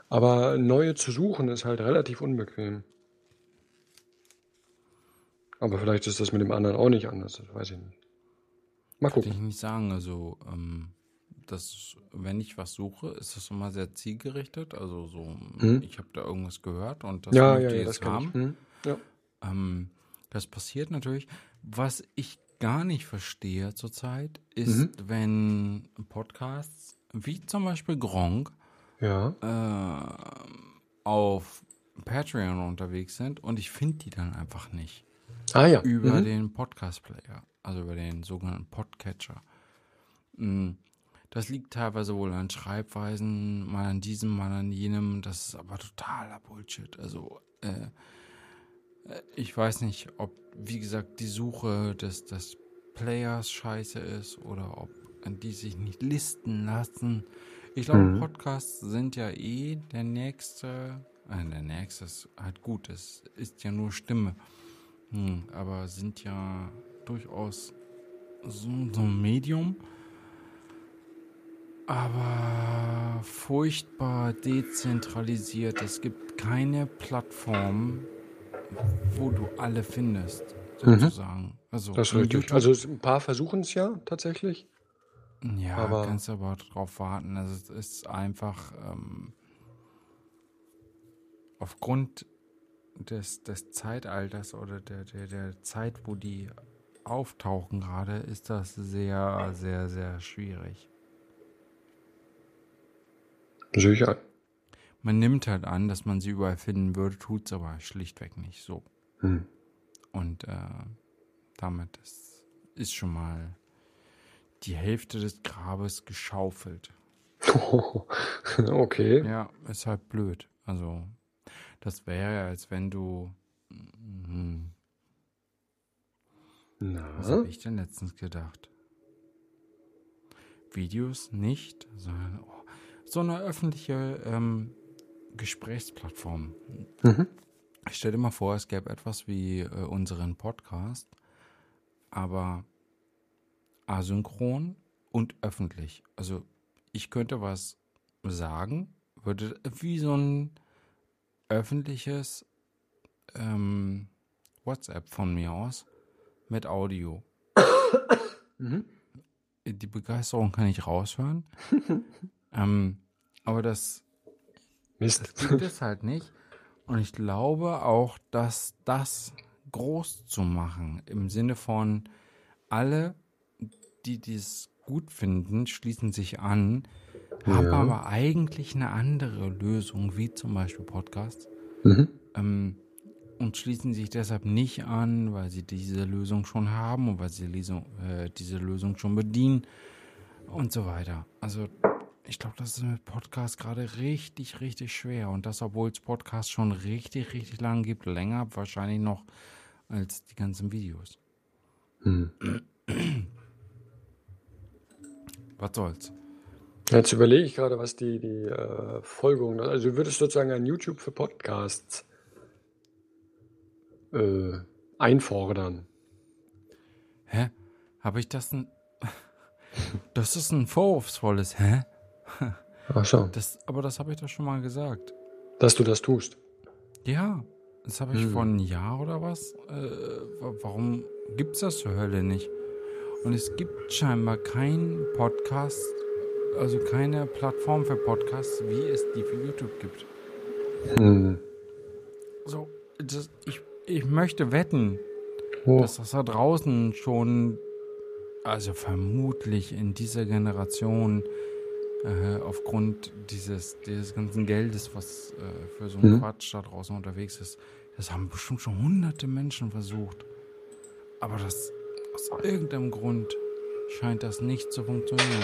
Aber neue zu suchen ist halt relativ unbequem. Aber vielleicht ist das mit dem anderen auch nicht anders, das weiß ich nicht. Mal Kann ich gucken. nicht sagen. Also, ähm, das, wenn ich was suche, ist das immer sehr zielgerichtet. Also so, Mhm. ich habe da irgendwas gehört und das Ja, möchte ja, ich ja, das haben. Mhm. Ja. Ähm, das passiert natürlich. Was ich gar nicht verstehe zurzeit, Mhm. ist, wenn Podcasts wie zum Beispiel Gronk Ja. äh, auf Patreon unterwegs sind und ich finde die dann einfach nicht Ah ja. über Mhm. den Podcast-Player, also über den sogenannten Podcatcher. Mm, Das liegt teilweise wohl an Schreibweisen, mal an diesem, mal an jenem. Das ist aber totaler Bullshit. Also, äh, äh, ich weiß nicht, ob, wie gesagt, die Suche des, des Players scheiße ist oder ob die sich nicht listen lassen. Ich glaube, Mhm. Podcasts sind ja eh der nächste, äh, der nächste ist halt gut, es ist ja nur Stimme. Hm, aber sind ja durchaus so, so ein Medium. Aber furchtbar dezentralisiert. Es gibt keine Plattform, wo du alle findest, sozusagen. Also Mhm. Das ist richtig. YouTube- Also ein paar versuchen es ja tatsächlich. ja, aber- kannst aber drauf warten. Also es ist einfach ähm, aufgrund des, des Zeitalters oder der, der, der Zeit, wo die auftauchen gerade, ist das sehr, sehr, sehr schwierig. Sicher. Man nimmt halt an, dass man sie überall finden würde, tut es aber schlichtweg nicht so. Hm. Und äh, damit ist, ist schon mal die Hälfte des Grabes geschaufelt. okay. Ja, ist halt blöd. Also, das wäre, als wenn du. Hm, was Na? habe ich denn letztens gedacht? Videos nicht, sondern oh, so eine öffentliche ähm, Gesprächsplattform. Mhm. Ich stell dir mal vor, es gäbe etwas wie äh, unseren Podcast, aber asynchron und öffentlich. Also ich könnte was sagen, würde wie so ein öffentliches ähm, WhatsApp von mir aus mit Audio. Mhm. Die Begeisterung kann ich raushören. ähm, aber das Mist. gibt es halt nicht. Und ich glaube auch, dass das groß zu machen, im Sinne von alle, die dies gut finden, schließen sich an, haben Ja. aber eigentlich eine andere Lösung, wie zum Beispiel Podcasts, Mhm. ähm, und schließen sich deshalb nicht an, weil sie diese Lösung schon haben und weil sie Lesung, äh, diese Lösung schon bedienen und so weiter. Also ich glaube, das ist mit Podcasts gerade richtig, richtig schwer. Und das, obwohl es Podcasts schon richtig, richtig lang gibt, länger wahrscheinlich noch als die ganzen Videos. Hm. Was soll's? Jetzt überlege ich gerade, was die, die äh, Folgerung, also du würdest sozusagen ein YouTube für Podcasts äh, einfordern. Hä? Habe ich das ein. Das ist ein vorwurfsvolles, hä? Ach so, Das, aber das habe ich doch schon mal gesagt. dass du das tust. Ja, das habe ich Hm. vor einem Jahr oder was. Äh, wa- warum gibt's das zur Hölle nicht? Und es gibt scheinbar keinen Podcast, also keine Plattform für Podcasts, wie es die für YouTube gibt. Hm. So, das, ich, ich möchte wetten, Oh. dass das da draußen schon, also vermutlich in dieser Generation, äh, aufgrund dieses, dieses ganzen Geldes, was äh, für so einen Mhm. Quatsch da draußen unterwegs ist, das haben bestimmt schon hunderte Menschen versucht. Aber das, aus irgendeinem Grund scheint das nicht zu funktionieren.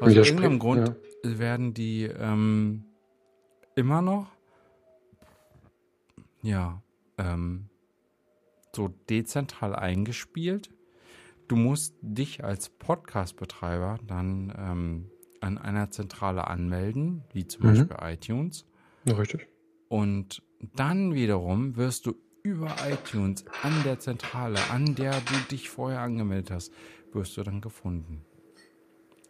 Aus irgendeinem Grund ja. werden die ähm, immer noch, ja, ähm, so dezentral eingespielt. Du musst dich als Podcast-Betreiber dann ähm, an einer Zentrale anmelden, wie zum Mhm. Beispiel iTunes. Ja, richtig. Und dann wiederum wirst du über iTunes an der Zentrale, an der du dich vorher angemeldet hast, wirst du dann gefunden.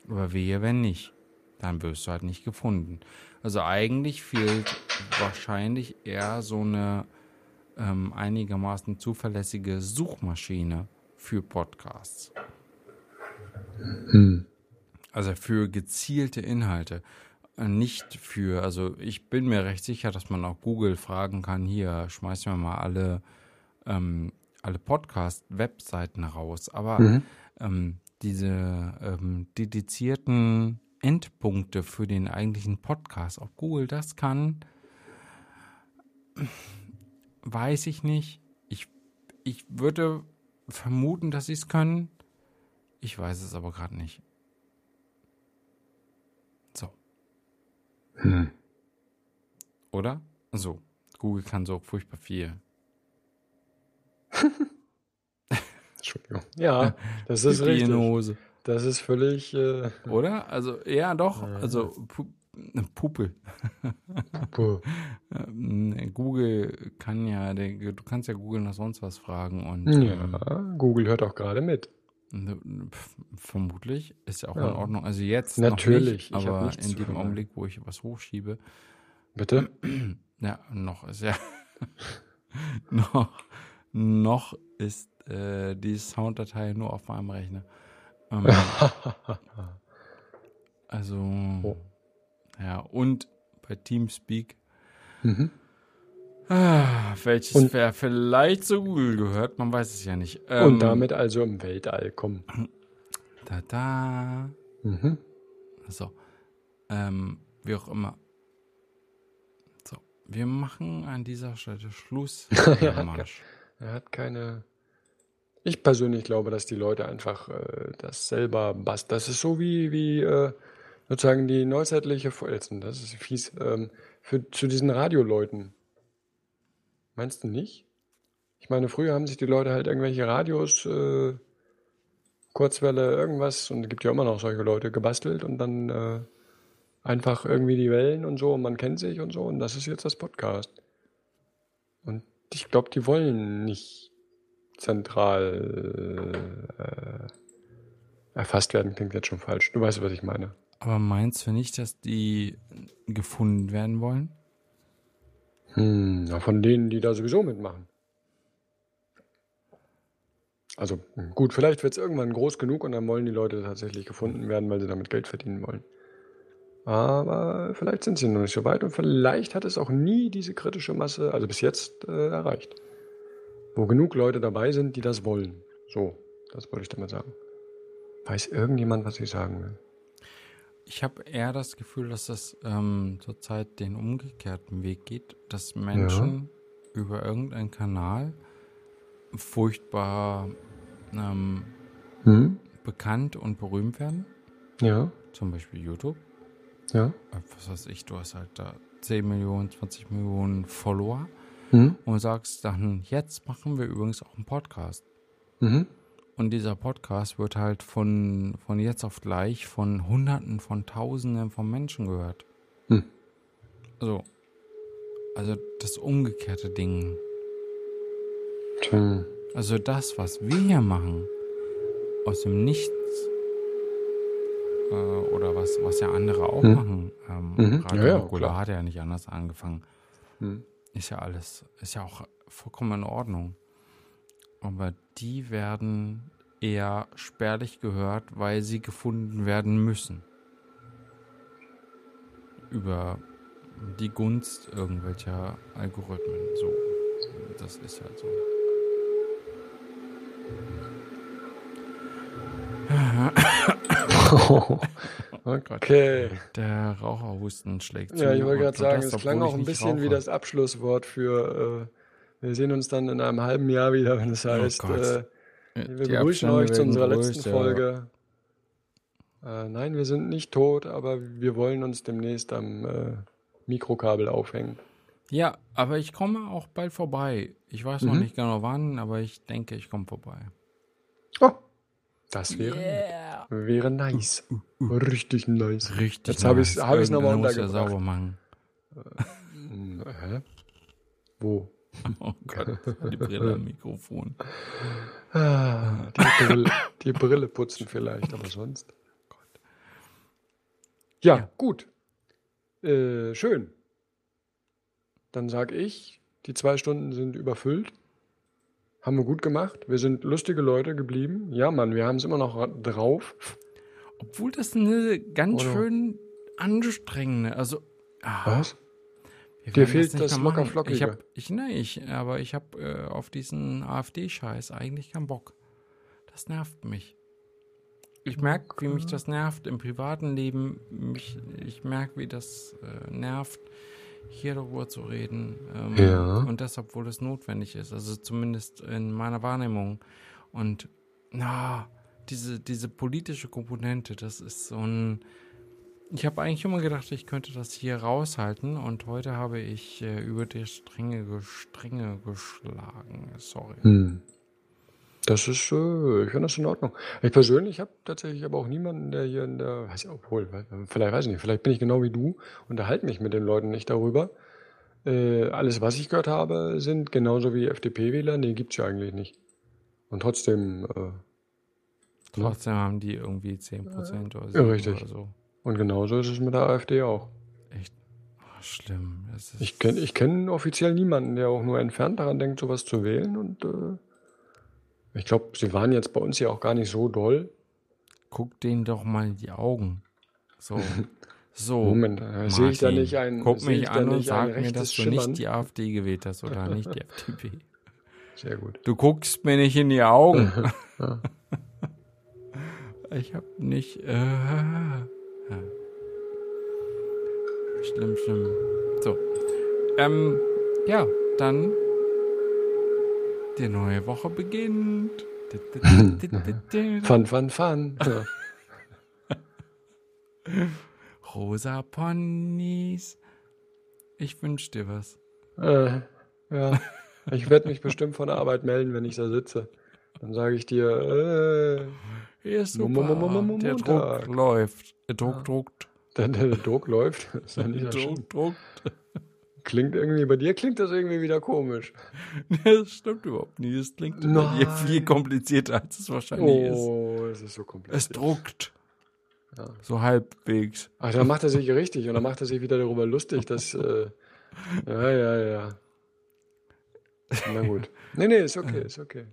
Aber wehe, wenn nicht, dann wirst du halt nicht gefunden. Also eigentlich fehlt wahrscheinlich eher so eine ähm, einigermaßen zuverlässige Suchmaschine für Podcasts. Hm. Also für gezielte Inhalte. Äh, Nicht für, also ich bin mir recht sicher, dass man auch Google fragen kann, hier, schmeiß mir mal alle, ähm, alle Podcast-Webseiten raus. Aber Mhm. ähm, diese ähm, dedizierten Endpunkte für den eigentlichen Podcast, ob Google das kann, weiß ich nicht. Ich, ich würde vermuten, dass sie es können. Ich weiß es aber gerade nicht. So, Hm. oder? So, Google kann so furchtbar viel. Entschuldigung. Ja, das ist richtig. Hose. Das ist völlig äh, Oder? Also, ja, doch. Also, Pu Pupel. puh. Ähm, Google kann ja, du kannst ja Google nach sonst was fragen und Ja, ähm, Google hört auch gerade mit. Ne- vermutlich ist ja auch Ja. in Ordnung. Also jetzt Natürlich, nicht, aber in dem. Augenblick, wo ich was hochschiebe, Bitte? ja, noch ist ja noch, noch ist äh, die Sounddatei nur auf meinem Rechner. Ähm, also Oh. ja, und bei Teamspeak mhm. Ah, welches Und- vielleicht zu Google gehört, man weiß es ja nicht. Ähm, Und damit also im Weltall kommen. Da, da. Mhm. So. Ähm, wie auch immer. So. Wir machen an dieser Stelle Schluss. Herr Marsch. Er hat keine. Ich persönlich glaube, dass die Leute einfach äh, das selber basteln. Das ist so wie, wie äh, sozusagen die neuzeitliche Vorletzten. Das ist fies. Ähm, für, zu diesen Radioleuten. Meinst du nicht? Ich meine, früher haben sich die Leute halt irgendwelche Radios, äh, Kurzwelle, irgendwas, und es gibt ja immer noch solche Leute, gebastelt und dann äh, einfach irgendwie die Wellen und so und man kennt sich und so und das ist jetzt das Podcast. Und ich glaube, die wollen nicht zentral äh, erfasst werden, klingt jetzt schon falsch. Du weißt, was ich meine. Aber meinst du nicht, dass die gefunden werden wollen? Hm, na, von denen, die da sowieso mitmachen. Also hm, gut, vielleicht wird es irgendwann groß genug und dann wollen die Leute tatsächlich gefunden werden, weil sie damit Geld verdienen wollen. Aber vielleicht sind sie noch nicht so weit und vielleicht hat es auch nie diese kritische Masse, also bis jetzt, äh, erreicht. Wo genug Leute dabei sind, die das wollen. So, das wollte ich damit sagen. Weiß irgendjemand, was ich sagen will? Ich habe eher das Gefühl, dass das ähm, zurzeit den umgekehrten Weg geht, dass Menschen über irgendeinen Kanal furchtbar ähm, Hm? bekannt und berühmt werden. Ja, Zum Beispiel YouTube. ja. Äh, Was weiß ich, du hast halt da 10 Millionen, 20 Millionen Follower Hm? und sagst dann, jetzt machen wir übrigens auch einen Podcast. Mhm. Und dieser Podcast wird halt von, von jetzt auf gleich von Hunderten, von Tausenden von Menschen gehört. Hm. Also, also das umgekehrte Ding. Tja. Also das, was wir hier machen, aus dem Nichts, äh, oder was, was ja andere auch Hm. machen, ähm, Mhm. gerade Ja, ja, hat ja nicht anders angefangen, Hm. ist ja alles, ist ja auch vollkommen in Ordnung. Aber die werden eher spärlich gehört, weil sie gefunden werden müssen. Über die Gunst irgendwelcher Algorithmen. So, das ist halt so. okay. Der Raucherhusten schlägt zu. Ja, ich wollte gerade sagen, es klang auch ein bisschen wie das Abschlusswort für äh, wir sehen uns dann in einem halben Jahr wieder, wenn es heißt, Oh äh, Äh, wir die begrüßen Abstände euch zu unserer größer. letzten Folge. Äh, nein, wir sind nicht tot, aber wir wollen uns demnächst am äh, Mikrokabel aufhängen. Ja, aber ich komme auch bald vorbei. Ich weiß noch Mhm. nicht genau wann, aber ich denke, ich komme vorbei. Oh, das wäre, wäre nice. Richtig nice. Richtig. Jetzt hab ich's- hab ich's noch mal Irgendeiner muss ja untergebracht. sauber machen. Hä? Wo? Oh Gott, die Brille am Mikrofon. Ah, die, Brille, die Brille putzen vielleicht, aber sonst. Ja, Ja. gut. Äh, schön. Dann sag ich, die zwei Stunden sind überfüllt. Haben wir gut gemacht. Wir sind lustige Leute geblieben. Ja, Mann, wir haben es immer noch drauf. Obwohl das eine ganz Oder? schön anstrengende, also. ah, Was? Dir fehlt das mehr machen. Lockerflockige. Ich ich, nee, ich, aber ich habe äh, auf diesen AfD-Scheiß eigentlich keinen Bock. Das nervt mich. Ich merke, wie mich das nervt im privaten Leben. Mich, ich merke, wie das äh, nervt, hier darüber zu reden. Ähm, Ja. Und das, obwohl es notwendig ist. Also zumindest in meiner Wahrnehmung. Und na, diese, diese politische Komponente, das ist so ein. Ich habe eigentlich immer gedacht, ich könnte das hier raushalten und heute habe ich äh, über die Stränge, ge- Stränge geschlagen. Sorry. Hm. Das ist, äh, ich finde das in Ordnung. Ich persönlich habe tatsächlich aber auch niemanden, der hier in der, weiß ich, obwohl, weil- vielleicht weiß ich nicht, vielleicht bin ich genau wie du, unterhalte mich mit den Leuten nicht darüber. Äh, alles, was ich gehört habe, sind genauso wie FDP-Wähler, nee, gibt's ja eigentlich nicht. Und trotzdem, äh, Trotzdem haben die irgendwie 10% oder so. Ja, richtig. Oder so. Und genauso ist es mit der AfD auch. Echt oh, schlimm. Es ist, Ich kenne ich kenn offiziell niemanden, der auch nur entfernt daran denkt, sowas zu wählen und äh, ich glaube, sie waren jetzt bei uns ja auch gar nicht so doll. Guck denen doch mal in die Augen. So. So. Moment, äh, sehe ich da Martin, nicht ein, Guck mich an und sag mir, dass du Schimmern? nicht die AfD gewählt hast oder nicht die FDP. Sehr gut. Du guckst mir nicht in die Augen. Ich hab nicht. Äh, ja. Schlimm, schlimm. So. Ähm, ja, dann. Die neue Woche beginnt. Fun, fun, fun. Rosa Ponys. Ich wünsch dir was. Äh, ja. Ich werde mich bestimmt von der Arbeit melden, wenn ich da sitze. Dann sage ich dir, äh, ist super. Der. Druck läuft. Der Druck druckt. der, der Druck läuft. Der. Druck druckt. Klingt irgendwie, bei dir klingt das irgendwie wieder komisch. Das stimmt überhaupt nicht. Es klingt bei dir viel komplizierter, als es wahrscheinlich ist. Oh, es ist so Es kompliziert. druckt. Ja. So halbwegs. Ach, dann macht er sich richtig und dann macht er sich wieder darüber lustig, dass, äh, ja, ja, ja. Na gut. Nee, nee, ist okay, ist okay.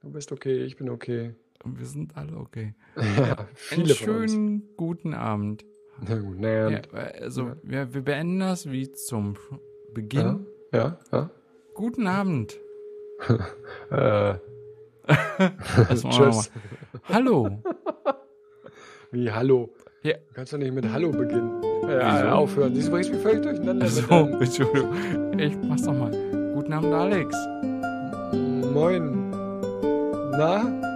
Du bist okay, ich bin okay. Und wir sind alle okay. Ja, Einen viele von uns. schönen guten Abend. Na gut, naja, Ja, also, Ja. wir, wir beenden das wie zum Beginn. ja, ja. Guten Abend. ja. Äh, Das tschüss. Hallo. Wie Hallo? Ja. Du kannst doch nicht mit Hallo beginnen. Äh, Wieso? aufhören. Siehst du, bringst mich völlig durcheinander. So, Entschuldigung. Ich mach's doch mal. Guten Abend, Alex. Moin. Na?